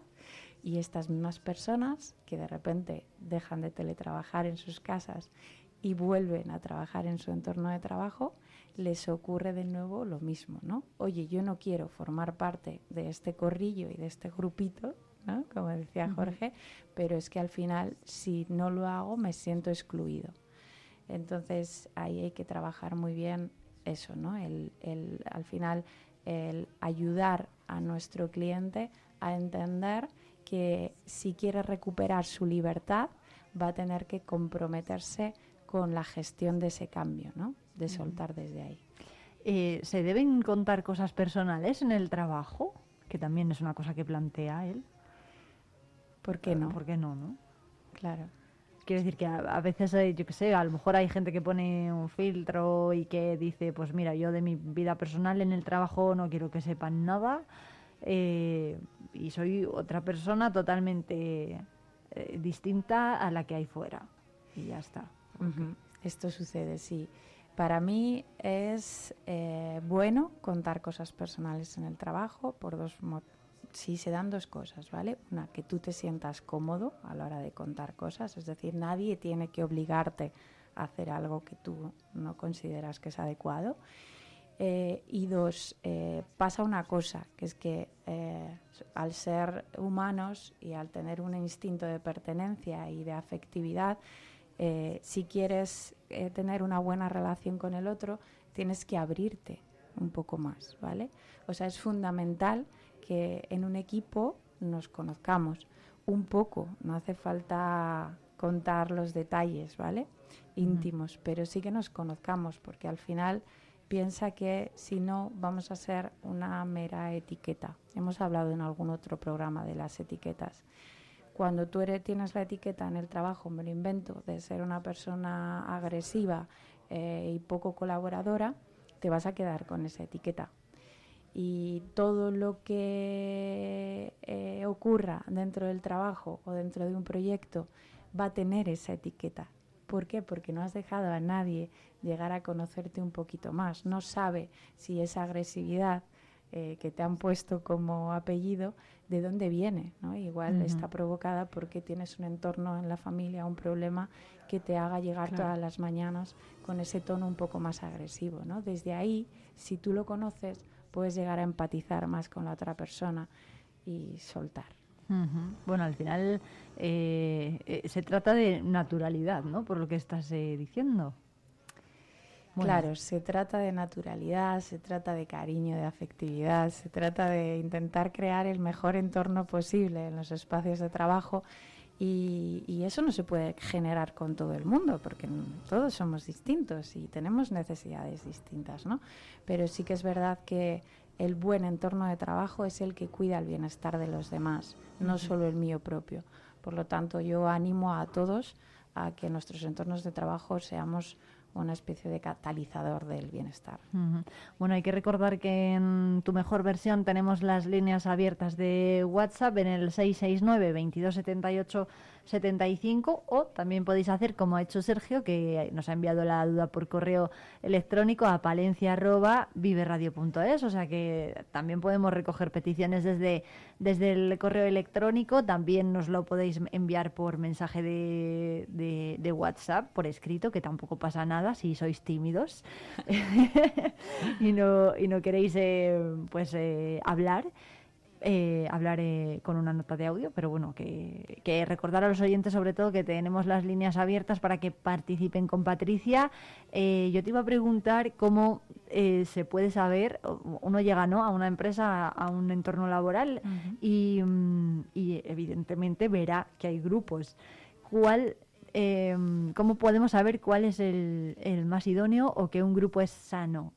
Y estas mismas personas que de repente dejan de teletrabajar en sus casas y vuelven a trabajar en su entorno de trabajo, les ocurre de nuevo lo mismo, ¿no? Oye, yo no quiero formar parte de este corrillo y de este grupito, ¿no? Como decía. Jorge, pero es que al final, si no lo hago, me siento excluido. Entonces, ahí hay que trabajar muy bien eso, ¿no? El, el- al final, el ayudar a nuestro cliente a entender que si quiere recuperar su libertad, va a tener que comprometerse con la gestión de ese cambio, ¿no? De soltar desde ahí. Eh, ¿Se deben contar cosas personales en el trabajo? Que también es una cosa que plantea él. ¿Por qué no? ¿Por qué no, no? Claro. Quiero decir que a, a veces, eh, yo qué sé, a lo mejor hay gente que pone un filtro y que dice, pues mira, yo de mi vida personal en el trabajo no quiero que sepan nada eh, y soy otra persona totalmente eh, distinta a la que hay fuera. Y ya está. Esto sucede, sí. Para mí es eh, bueno contar cosas personales en el trabajo por dos Sí, se dan dos cosas, ¿vale? Una, que tú te sientas cómodo a la hora de contar cosas, es decir, nadie tiene que obligarte a hacer algo que tú no consideras que es adecuado. Eh, y dos, eh, pasa una cosa, que es que eh, al ser humanos y al tener un instinto de pertenencia y de afectividad, si quieres tener una buena relación con el otro, tienes que abrirte un poco más, ¿vale? O sea, es fundamental que en un equipo nos conozcamos un poco, no hace falta contar los detalles, ¿vale? Íntimos, pero sí que nos conozcamos, porque al final piensa que si no vamos a ser una mera etiqueta. Hemos hablado en algún otro programa de las etiquetas. Cuando tú eres, tienes la etiqueta en el trabajo, me lo invento, de ser una persona agresiva eh, y poco colaboradora, te vas a quedar con esa etiqueta. Y todo lo que eh, ocurra dentro del trabajo o dentro de un proyecto va a tener esa etiqueta. ¿Por qué? Porque no has dejado a nadie llegar a conocerte un poquito más. No sabe si esa agresividad eh, que te han puesto como apellido, de dónde viene. ¿no? Igual está provocada porque tienes un entorno en la familia, un problema que te haga llegar Claro. todas las mañanas con ese tono un poco más agresivo. ¿no? Desde ahí, si tú lo conoces, puedes llegar a empatizar más con la otra persona y soltar. Bueno, al final eh, eh, se trata de naturalidad, ¿no? Por lo que estás eh, diciendo. Bueno. Claro, se trata de naturalidad, se trata de cariño, de afectividad, se trata de intentar crear el mejor entorno posible en los espacios de trabajo y, y eso no se puede generar con todo el mundo porque todos somos distintos y tenemos necesidades distintas, ¿no? Pero sí que es verdad que el buen entorno de trabajo es el que cuida el bienestar de los demás, no solo el mío propio. Por lo tanto, yo animo a todos a que en nuestros entornos de trabajo seamos una especie de catalizador del bienestar. Bueno, hay que recordar que en tu mejor versión tenemos las líneas abiertas de WhatsApp en el 669 2278 75 o también podéis hacer como ha hecho Sergio que nos ha enviado la duda por correo electrónico a palencia@viveradio.es, o sea que también podemos recoger peticiones desde desde el correo electrónico, también nos lo podéis enviar por mensaje de, de- de WhatsApp, por escrito, que tampoco pasa nada si sois tímidos y, no, y no queréis eh, pues eh, hablar. Eh, hablar eh, con una nota de audio, pero bueno, que, que recordar a los oyentes sobre todo que tenemos las líneas abiertas para que participen con Patricia. Eh, yo te iba a preguntar cómo eh, se puede saber, uno llega ¿no? a una empresa, a un entorno laboral y, mm, y evidentemente verá que hay grupos. ¿Cuál, eh, ¿Cómo podemos saber cuál es el, el más idóneo o que un grupo es sano?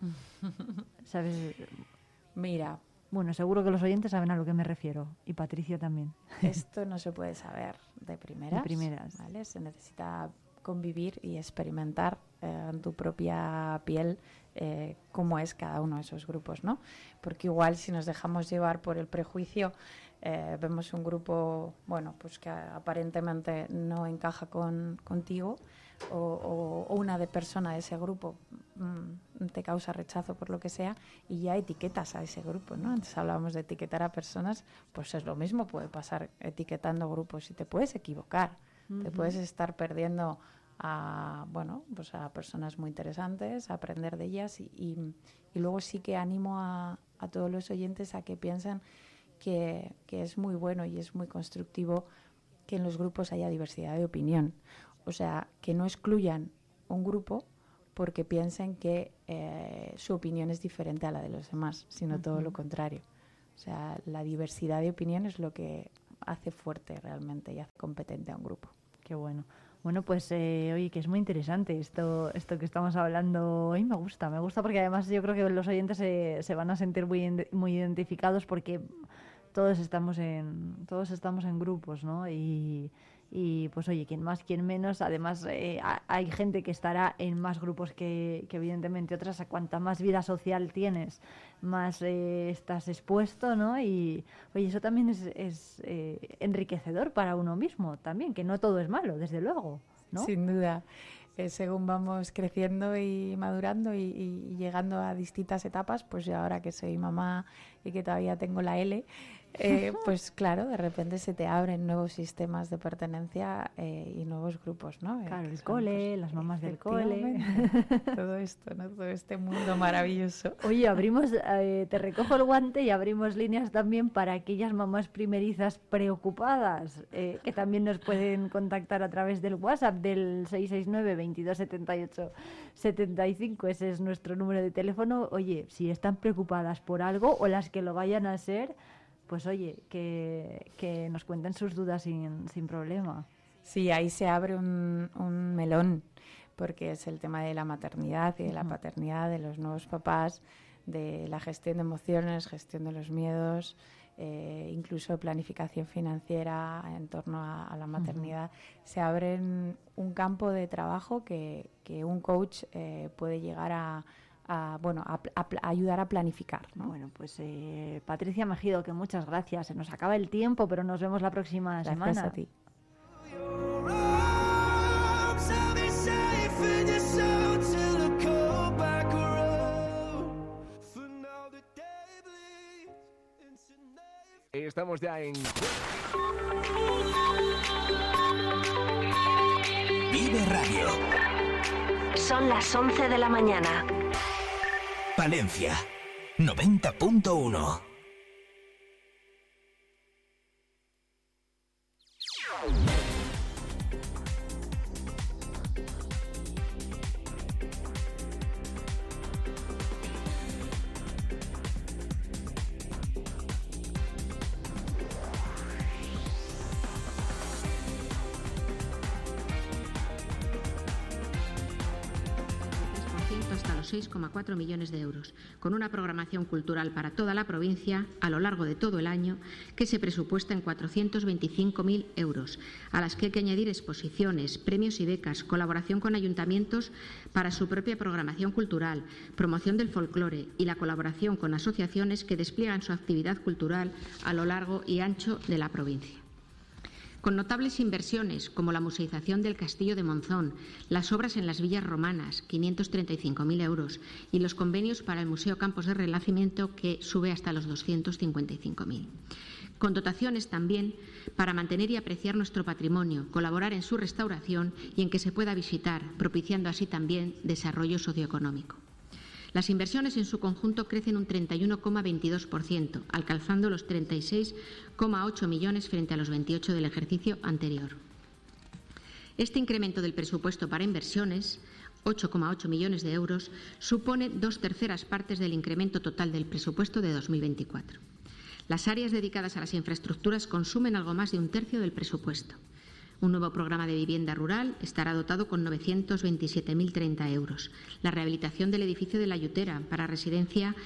¿Sabes? Mira. Bueno, seguro que los oyentes saben a lo que me refiero. Y Patricia también. Esto no se puede saber de primeras. De primeras. ¿vale? Se necesita convivir y experimentar eh, en tu propia piel eh, cómo es cada uno de esos grupos, ¿no? Porque igual si nos dejamos llevar por el prejuicio, eh, vemos un grupo, bueno, pues que aparentemente no encaja con, contigo o, o- o una de persona de ese grupo mm, te causa rechazo por lo que sea y ya etiquetas a ese grupo, ¿no? Antes hablábamos de etiquetar a personas, pues es lo mismo, puede pasar etiquetando grupos y te puedes equivocar, te puedes estar perdiendo a, bueno, pues a personas muy interesantes, a aprender de ellas y, y- y luego sí que animo a, a todos los oyentes a que piensen que, que es muy bueno y es muy constructivo que en los grupos haya diversidad de opinión. O sea, que no excluyan un grupo porque piensen que eh, su opinión es diferente a la de los demás, sino todo lo contrario. O sea, la diversidad de opinión es lo que hace fuerte realmente y hace competente a un grupo. Qué bueno. Bueno, pues eh, oye, que es muy interesante esto, esto que estamos hablando hoy. Me gusta, me gusta porque además yo creo que los oyentes se, se van a sentir muy, muy identificados porque todos estamos en, todos estamos en grupos, ¿no? Y, y pues oye, quien más, quien menos. Además, eh, ha- hay gente que estará en más grupos que, evidentemente otras. Cuanta más vida social tienes, más eh, estás expuesto, ¿no? Y oye, eso también es, eh, enriquecedor para uno mismo también, que no todo es malo, desde luego, ¿no? Sin duda. Eh, según vamos creciendo y madurando y, llegando a distintas etapas, pues ahora que soy mamá y que todavía tengo la L, eh, pues claro, de repente se te abren nuevos sistemas de pertenencia eh, y nuevos grupos, ¿no? Eh, Claro, el cole, pues, las mamás del cole. todo esto, ¿no? Todo este mundo maravilloso. Oye, abrimos, eh, te recojo el guante y abrimos líneas también para aquellas mamás primerizas preocupadas, eh, que también nos pueden contactar a través del WhatsApp del 669 2278 75. Ese es nuestro número de teléfono. Oye, si están preocupadas por algo o las que lo vayan a ser, pues oye, que, que nos cuenten sus dudas sin, sin problema. Sí, ahí se abre un, un melón, porque es el tema de la maternidad y de la paternidad, de los nuevos papás, de la gestión de emociones, gestión de los miedos, eh, incluso planificación financiera en torno a, a la maternidad. Se abre un- un campo de trabajo que, que un coach eh, puede llegar a, a, bueno, a, a a ayudar a planificar. ¿no? Bueno, pues eh, Patricia Mejido, que muchas gracias. Se nos acaba el tiempo, pero nos vemos la próxima Gracias semana. a ti. Into Estamos ya en Vive Radio. Son las 11 de la mañana. Valencia 90.1 Yeah. 1,4 millones de euros, con una programación cultural para toda la provincia a lo largo de todo el año que se presupuesta en 425.000 euros, a las que hay que añadir exposiciones, premios y becas, colaboración con ayuntamientos para su propia programación cultural, promoción del folclore y la colaboración con asociaciones que despliegan su actividad cultural a lo largo y ancho de la provincia con notables inversiones como la museización del Castillo de Monzón, las obras en las villas romanas, 535.000 euros, y los convenios para el Museo Campos de Renacimiento, que sube hasta los 255.000. Con dotaciones también para mantener y apreciar nuestro patrimonio, colaborar en su restauración y en que se pueda visitar, propiciando así también desarrollo socioeconómico. Las inversiones en su conjunto crecen un 31,22%, alcanzando los 36,8 millones frente a los 28 del ejercicio anterior. Este incremento del presupuesto para inversiones, 8,8 millones de euros, supone dos terceras partes del incremento total del presupuesto de 2024. Las áreas dedicadas a las infraestructuras consumen algo más de un tercio del presupuesto. Un nuevo programa de vivienda rural estará dotado con 927.030 euros. La rehabilitación del edificio de la Yutera para residencia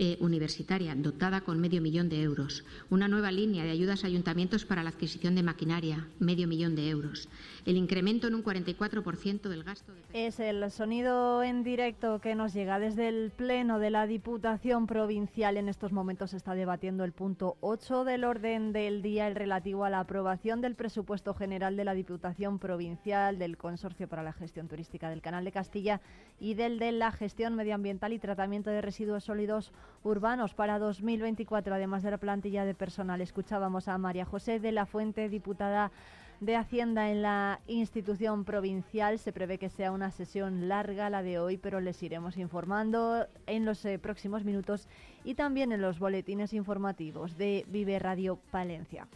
eh, universitaria dotada con medio millón de euros, una nueva línea de ayudas a ayuntamientos para la adquisición de maquinaria, medio millón de euros, el incremento en un 44% del gasto. De... Es el sonido en directo que nos llega desde el Pleno de la Diputación Provincial. En estos momentos se está debatiendo el punto 8 del orden del día, el relativo a la aprobación del presupuesto general de la Diputación Provincial, del Consorcio para la Gestión Turística del Canal de Castilla y del de la Gestión Medioambiental y Tratamiento de Residuos Sólidos Urbanos para 2024, además de la plantilla de personal. Escuchábamos a María José de la Fuente, diputada de Hacienda en la institución provincial. Se prevé que sea una sesión larga la de hoy, pero les iremos informando en los eh, próximos minutos y también en los boletines informativos de Vive Radio Palencia.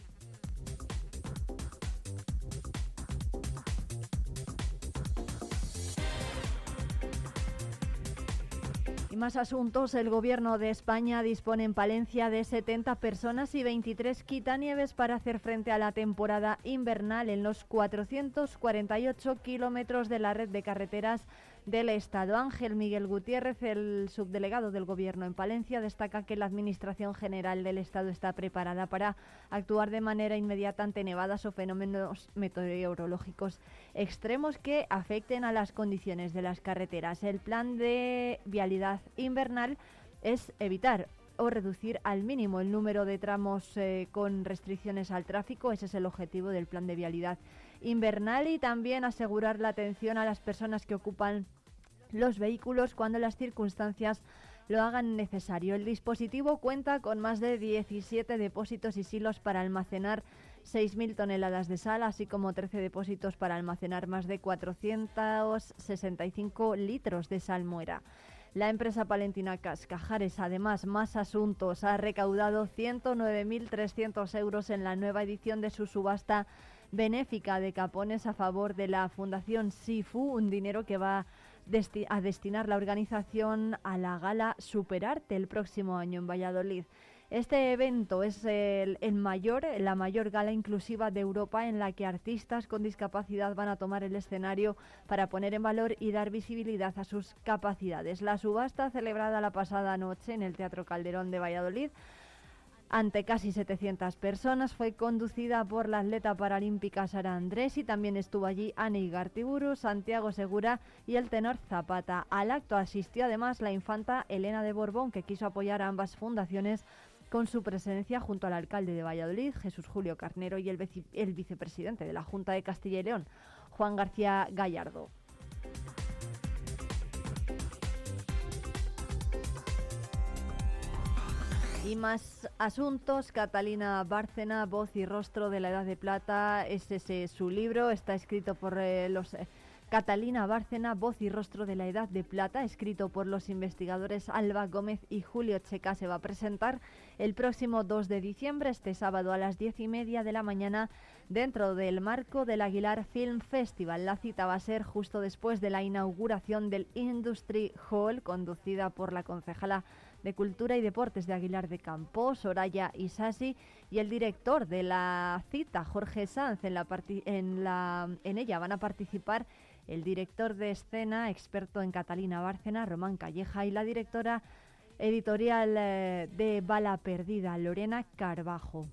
Más asuntos. El Gobierno de España dispone en Palencia de 70 personas y 23 quitanieves para hacer frente a la temporada invernal en los 448 kilómetros de la red de carreteras del Estado. Ángel Miguel Gutiérrez, el subdelegado del Gobierno en Palencia, destaca que la Administración General del Estado está preparada para actuar de manera inmediata ante nevadas o fenómenos meteorológicos extremos que afecten a las condiciones de las carreteras. El plan de vialidad invernal es evitar o reducir al mínimo el número de tramos eh, con restricciones al tráfico. Ese es el objetivo del plan de vialidad invernal y también asegurar la atención a las personas que ocupan los vehículos cuando las circunstancias lo hagan necesario. El dispositivo cuenta con más de 17 depósitos y silos para almacenar 6.000 toneladas de sal, así como 13 depósitos para almacenar más de 465 litros de salmuera. La empresa palentina Cascajares, además, más asuntos, ha recaudado 109.300 euros en la nueva edición de su subasta benéfica de capones a favor de la Fundación SIFU, un dinero que va a destinar la organización a la gala Superarte el próximo año en Valladolid. Este evento es el, mayor, la mayor gala inclusiva de Europa en la que artistas con discapacidad van a tomar el escenario para poner en valor y dar visibilidad a sus capacidades. La subasta celebrada la pasada noche en el Teatro Calderón de Valladolid ante casi 700 personas. Fue conducida por la atleta paralímpica Sara Andrés y también estuvo allí Anne Igartiburu, Santiago Segura y el tenor Zapata. Al acto asistió además la infanta Elena de Borbón, que quiso apoyar a ambas fundaciones con su presencia junto al alcalde de Valladolid, Jesús Julio Carnero, y el, el vicepresidente de la Junta de Castilla y León, Juan García Gallardo. Y más asuntos, Catalina Bárcena, Voz y Rostro de la Edad de Plata, es ese su libro, está escrito por eh, los... Eh, Catalina Bárcena, Voz y Rostro de la Edad de Plata, escrito por los investigadores Alba Gómez y Julio Checa, se va a presentar el próximo 2 de diciembre, este sábado a las diez y media de la mañana, dentro del marco del Aguilar Film Festival. La cita va a ser justo después de la inauguración del Industry Hall, conducida por la concejala de Cultura y Deportes de Aguilar de Campos, Soraya Isasi, y el director de la cita, Jorge Sanz. En, la en, en ella van a participar el director de escena, experto en Catalina Bárcena, Román Calleja, y la directora editorial eh, de Bala Perdida, Lorena Carbajo.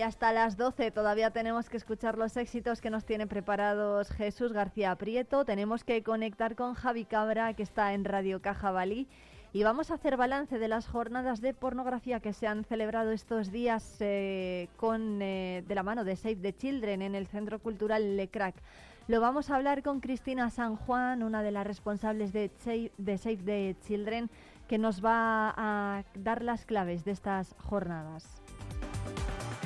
Y hasta las 12 todavía tenemos que escuchar los éxitos que nos tiene preparados Jesús García Prieto. Tenemos que conectar con Javi Cabra, que está en Radio Caja Balí. Y vamos a hacer balance de las jornadas de pornografía que se han celebrado estos días eh, con, eh, de la mano de Save the Children en el Centro Cultural Le Crac. Lo vamos a hablar con Cristina San Juan, una de las responsables de de Save the Children, que nos va a dar las claves de estas jornadas.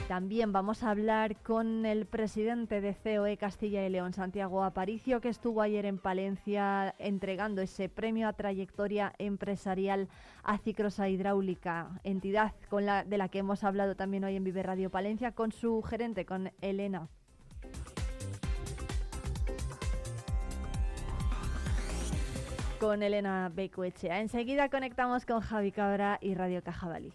También vamos a hablar con el presidente de COE Castilla y León, Santiago Aparicio, que estuvo ayer en Palencia entregando ese premio a trayectoria empresarial a Cicrosa Hidráulica, entidad con la, de la que hemos hablado también hoy en Vive Radio Palencia, con su gerente, con Elena. con Elena Becuechea. Enseguida conectamos con Javi Cabra y Radio Cajabalí.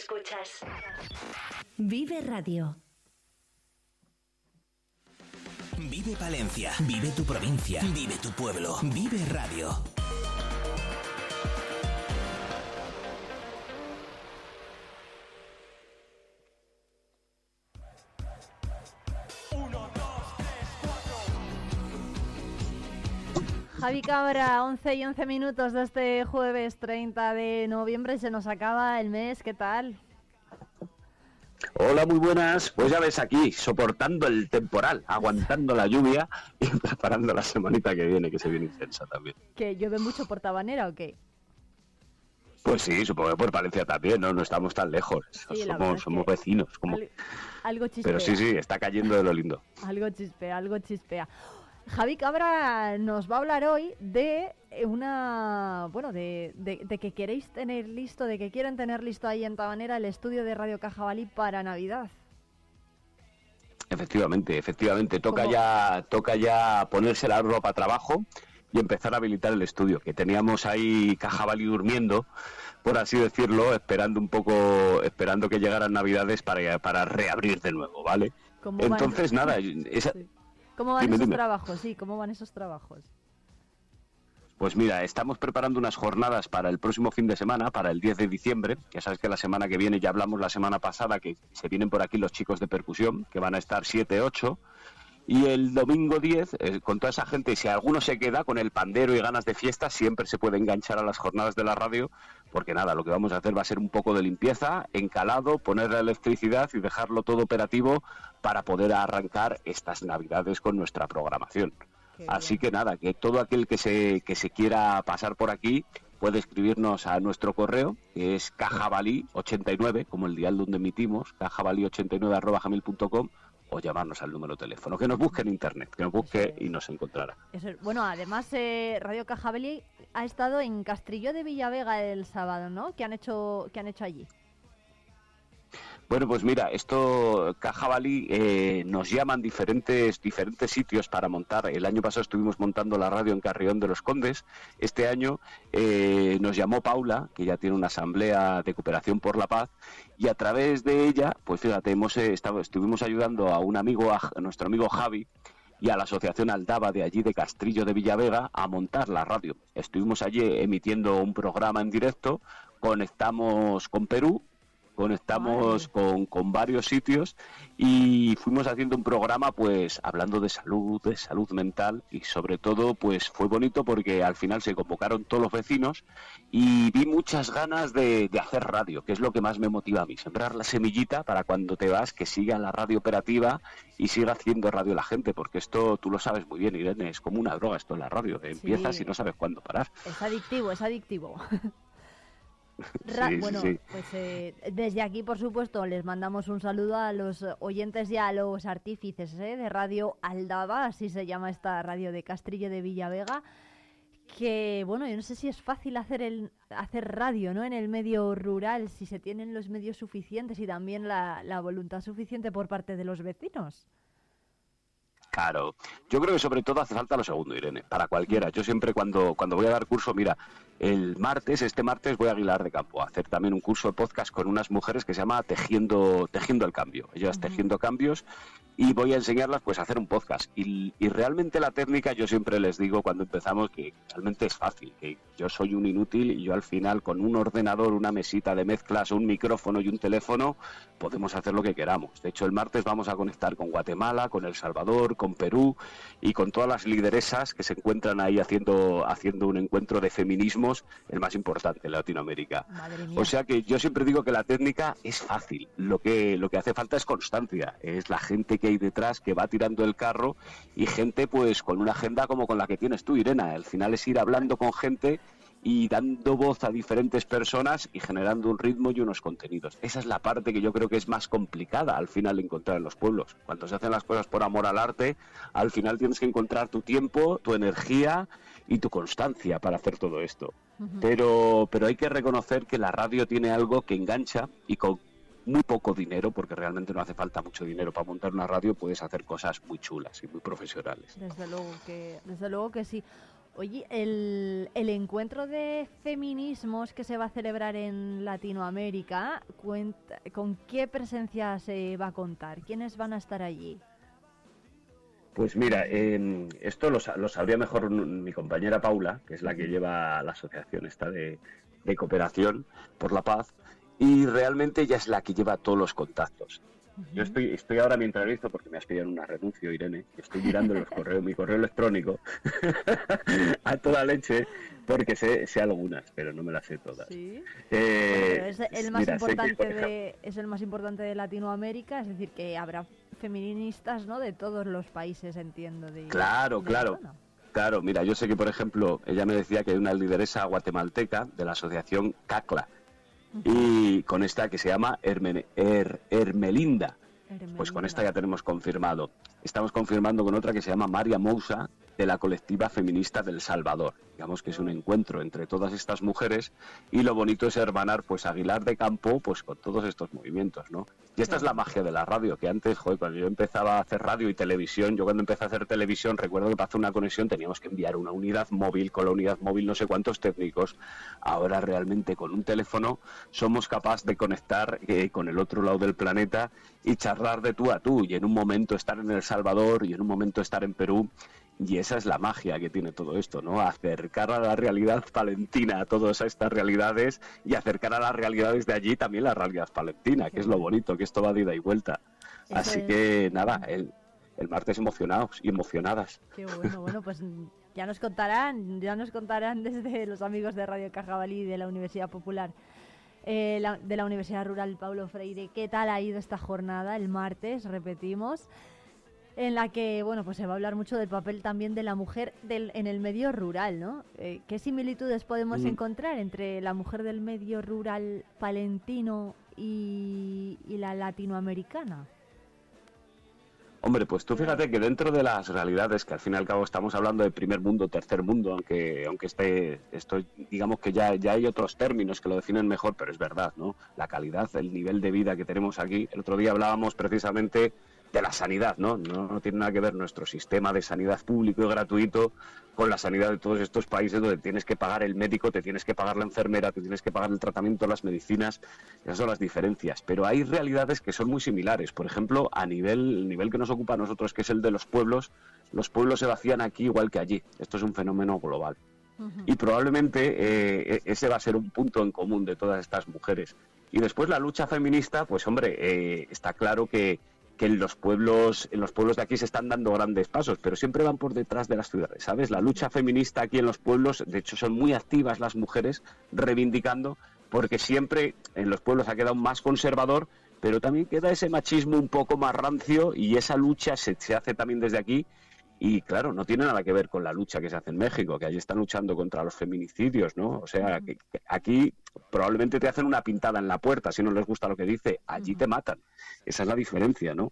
escuchas. Vive Radio. Vive Palencia. Vive tu provincia. Vive tu pueblo. Vive Radio. Javi Cabra, 11 y 11 minutos de este jueves 30 de noviembre. Se nos acaba el mes. ¿Qué tal? Hola, muy buenas. Pues ya ves aquí, soportando el temporal, aguantando la lluvia y preparando la semanita que viene, que se viene intensa también. ¿Que llueve mucho por Tabanera o qué? Pues sí, supongo que por Valencia también, ¿no? No estamos tan lejos. Sí, somos somos vecinos. Como... Al- algo chispea. Pero sí, sí, está cayendo de lo lindo. Algo chispea, algo chispea. Javi Cabra nos va a hablar hoy de eh, una, bueno, de, de- de que queréis tener listo, de que quieren tener listo ahí en Tabanera el estudio de Radio Cajabalí para Navidad. Efectivamente, efectivamente. Toca ¿Cómo? ya, toca ya ponerse la ropa a trabajo y empezar a habilitar el estudio, que teníamos ahí Cajabalí durmiendo, por así decirlo, esperando un poco, esperando que llegaran Navidades para, para reabrir de nuevo, ¿vale? ¿Cómo van- Entonces, nada, esa- ¿Cómo van Dime, esos dime. trabajos? Sí, ¿cómo van esos trabajos? Pues mira, estamos preparando unas jornadas para el próximo fin de semana, para el 10 de diciembre. Ya sabes que la semana que viene, ya hablamos la semana pasada, que se vienen por aquí los chicos de percusión, que van a estar 7, 8. Y el domingo 10, eh, con toda esa gente, si alguno se queda con el pandero y ganas de fiesta, siempre se puede enganchar a las jornadas de la radio, porque nada, lo que vamos a hacer va a ser un poco de limpieza, encalado, poner la electricidad y dejarlo todo operativo para poder arrancar estas navidades con nuestra programación. Así que nada, que todo aquel que se, que se quiera pasar por aquí puede escribirnos a nuestro correo, que es cajabalí89, como el dial donde emitimos, cajabalí89.com, o llamarnos al número de teléfono. Que nos busque en internet, que nos busque y nos encontrará. Eso es- bueno, además eh, Radio Cajabalí ha estado en Castrillo de Villavega el sábado, ¿no? ¿Qué han hecho, qué han hecho allí? Bueno, pues mira, esto Cajabalí eh, nos llaman diferentes diferentes sitios para montar. El año pasado estuvimos montando la radio en Carrión de los Condes. Este año eh, nos llamó Paula, que ya tiene una asamblea de cooperación por la paz, y a través de ella, pues fíjate, hemos eh, estado, estuvimos ayudando a un amigo, a, nuestro amigo Javi, y a la asociación Aldaba de allí de Castrillo de Villavega a montar la radio. Estuvimos allí emitiendo un programa en directo, conectamos con Perú, conectamos con, con varios sitios y fuimos haciendo un programa pues hablando de salud, de salud mental y sobre todo pues fue bonito porque al final se convocaron todos los vecinos y vi muchas ganas de, de hacer radio, que es lo que más me motiva a mí, sembrar la semillita para cuando te vas que siga la radio operativa y siga haciendo radio la gente, porque esto tú lo sabes muy bien, Irene, es como una droga esto en la radio, empiezas y no sabes cuándo parar. Es adictivo, es adictivo. Sí, bueno, sí. pues eh, desde aquí, por supuesto, les mandamos un saludo a los oyentes y a los artífices eh, de Radio Aldaba, así se llama esta radio de Castrillo de Villavega, que, bueno, yo no sé si es fácil hacer, el, hacer radio ¿no? en el medio rural, si se tienen los medios suficientes y también la, la voluntad suficiente por parte de los vecinos. Claro, yo creo que sobre todo hace falta lo segundo, Irene, para cualquiera. Yo siempre cuando, cuando voy a dar curso, mira, el martes, este martes voy a Aguilar de Campo a hacer también un curso de podcast con unas mujeres que se llama Tejiendo, Tejiendo el Cambio. Ellas tejiendo cambios y voy a enseñarlas pues a hacer un podcast. Y, y realmente la técnica yo siempre les digo cuando empezamos que realmente es fácil, que yo soy un inútil y yo al final con un ordenador, una mesita de mezclas, un micrófono y un teléfono podemos hacer lo que queramos. De hecho, el martes vamos a conectar con Guatemala, con El Salvador, con Perú y con todas las lideresas que se encuentran ahí haciendo, haciendo un encuentro de el más importante en Latinoamérica. O sea que yo siempre digo que la técnica es fácil, lo que, lo que hace falta es constancia, es la gente que hay detrás que va tirando el carro y gente pues con una agenda como con la que tienes tú, Irena. Al final es ir hablando con gente y dando voz a diferentes personas y generando un ritmo y unos contenidos. Esa es la parte que yo creo que es más complicada al final de encontrar en los pueblos. Cuando se hacen las cosas por amor al arte, al final tienes que encontrar tu tiempo, tu energía y tu constancia para hacer todo esto. Pero, pero hay que reconocer que la radio tiene algo que engancha y con muy poco dinero, porque realmente no hace falta mucho dinero para montar una radio, puedes hacer cosas muy chulas y muy profesionales. Desde luego que, desde luego que sí. Oye, el, encuentro de feminismos que se va a celebrar en Latinoamérica, cuenta- ¿con qué presencia se va a contar? ¿Quiénes van a estar allí? Pues mira, eh, esto lo, sa- lo sabría mejor mi compañera Paula, que es la que lleva la asociación esta de cooperación por la paz, y realmente ella es la que lleva todos los contactos. Yo estoy, estoy ahora mientras visto, porque me has pedido una renuncio, Irene, estoy mirando los correos, mi correo electrónico a toda leche, porque sé, sé algunas, pero no me las sé todas. Sí. Eh, es el más mira, sé que, importante ejemplo, de es el más importante de Latinoamérica, es decir, que habrá feministas, ¿no? De todos los países, entiendo. De, Claro, de claro. Claro, mira, yo sé que, por ejemplo, ella me decía que hay una lideresa guatemalteca de la asociación CACLA y con esta que se llama Hermene- Her- Hermelinda. Pues con esta ya tenemos confirmado. Estamos confirmando con otra que se llama María Mousa de la colectiva feminista del Salvador. Digamos que es un encuentro entre todas estas mujeres y lo bonito es hermanar pues Aguilar de Campo pues con todos estos movimientos, ¿no? Y esta es la magia de la radio, que antes, joder, cuando yo empezaba a hacer radio y televisión, yo cuando empecé a hacer televisión recuerdo que para hacer una conexión teníamos que enviar una unidad móvil, con la unidad móvil no sé cuántos técnicos. Ahora realmente con un teléfono somos capaces de conectar eh, con el otro lado del planeta y charlar de tú a tú y en un momento estar en El Salvador y en un momento estar en Perú. Y esa es la magia que tiene todo esto, ¿no? Acercar a la realidad palentina a todas estas realidades y acercar a las realidades de allí también la realidad palentina, que es lo bonito, que esto va de ida y vuelta. Así que nada, el, el martes emocionados y emocionadas. Qué bueno, bueno, pues ya nos contarán, ya nos contarán desde los amigos de Radio Cajabalí de la Universidad Popular, eh, la- de la Universidad Rural Paulo Freire, qué tal ha ido esta jornada el martes, repetimos, en la que, bueno, pues se va a hablar mucho del papel también de la mujer del, en el medio rural, ¿no? Eh, ¿Qué similitudes podemos Mm. encontrar entre la mujer del medio rural palentino y, y la latinoamericana? Hombre, pues tú fíjate que dentro de las realidades, que al fin y al cabo estamos hablando de primer mundo, tercer mundo, aunque aunque esté, esto, digamos que ya, ya hay otros términos que lo definen mejor, pero es verdad, ¿no? La calidad, el nivel de vida que tenemos aquí. El otro día hablábamos precisamente de la sanidad, ¿no? No, no tiene nada que ver nuestro sistema de sanidad público y gratuito con la sanidad de todos estos países donde tienes que pagar el médico, te tienes que pagar la enfermera, te tienes que pagar el tratamiento, las medicinas, esas son las diferencias. Pero hay realidades que son muy similares. Por ejemplo, a nivel, el nivel que nos ocupa a nosotros, que es el de los pueblos, los pueblos se vacían aquí igual que allí. Esto es un fenómeno global. Y probablemente eh, e- ese va a ser un punto en común de todas estas mujeres. Y después la lucha feminista, pues hombre, eh, está claro que, que en los pueblos en los pueblos de aquí se están dando grandes pasos, pero siempre van por detrás de las ciudades, ¿sabes? La lucha feminista aquí en los pueblos, de hecho, son muy activas las mujeres reivindicando, porque siempre en los pueblos ha quedado más conservador, pero también queda ese machismo un poco más rancio y esa lucha se, se hace también desde aquí. Y claro, no tiene nada que ver con la lucha que se hace en México, que allí están luchando contra los feminicidios, ¿no? O sea, que, que aquí probablemente te hacen una pintada en la puerta si no les gusta lo que dice, allí te matan. Esa es la diferencia, ¿no?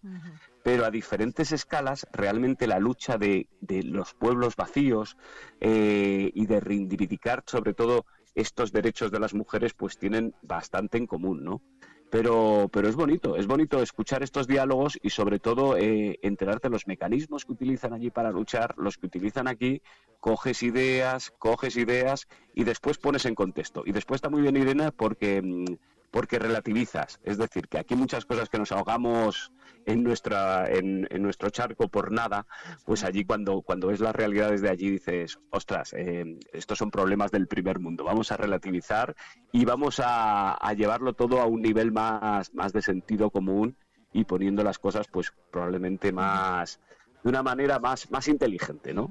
Pero a diferentes escalas, realmente la lucha de, de los pueblos vacíos eh, y de reivindicar sobre todo estos derechos de las mujeres, pues tienen bastante en común, ¿no? Pero, pero es bonito, es bonito escuchar estos diálogos y sobre todo eh, enterarte de los mecanismos que utilizan allí para luchar, los que utilizan aquí, coges ideas, coges ideas y después pones en contexto. Y después está muy bien Irene porque, mm, porque relativizas, es decir, que aquí muchas cosas que nos ahogamos en, nuestra, en, nuestro charco por nada, pues allí cuando, cuando ves las realidades de allí dices, ostras, eh, estos son problemas del primer mundo, vamos a relativizar y vamos a, a llevarlo todo a un nivel más, más de sentido común y poniendo las cosas pues probablemente más de una manera más, más inteligente, ¿no?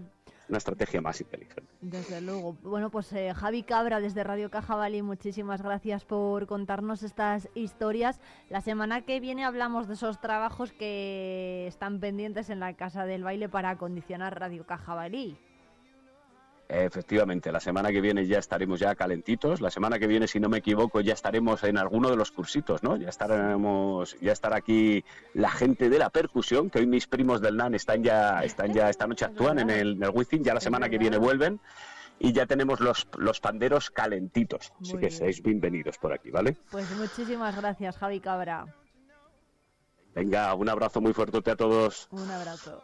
Una estrategia más inteligente. Desde luego. Bueno, pues eh, Javi Cabra desde Radio Cajabalí, muchísimas gracias por contarnos estas historias. La semana que viene hablamos de esos trabajos que están pendientes en la Casa del Baile para acondicionar Radio Cajabalí. Efectivamente, la semana que viene ya estaremos ya calentitos. La semana que viene, si no me equivoco, ya estaremos en alguno de los cursitos, ¿no? Ya estaremos, ya estará aquí la gente de la percusión, que hoy mis primos del NAN están ya, están ya esta noche actúan en el, en el Wizzing, ya la semana que viene vuelven y ya tenemos los, los panderos calentitos. Así que bien. seáis bienvenidos por aquí, ¿vale? Pues muchísimas gracias, Javi Cabra. Venga, un abrazo muy fuerte a todos. Un abrazo.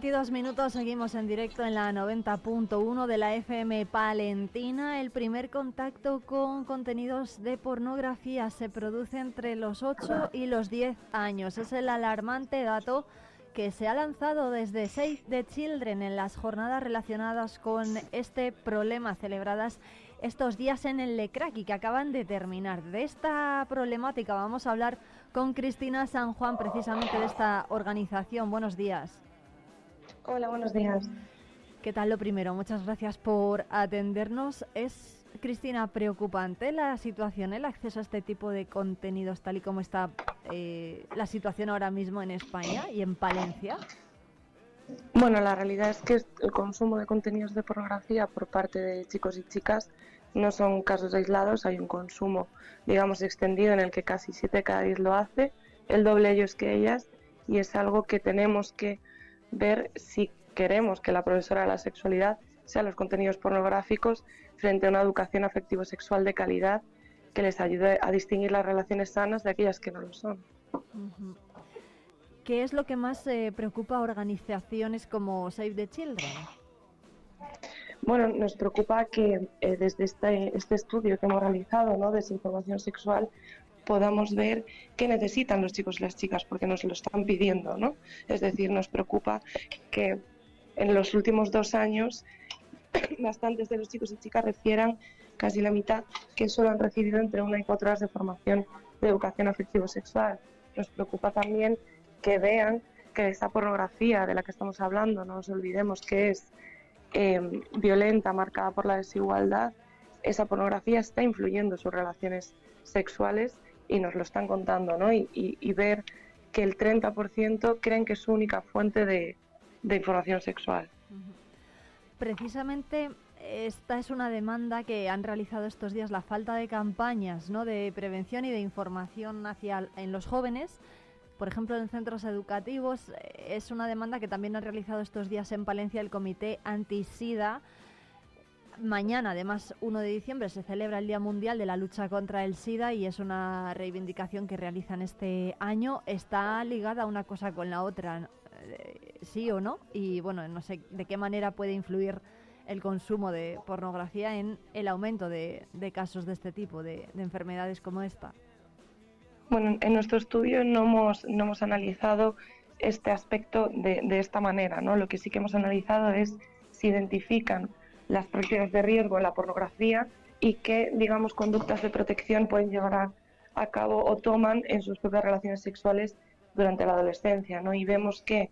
22 minutos, seguimos en directo en la 90.1 de la FM Palentina. El primer contacto con contenidos de pornografía se produce entre los 8 y los 10 años. Es el alarmante dato que se ha lanzado desde Save the Children en las jornadas relacionadas con este problema celebradas estos días en el LECRAC y que acaban de terminar. De esta problemática vamos a hablar con Cristina San Juan, precisamente de esta organización. Buenos días. Hola, buenos días. ¿Qué tal lo primero? Muchas gracias por atendernos. ¿Es, Cristina, preocupante la situación, el acceso a este tipo de contenidos tal y como está eh, la situación ahora mismo en España y en Palencia? Bueno, la realidad es que el consumo de contenidos de pornografía por parte de chicos y chicas no son casos aislados, hay un consumo, digamos, extendido en el que casi 7 cada 10 lo hace, el doble ellos que ellas, y es algo que tenemos que ver si queremos que la profesora de la sexualidad sean los contenidos pornográficos frente a una educación afectivo-sexual de calidad que les ayude a distinguir las relaciones sanas de aquellas que no lo son. ¿Qué es lo que más eh, preocupa a organizaciones como Save the Children? Bueno, nos preocupa que eh, desde este, este, estudio que hemos realizado, ¿no? Desinformación sexual, podamos ver qué necesitan los chicos y las chicas, porque nos lo están pidiendo, ¿no? Es decir, nos preocupa que en los últimos dos años bastantes de los chicos y chicas refieran, casi la mitad, que solo han recibido entre una y cuatro horas de formación de educación afectivo-sexual. Nos preocupa también que vean que esa pornografía de la que estamos hablando, no nos olvidemos que es em, violenta, marcada por la desigualdad, esa pornografía está influyendo en sus relaciones sexuales y nos lo están contando, ¿no? Y, ver que el 30% creen que es su única fuente de, de información sexual. Precisamente esta es una demanda que han realizado estos días la falta de campañas ¿no? de prevención y de información hacia en los jóvenes por ejemplo, en centros educativos eh, es una demanda que también ha realizado estos días en Palencia el Comité Anti-Sida. Mañana, además, 1 de diciembre, se celebra el Día Mundial de la Lucha contra el SIDA y es una reivindicación que realizan este año. Está ligada una cosa con la otra, eh, sí o no, y bueno, no sé de qué manera puede influir el consumo de pornografía en el aumento de, casos de este tipo, de enfermedades como esta. Bueno, en nuestro estudio no hemos, no hemos analizado este aspecto de, de, esta manera, ¿no? Lo que sí que hemos analizado es si identifican las prácticas de riesgo la pornografía y qué, digamos, conductas de protección pueden llevar a, a, cabo o toman en sus propias relaciones sexuales durante la adolescencia, ¿no? Y vemos que,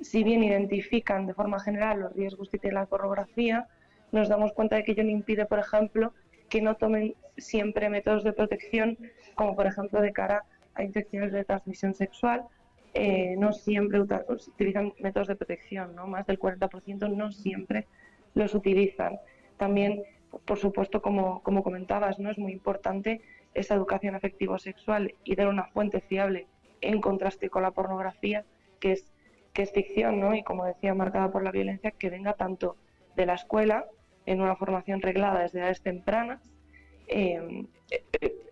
si bien identifican de forma general los riesgos que tiene la pornografía, nos damos cuenta de que ello no impide, por ejemplo, que no tomen siempre métodos de protección, como por ejemplo de cara a infecciones de transmisión sexual, eh, no siempre utilizan métodos de protección, ¿no? más del 40% no siempre los utilizan. También, por supuesto, como, como comentabas, ¿no? es muy importante esa educación afectivo-sexual y dar una fuente fiable en contraste con la pornografía, que es, que es ficción, ¿no? y como decía, marcada por la violencia, que venga tanto de la escuela en una formación reglada desde edades tempranas, eh,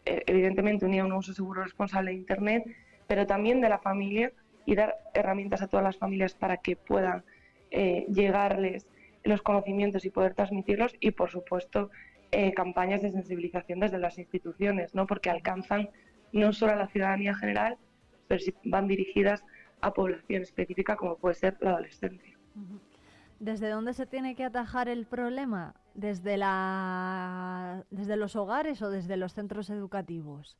evidentemente unida a un uso seguro responsable de Internet, pero también de la familia y dar herramientas a todas las familias para que puedan eh, llegarles los conocimientos y poder transmitirlos y, por supuesto, campañas de sensibilización desde las instituciones, ¿no? porque alcanzan no solo a la ciudadanía general, pero sí van dirigidas a población específica como puede ser la adolescencia. ¿Desde dónde se tiene que atajar el problema? ¿Desde, la, desde los hogares o desde los centros educativos?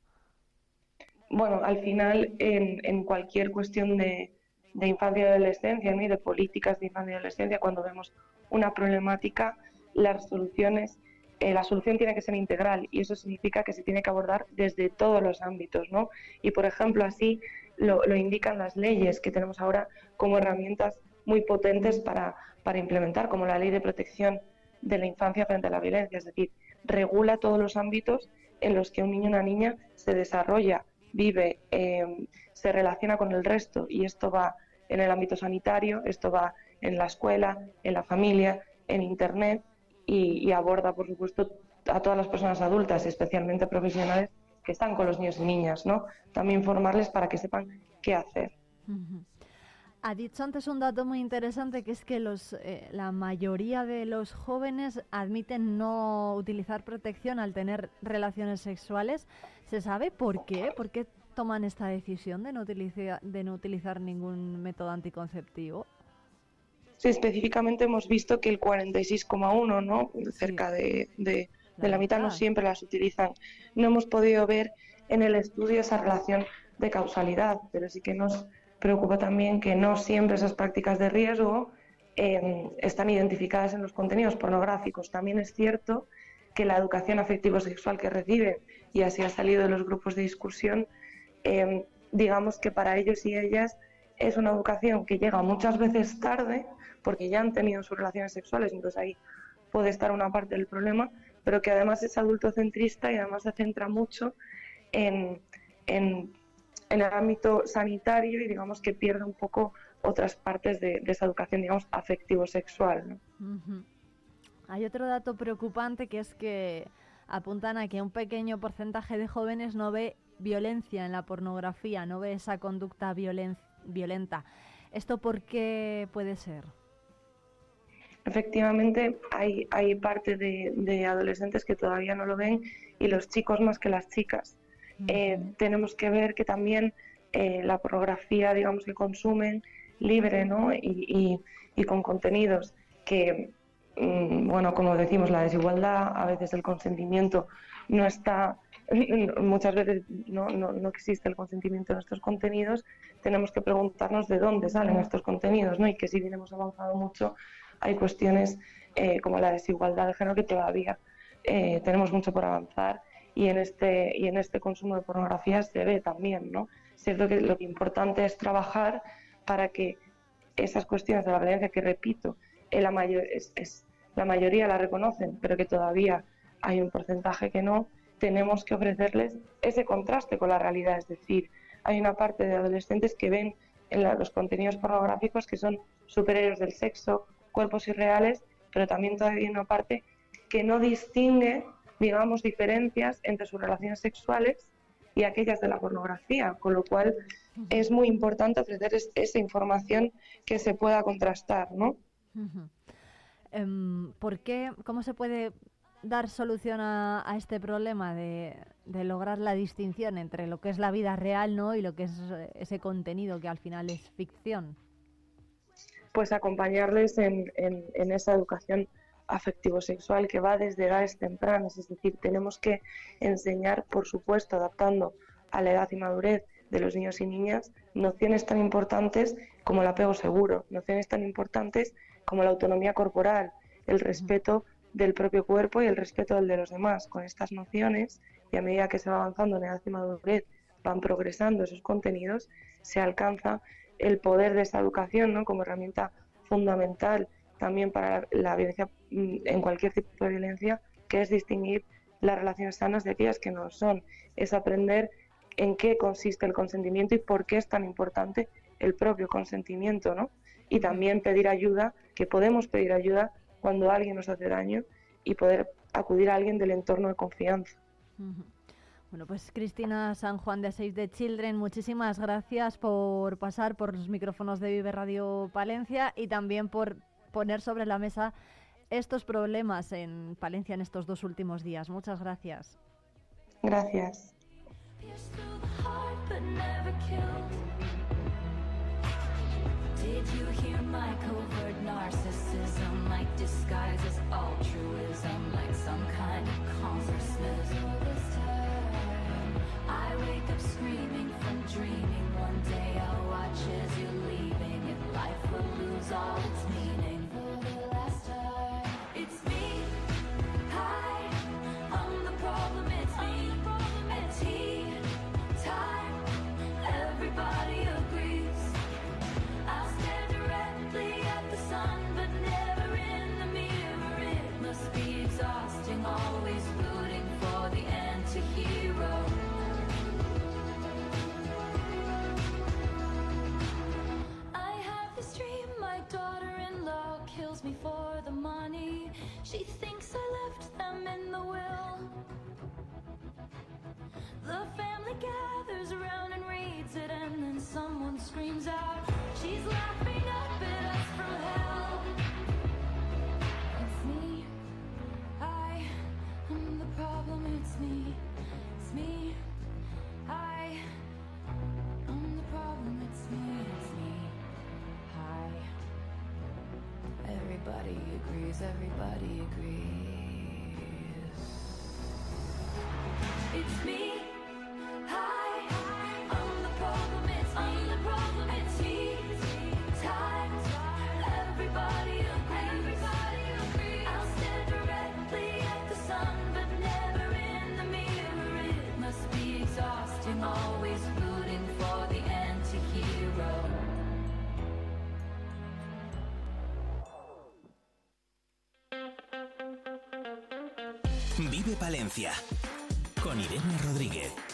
Bueno, al final, en, cualquier cuestión de, infancia y adolescencia y de políticas de infancia y adolescencia, cuando vemos una problemática, las soluciones, eh, la solución tiene que ser integral y eso significa que se tiene que abordar desde todos los ámbitos, ¿no? Y por ejemplo, así lo, indican las leyes que tenemos ahora como herramientas muy potentes para, para implementar, como la Ley de Protección de la Infancia frente a la Violencia, es decir, regula todos los ámbitos en los que un niño o una niña se desarrolla, vive, em, se relaciona con el resto y esto va en el ámbito sanitario, esto va en la escuela, en la familia, en Internet y, aborda, por supuesto, a todas las personas adultas, especialmente profesionales que están con los niños y niñas, ¿no? También formarles para que sepan qué hacer. Ha dicho antes un dato muy interesante que es que los, eh, la mayoría de los jóvenes admiten no utilizar protección al tener relaciones sexuales. ¿Se sabe por qué? ¿Por qué toman esta decisión de no, utilizar, de no utilizar ningún método anticonceptivo? Sí, específicamente hemos visto que el 46,1, ¿no? cerca de, de, de la mitad, no siempre las utilizan. No hemos podido ver en el estudio esa relación de causalidad, pero sí que nos preocupa también que no siempre esas prácticas de riesgo em, están identificadas en los contenidos pornográficos. También es cierto que la educación afectivo-sexual que reciben, y así ha salido de los grupos de discusión, em, digamos que para ellos y ellas es una educación que llega muchas veces tarde porque ya han tenido sus relaciones sexuales, entonces ahí puede estar una parte del problema, pero que además es adultocentrista y además se centra mucho en, en, en el ámbito sanitario y digamos que pierde un poco otras partes de, esa educación, digamos, afectivo-sexual. Hay otro dato preocupante que es que apuntan a que un pequeño porcentaje de jóvenes no ve violencia en la pornografía, no ve esa conducta violen- violenta. ¿Esto por qué puede ser? Efectivamente, hay, hay parte de, de adolescentes que todavía no lo ven y los chicos más que las chicas. Eh, tenemos que ver que también eh, la pornografía, digamos, que consumen libre, ¿no? Y, y- y con contenidos que, mm, bueno, como decimos, la desigualdad, a veces el consentimiento no está, muchas veces no, no, no existe el consentimiento en estos contenidos, tenemos que preguntarnos de dónde salen estos contenidos, ¿no? Y que si bien hemos avanzado mucho, hay cuestiones eh, como la desigualdad de género que todavía eh, tenemos mucho por avanzar y en este y en este consumo de pornografía se ve también, ¿no? Cierto que lo importante es trabajar para que esas cuestiones de la violencia que repito, eh, la mayor, es, es- la mayoría la reconocen, pero que todavía hay un porcentaje que no, tenemos que ofrecerles ese contraste con la realidad, es decir, hay una parte de adolescentes que ven en la- los contenidos pornográficos que son superhéroes del sexo, cuerpos irreales, pero también todavía hay una parte que no distingue, digamos, diferencias entre sus relaciones sexuales y aquellas de la pornografía, con lo cual es muy importante ofrecer es- esa información que se pueda contrastar, ¿no? Em, ¿Por qué, cómo se puede dar solución a, a este problema de, de lograr la distinción entre lo que es la vida real ¿no? y lo que es eh, ese contenido que al final es ficción? Pues acompañarles en, en- en esa educación afectivo-sexual que va desde edades tempranas. Es decir, tenemos que enseñar, por supuesto, adaptando a la edad y madurez de los niños y niñas, nociones tan importantes como el apego seguro, nociones tan importantes como la autonomía corporal, el respeto del propio cuerpo y el respeto del de los demás. Con estas nociones, y a medida que se va avanzando en edad y madurez, van progresando esos contenidos, se alcanza el poder de esa educación ¿no? como herramienta fundamental también para la, violencia, mm, en cualquier tipo de violencia, que es distinguir las relaciones sanas de aquellas que no son. Es aprender en qué consiste el consentimiento y por qué es tan importante el propio consentimiento, ¿no? Y también pedir ayuda, que podemos pedir ayuda cuando alguien nos hace daño y poder acudir a alguien del entorno de confianza. Bueno, pues Cristina San Juan de Save the Children, muchísimas gracias por pasar por los micrófonos de Vive Radio Palencia y también por poner sobre la mesa estos problemas en Palencia en estos dos últimos días. Muchas gracias. Gracias. Did you hear my covert narcissism? Like disguises altruism, like some kind of consciousness. All its She thinks I left them in the will. The family gathers around and reads it, and then someone screams out, She's laughing up at us from hell. It's me. I am the problem. It's me. It's me. I am the problem. It's me. It's Everybody agrees. Everybody agrees. It's me. Palencia con Irene Rodríguez.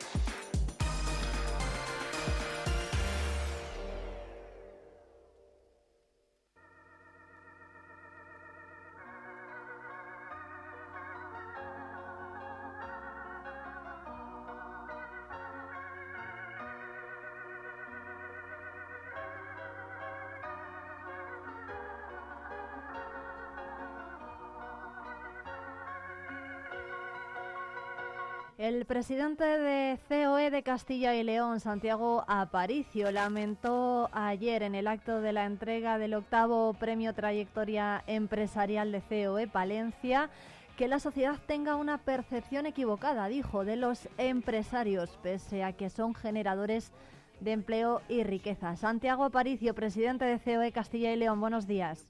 Presidente de COE de Castilla y León, Santiago Aparicio, lamentó ayer en el acto de la entrega del octavo premio Trayectoria Empresarial de COE Palencia que la sociedad tenga una percepción equivocada, dijo, de los empresarios, pese a que son generadores de empleo y riqueza. Santiago Aparicio, presidente de COE Castilla y León, buenos días.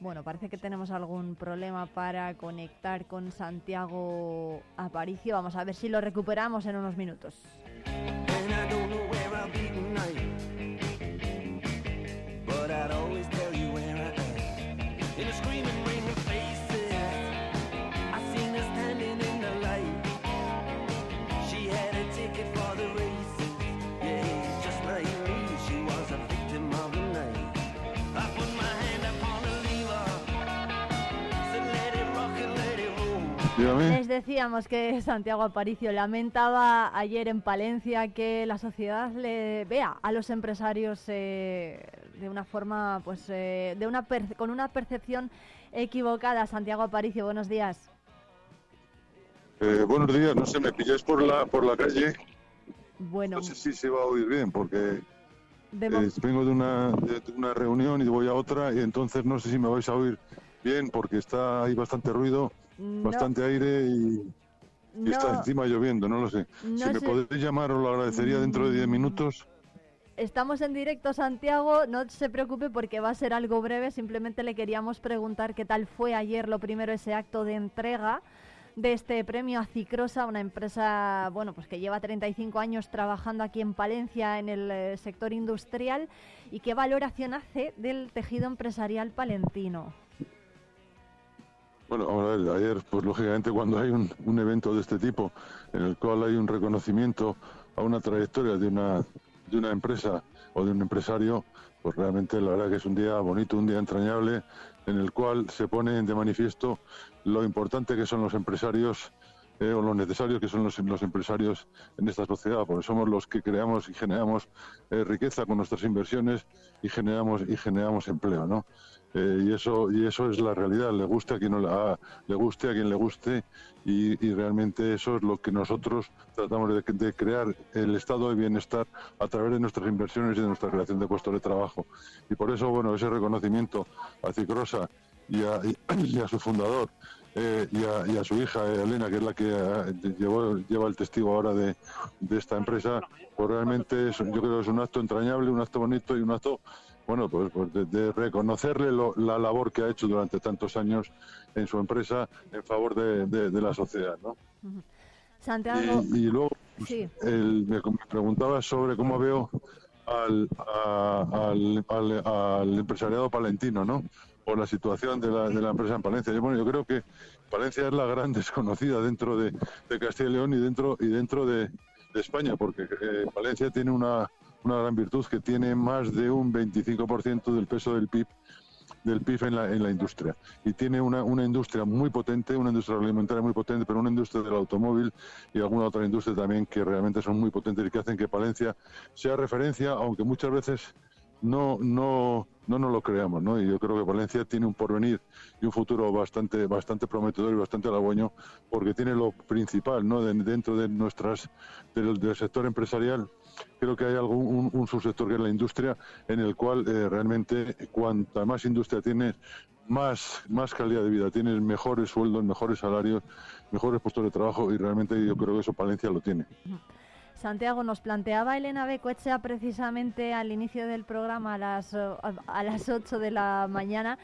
Bueno, parece que tenemos algún problema para conectar con Santiago Aparicio. Vamos a ver si lo recuperamos en unos minutos. Les decíamos que Santiago Aparicio lamentaba ayer en Palencia que la sociedad le vea a los empresarios eh, de una forma, pues, eh, de una con una percepción equivocada. Santiago Aparicio, buenos días. Eh, buenos días, no sé, me pilláis por la por la calle. Bueno. No sé si se va a oír bien porque vengo de una, de una reunión y voy a otra y entonces no sé si me vais a oír bien porque está ahí bastante ruido bastante aire y, está encima lloviendo, no lo sé. si me podéis llamar, os lo agradecería dentro de 10 mm. minutos. Estamos en directo, Santiago. No se preocupe porque va a ser algo breve. Simplemente le queríamos preguntar qué tal fue ayer, lo primero, ese acto de entrega de este premio a Cicrosa, una empresa bueno, pues que lleva 35 años trabajando aquí en Palencia en el eh, sector industrial y qué valoración hace del tejido empresarial palentino. Bueno, a ver, ayer, pues lógicamente cuando hay un, un, evento de este tipo, en el cual hay un reconocimiento a una trayectoria de una, de una empresa o de un empresario, pues realmente la verdad que es un día bonito, un día entrañable, en el cual se pone de manifiesto lo importante que son los empresarios eh, o lo necesarios que son los, los, empresarios en esta sociedad, porque somos los que creamos y generamos eh, riqueza con nuestras inversiones y generamos y generamos empleo, ¿no? Eh, y eso y eso es la realidad. Le guste a quien no la, le guste a quien le guste y, realmente eso es lo que nosotros tratamos de, crear el estado de bienestar a través de nuestras inversiones y de nuestra creación de puestos de trabajo. Y por eso bueno ese reconocimiento a Cicrosa y a, y su fundador eh, y, a, su hija eh, Elena, que es la que lleva el testigo ahora de, de esta empresa, pues realmente es, yo creo que es un acto entrañable, un acto bonito y un acto bueno, pues, pues de, reconocerle la labor que ha hecho durante tantos años en su empresa en favor de, la sociedad, ¿no? Santiago. Y, luego pues, me, preguntaba sobre cómo veo al, al, empresariado palentino, ¿no? O la situación de la, de la empresa en Palencia. Yo, bueno, yo creo que Palencia es la gran desconocida dentro de, Castilla y León y dentro y dentro de, España, porque eh, Palencia tiene una una gran virtud que tiene más de un 25% del peso del PIB del PIB en la, en la industria. Y tiene una, una industria muy potente, una industria alimentaria muy potente, pero una industria del automóvil y alguna otra industria también que realmente son muy potentes y que hacen que Palencia sea referencia, aunque muchas veces no, no, no nos lo creamos, ¿no? Y yo creo que Valencia tiene un porvenir y un futuro bastante, bastante prometedor y bastante halagüeño, porque tiene lo principal, ¿no? dentro de nuestras, del, sector empresarial, creo que hay algún un, subsector que es la industria, en el cual eh, realmente cuanta más industria tienes, más, más calidad de vida tienes, mejores sueldos, mejores salarios, mejores puestos de trabajo y realmente yo creo que eso Valencia lo tiene. Santiago, nos planteaba Elena Becoechea precisamente al inicio del programa a las, a las 8 de la mañana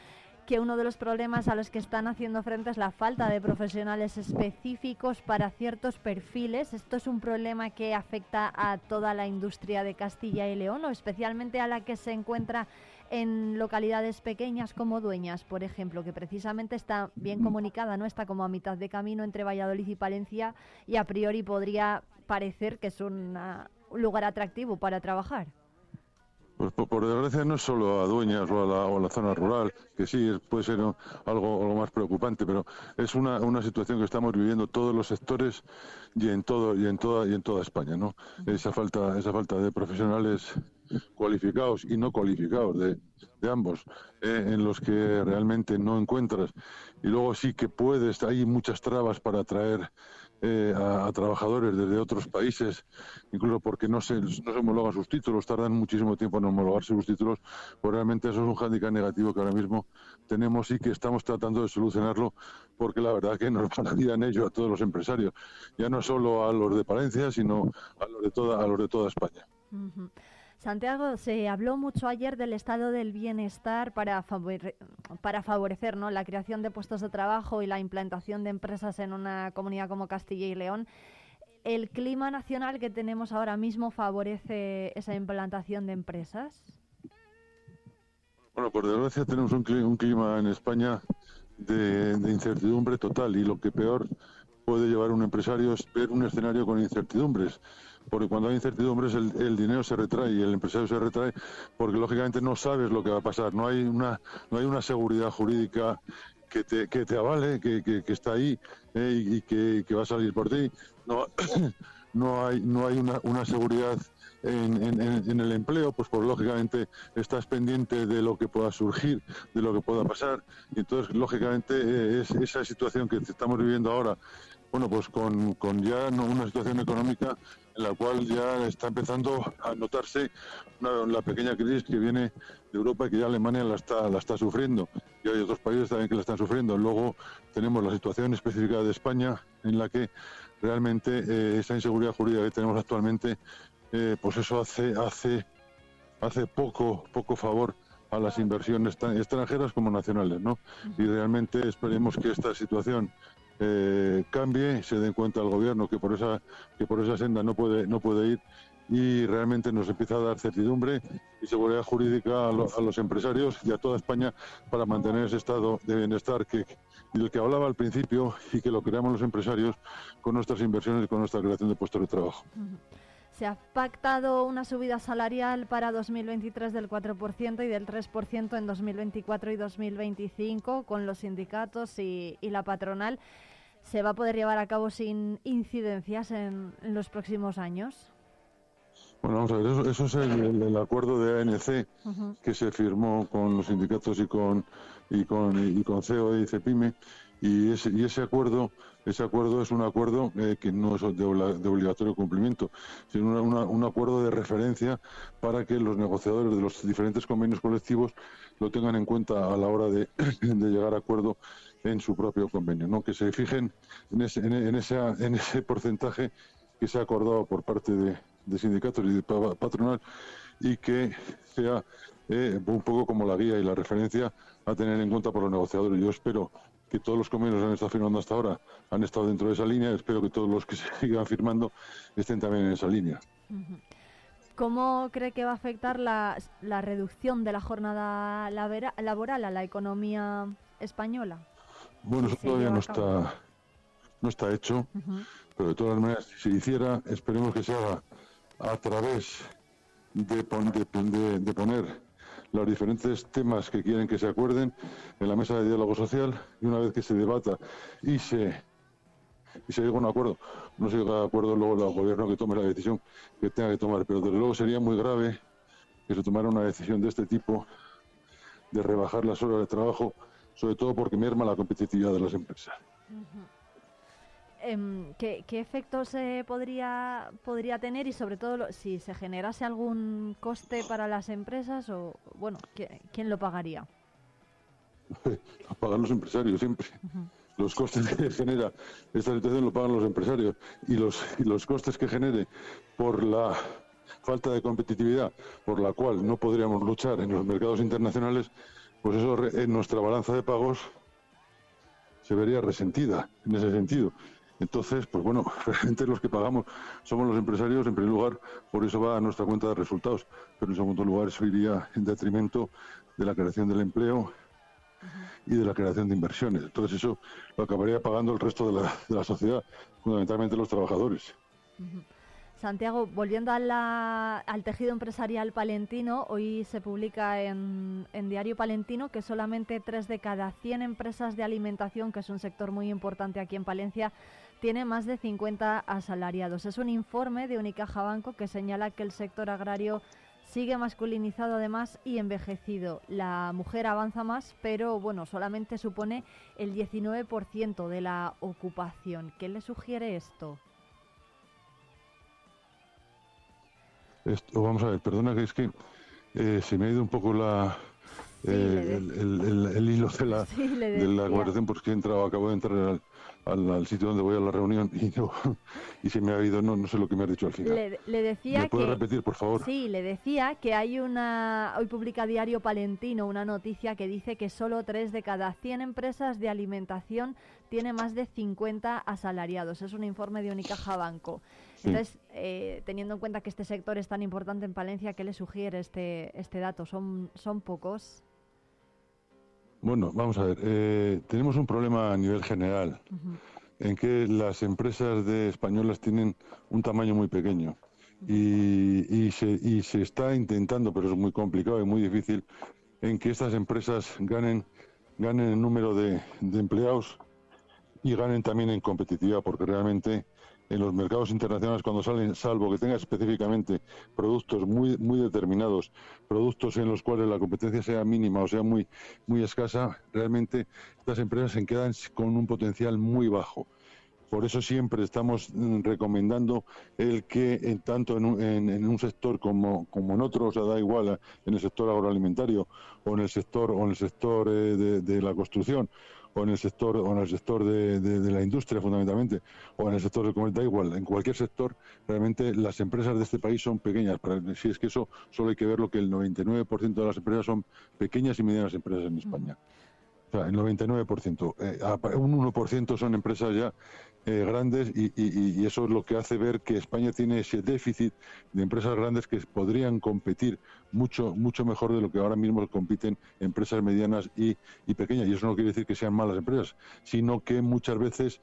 que uno de los problemas a los que están haciendo frente es la falta de profesionales específicos para ciertos perfiles. Esto es un problema que afecta a toda la industria de Castilla y León o especialmente a la que se encuentra en localidades pequeñas como Dueñas, por ejemplo, que precisamente está bien comunicada, no está como a mitad de camino entre Valladolid y Palencia y a priori podría parecer que es un lugar atractivo para trabajar. Pues por, desgracia no es solo a Dueñas o a la, zona rural, que sí puede ser algo, algo más preocupante, pero es una, una situación que estamos viviendo todos los sectores y en todo y en toda y en toda España, ¿no? Esa falta esa falta de profesionales cualificados y no cualificados de, de ambos, eh, en los que realmente no encuentras. Y luego sí que puedes, hay muchas trabas para atraer eh, a, trabajadores desde otros países, incluso porque no se, no se homologan sus títulos, tardan muchísimo tiempo en homologarse sus títulos, pues realmente eso es un hándicap negativo que ahora mismo tenemos y que estamos tratando de solucionarlo, porque la verdad que nos va la vida en ello a todos los empresarios, ya no solo a los de Palencia, sino a los de toda, a los de toda España. Santiago, se habló mucho ayer del estado del bienestar para, para favorecer ¿no? la creación de puestos de trabajo y la implantación de empresas en una comunidad como Castilla y León. ¿El clima nacional que tenemos ahora mismo favorece esa implantación de empresas? Bueno, por desgracia tenemos un clima, en España de, de incertidumbre total y lo que peor puede llevar un empresario es ver un escenario con incertidumbres porque cuando hay incertidumbres el, dinero se retrae y el empresario se retrae porque lógicamente no sabes lo que va a pasar, no hay una, no hay una seguridad jurídica que te, que te avale, que, que, está ahí eh, y, que, que, va a salir por ti, no, no hay, no hay una, una seguridad en, en, el empleo, pues, pues lógicamente estás pendiente de lo que pueda surgir, de lo que pueda pasar. Entonces, lógicamente, eh, es esa situación que estamos viviendo ahora, bueno, pues con, con ya una situación económica en la cual ya está empezando a notarse la pequeña crisis que viene de Europa y que ya Alemania la está, la está sufriendo. Y hay otros países también que la están sufriendo. Luego tenemos la situación específica de España, en la que realmente eh, esa inseguridad jurídica que tenemos actualmente, eh, pues eso hace, hace, hace poco, poco favor a las inversiones extranjeras como nacionales, ¿no? Y realmente esperemos que esta situación eh, cambie, se den cuenta al gobierno que por esa que por esa senda no puede no puede ir y realmente nos empieza a dar certidumbre y seguridad jurídica a, los empresarios y a toda España para mantener ese estado de bienestar que del que hablaba al principio y que lo creamos los empresarios con nuestras inversiones y con nuestra creación de puestos de trabajo. Se ha pactado una subida salarial para 2023 del 4% y del 3% en 2024 y 2025 con los sindicatos y, la patronal. ¿Se va a poder llevar a cabo sin incidencias en, los próximos años? Bueno, vamos a ver, eso, es el, acuerdo de ANC que se firmó con los sindicatos y con, y con, y con CEO y CEPIME y ese, y ese acuerdo ese acuerdo es un acuerdo eh, que no es de, obligatorio cumplimiento, sino un acuerdo de referencia para que los negociadores de los diferentes convenios colectivos lo tengan en cuenta a la hora de, llegar a acuerdo en su propio convenio, ¿no? que se fijen en ese, en, ese porcentaje que se ha acordado por parte de, sindicatos y de patronal y que sea eh, un poco como la guía y la referencia a tener en cuenta por los negociadores. Yo espero que todos los convenios que han estado firmando hasta ahora han estado dentro de esa línea. Espero que todos los que sigan firmando estén también en esa línea. ¿Cómo cree que va a afectar la, la reducción de la jornada laboral a la economía española? Bueno, eso todavía no está, no está hecho, pero de todas maneras, si se hiciera, esperemos que se haga a través de, de, de poner los diferentes temas que quieren que se acuerden en la mesa de diálogo social y una vez que se debata y se y se llega a un acuerdo, no se llega a acuerdo luego el gobierno que tome la decisión que tenga que tomar, pero desde luego sería muy grave que se tomara una decisión de este tipo de rebajar las horas de trabajo, sobre todo porque merma la competitividad de las empresas. Em, ¿qué, qué efectos eh, podría, podría tener y sobre todo lo- si se generase algún coste para las empresas o, bueno, ¿qui- ¿quién lo pagaría? a pagar los empresarios siempre. Los costes que genera esta situación lo pagan los empresarios y los, y los costes que genere por la falta de competitividad por la cual no podríamos luchar en los mercados internacionales, pues eso en nuestra balanza de pagos se vería resentida en ese sentido. Entonces, pues bueno, realmente los que pagamos somos los empresarios en primer lugar, por eso va a nuestra cuenta de resultados, pero en segundo lugar eso iría en detrimento de la creación del empleo y de la creación de inversiones. Entonces eso lo acabaría pagando el resto de la, de la sociedad, fundamentalmente los trabajadores. Santiago, volviendo al tejido empresarial palentino, hoy se publica en, en Diario Palentino que solamente 3 de cada 100 empresas de alimentación, que es un sector muy importante aquí en Palencia, tiene más de 50 asalariados. Es un informe de Unicaja Banco que señala que el sector agrario sigue masculinizado además y envejecido. La mujer avanza más, pero bueno, solamente supone el 19% de la ocupación. ¿Qué le sugiere esto? Esto, vamos a ver, perdona que es que eh, se me ha ido un poco la, eh, el, el- el- el hilo de la, Sí, de la conversación porque he entrado, acabo de entrar al, al- al sitio donde voy a la reunión y, no, y se me ha ido, no, no sé lo que me has dicho al final. Le, le decía ¿Me puedes que repetir, por favor? sí, le decía que hay una hoy publica Diario Palentino una noticia que dice que solo 3 de cada 100 empresas de alimentación tiene más de 50 asalariados. Es un informe de Unicaja Banco. Sí. Entonces, eh, teniendo en cuenta que este sector es tan importante en Palencia, ¿qué le sugiere este este dato? Son son pocos. Bueno, vamos a ver, eh, tenemos un problema a nivel general en que las empresas de españolas tienen un tamaño muy pequeño y, y se, y se está intentando, pero es muy complicado y muy difícil, en que estas empresas ganen, ganen el número de, de empleados y ganen también en competitividad, porque realmente en los mercados internacionales cuando salen, salvo que tenga específicamente productos muy muy determinados, productos en los cuales la competencia sea mínima o sea muy muy escasa, realmente estas empresas se quedan con un potencial muy bajo. Por eso siempre estamos mm, recomendando el que en tanto en un, sector como, como en otro, o sea, da igual en el sector agroalimentario o en el sector o en el sector eh, de la construcción o en el sector o en el sector de, de- de la industria fundamentalmente o en el sector del comercio, da igual, en cualquier sector realmente las empresas de este país son pequeñas. Para- Si es que eso solo hay que verlo que el 99% de las empresas son pequeñas y medianas empresas en España. O sea, el 99%. Eh, un 1% son empresas ya eh, grandes y, y- eso es lo que hace ver que España tiene ese déficit de empresas grandes que podrían competir mucho mucho mejor de lo que ahora mismo compiten empresas medianas y, y pequeñas. Y eso no quiere decir que sean malas empresas, sino que muchas veces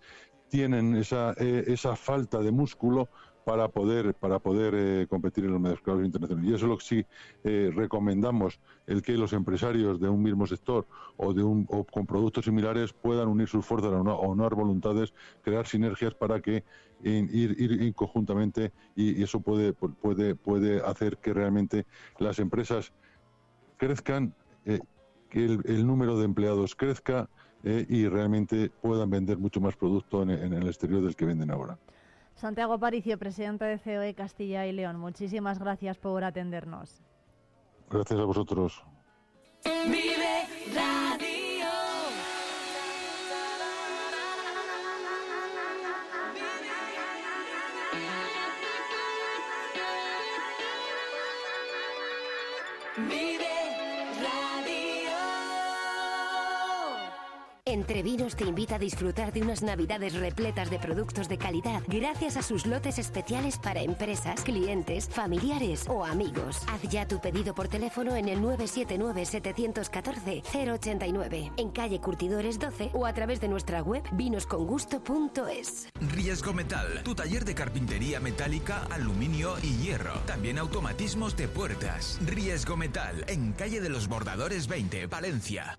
tienen esa, eh, esa falta de músculo para poder para poder eh, competir en los mercados internacionales. Y eso es lo que sí eh, recomendamos, el que los empresarios de un mismo sector o de un o con productos similares puedan unir sus fuerzas o no, unir voluntades, crear sinergias para que in- ir, ir, conjuntamente y, eso puede puede puede hacer que realmente las empresas crezcan, eh, que el, número de empleados crezca eh, y realmente puedan vender mucho más producto en el exterior del que venden ahora. Santiago Aparicio, presidente de COE Castilla y León. Muchísimas gracias por atendernos. Gracias a vosotros. Vive Radio. Entre Vinos te invita a disfrutar de unas navidades repletas de productos de calidad gracias a sus lotes especiales para empresas, clientes, familiares o amigos. Haz ya tu pedido por teléfono en el 979-714-089, en calle Curtidores 12 o a través de nuestra web vinoscongusto.es. Riesgo Metal, tu taller de carpintería metálica, aluminio y hierro. También automatismos de puertas. Riesgo Metal, en calle de los Bordadores 20, Valencia.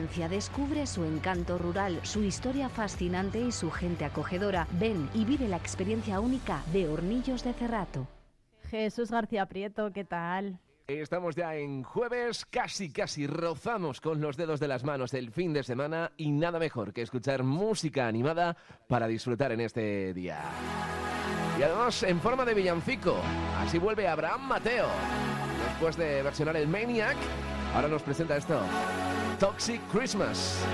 Descubre su encanto rural, su historia fascinante y su gente acogedora. Ven y vive la experiencia única de Hornillos de Cerrato. Jesús García Prieto, ¿qué tal? Estamos ya en jueves, casi casi rozamos con los dedos de las manos el fin de semana y nada mejor que escuchar música animada para disfrutar en este día. Y además en forma de villancico, así vuelve Abraham Mateo. Después de versionar el Maniac, ahora nos presenta esto, Toxic Christmas.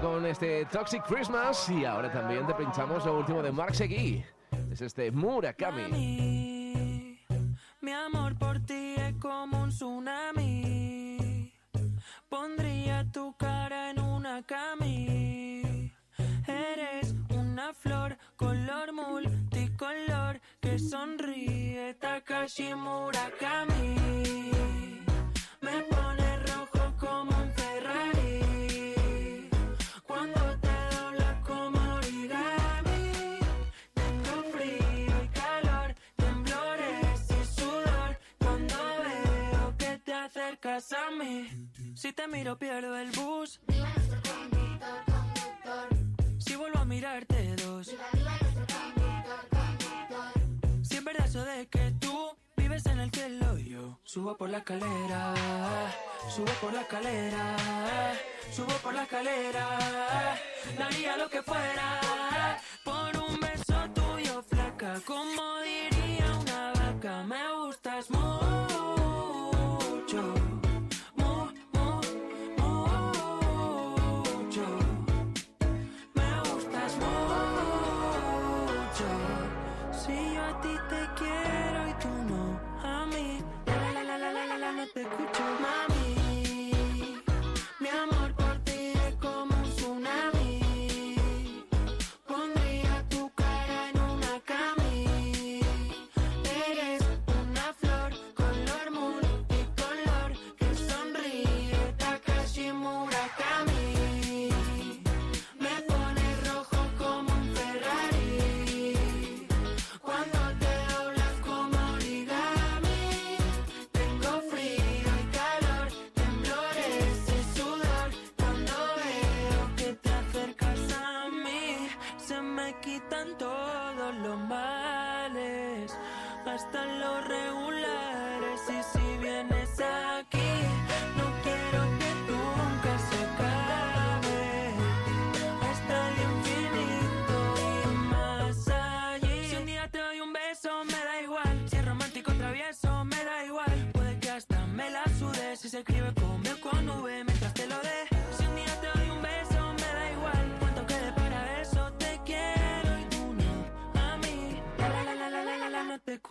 Con este Toxic Christmas y ahora también te pinchamos lo último de Mark Seguí. Es este Murakami. Subo por la escalera, daría lo que fuera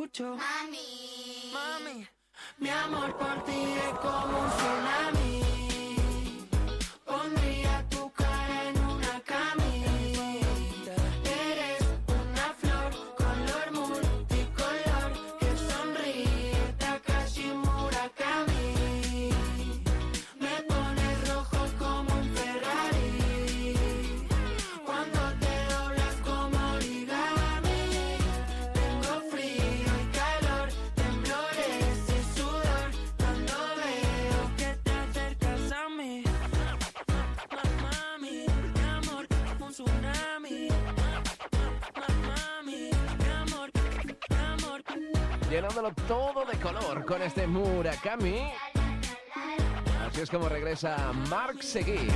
escucho. Mami, mami, mi amor por ti es como un tsunami. Llenándolo todo de color con este Murakami. Así es como regresa Mark Seguí.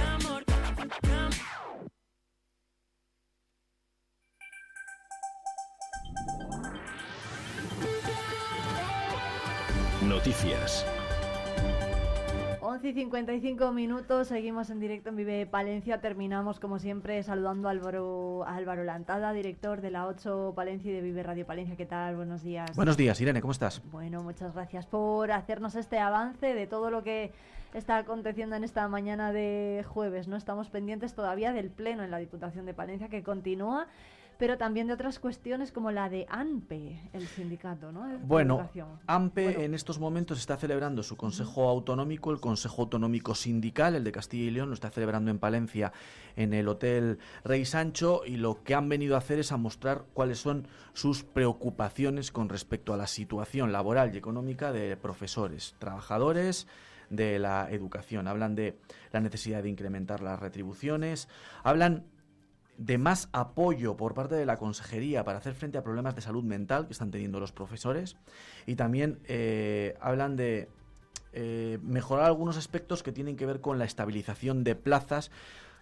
Noticias. 11 y 55 minutos, seguimos en directo en Vive Palencia. Terminamos, como siempre, saludando a Álvaro, a Álvaro Lantada, director de la 8 Palencia y de Vive Radio Palencia. ¿Qué tal? Buenos días. Buenos días, Irene, ¿cómo estás? Bueno, muchas gracias por hacernos este avance de todo lo que está aconteciendo en esta mañana de jueves. No estamos pendientes todavía del pleno en la Diputación de Palencia que continúa, pero también de otras cuestiones como la de ANPE, el sindicato, ¿no? De Bueno, educación. AMPE en estos momentos está celebrando su Consejo Autonómico, el Consejo Autonómico Sindical, el de Castilla y León, lo está celebrando en Palencia, en el Hotel Rey Sancho, y lo que han venido a hacer es a mostrar cuáles son sus preocupaciones con respecto a la situación laboral y económica de profesores, trabajadores de la educación. Hablan de la necesidad de incrementar las retribuciones, hablan de más apoyo por parte de la consejería para hacer frente a problemas de salud mental que están teniendo los profesores. Y también eh, hablan de eh, mejorar algunos aspectos que tienen que ver con la estabilización de plazas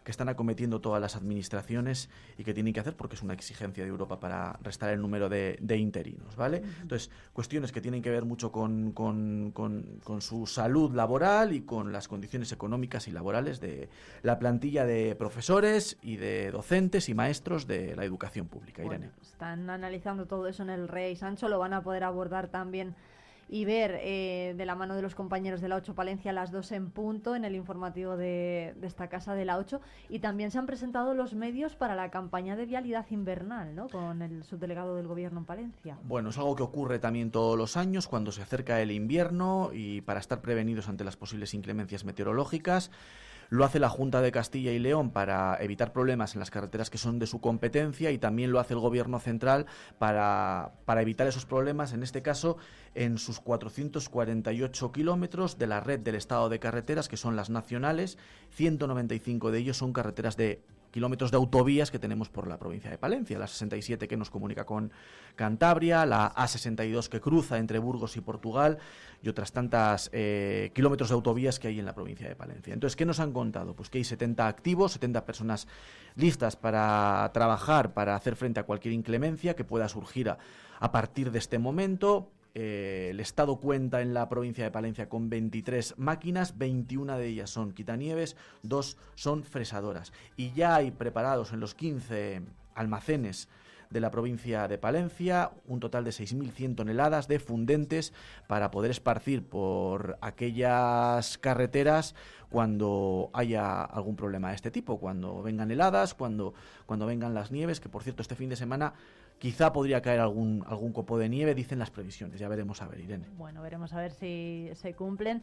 que están acometiendo todas las administraciones y que tienen que hacer porque es una exigencia de Europa para restar el número de, de interinos, ¿vale? Entonces, cuestiones que tienen que ver mucho con, con- con- con su salud laboral y con las condiciones económicas y laborales de la plantilla de profesores y de docentes y maestros de la educación pública, Irene. Están analizando todo eso en el Rey Sancho, lo van a poder abordar también y ver eh, de la mano de los compañeros de la 8 Palencia las 2 en punto en el informativo de, de esta casa de la 8 y también se han presentado los medios para la campaña de vialidad invernal ¿no? con el subdelegado del gobierno en Palencia. Bueno, es algo que ocurre también todos los años cuando se acerca el invierno y para estar prevenidos ante las posibles inclemencias meteorológicas. Lo hace la Junta de Castilla y León para evitar problemas en las carreteras que son de su competencia y también lo hace el Gobierno central para, para evitar esos problemas, en este caso en sus 448 kilómetros de la red del Estado de carreteras, que son las nacionales, 195 de ellos son carreteras de kilómetros de autovías que tenemos por la provincia de Palencia, la 67 que nos comunica con Cantabria, la A62 que cruza entre Burgos y Portugal y otras tantas eh, kilómetros de autovías que hay en la provincia de Palencia. Entonces, ¿qué nos han contado? Pues que hay 70 activos, 70 personas listas para trabajar, para hacer frente a cualquier inclemencia que pueda surgir a, a partir de este momento. Eh, el Estado cuenta en la provincia de Palencia con 23 máquinas, 21 de ellas son quitanieves, dos son fresadoras. Y ya hay preparados en los 15 almacenes de la provincia de Palencia, un total de 6.100 toneladas de fundentes para poder esparcir por aquellas carreteras cuando haya algún problema de este tipo, cuando vengan heladas, cuando, cuando vengan las nieves, que por cierto este fin de semana quizá podría caer algún, algún copo de nieve, dicen las previsiones, ya veremos a ver, Irene. Bueno, veremos a ver si se cumplen.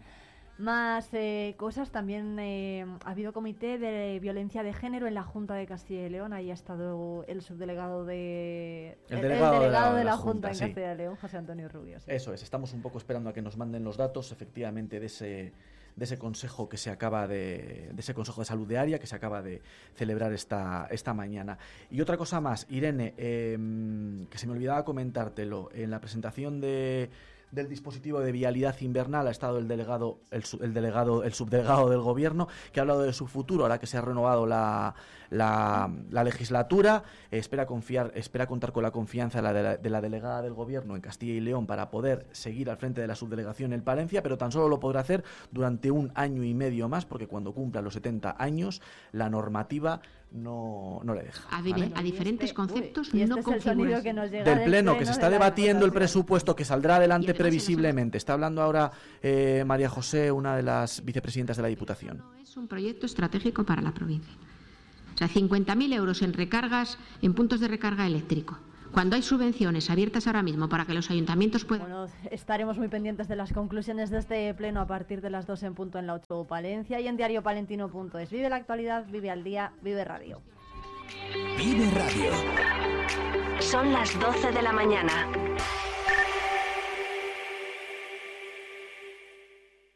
Más eh, cosas, también eh, ha habido comité de violencia de género en la Junta de Castilla y León. Ahí ha estado el subdelegado de, El delegado de la- de de la, Junta, en. Castilla y León, José Antonio Rubio. sí. Eso es, estamos un poco esperando a que nos manden los datos, efectivamente, de ese, de ese consejo que se acaba de, de ese consejo de salud de área que se acaba de celebrar esta, esta mañana. Y otra cosa más, Irene, em, que se me olvidaba comentártelo, en la presentación de del dispositivo de vialidad invernal ha estado el delegado, el, el delegado, el subdelegado del gobierno, que ha hablado de su futuro, ahora que se ha renovado la, la, la legislatura, espera confiar, espera contar con la confianza de la, de la- de la delegada del gobierno en Castilla y León para poder seguir al frente de la subdelegación en Palencia, pero tan solo lo podrá hacer durante un año y medio más, porque cuando cumpla los 70 años, la normativa no, no le deja. A, di- ¿vale? a diferentes conceptos y este no es el sonido configuras. que nos llega del pleno, que se está de debatiendo el presupuesto que saldrá adelante previsiblemente. Está hablando ahora eh, María José, una de las vicepresidentas de la Diputación. Es un proyecto estratégico para la provincia. O sea, 50.000 euros en recargas, en puntos de recarga eléctrico. Cuando hay subvenciones abiertas ahora mismo para que los ayuntamientos puedan... Bueno, estaremos muy pendientes de las conclusiones de este pleno a partir de las 2 en punto en la 8 Palencia y en diariopalentino.es. Vive la actualidad, vive al día, vive radio. Vive Radio. Son las 12 de la mañana.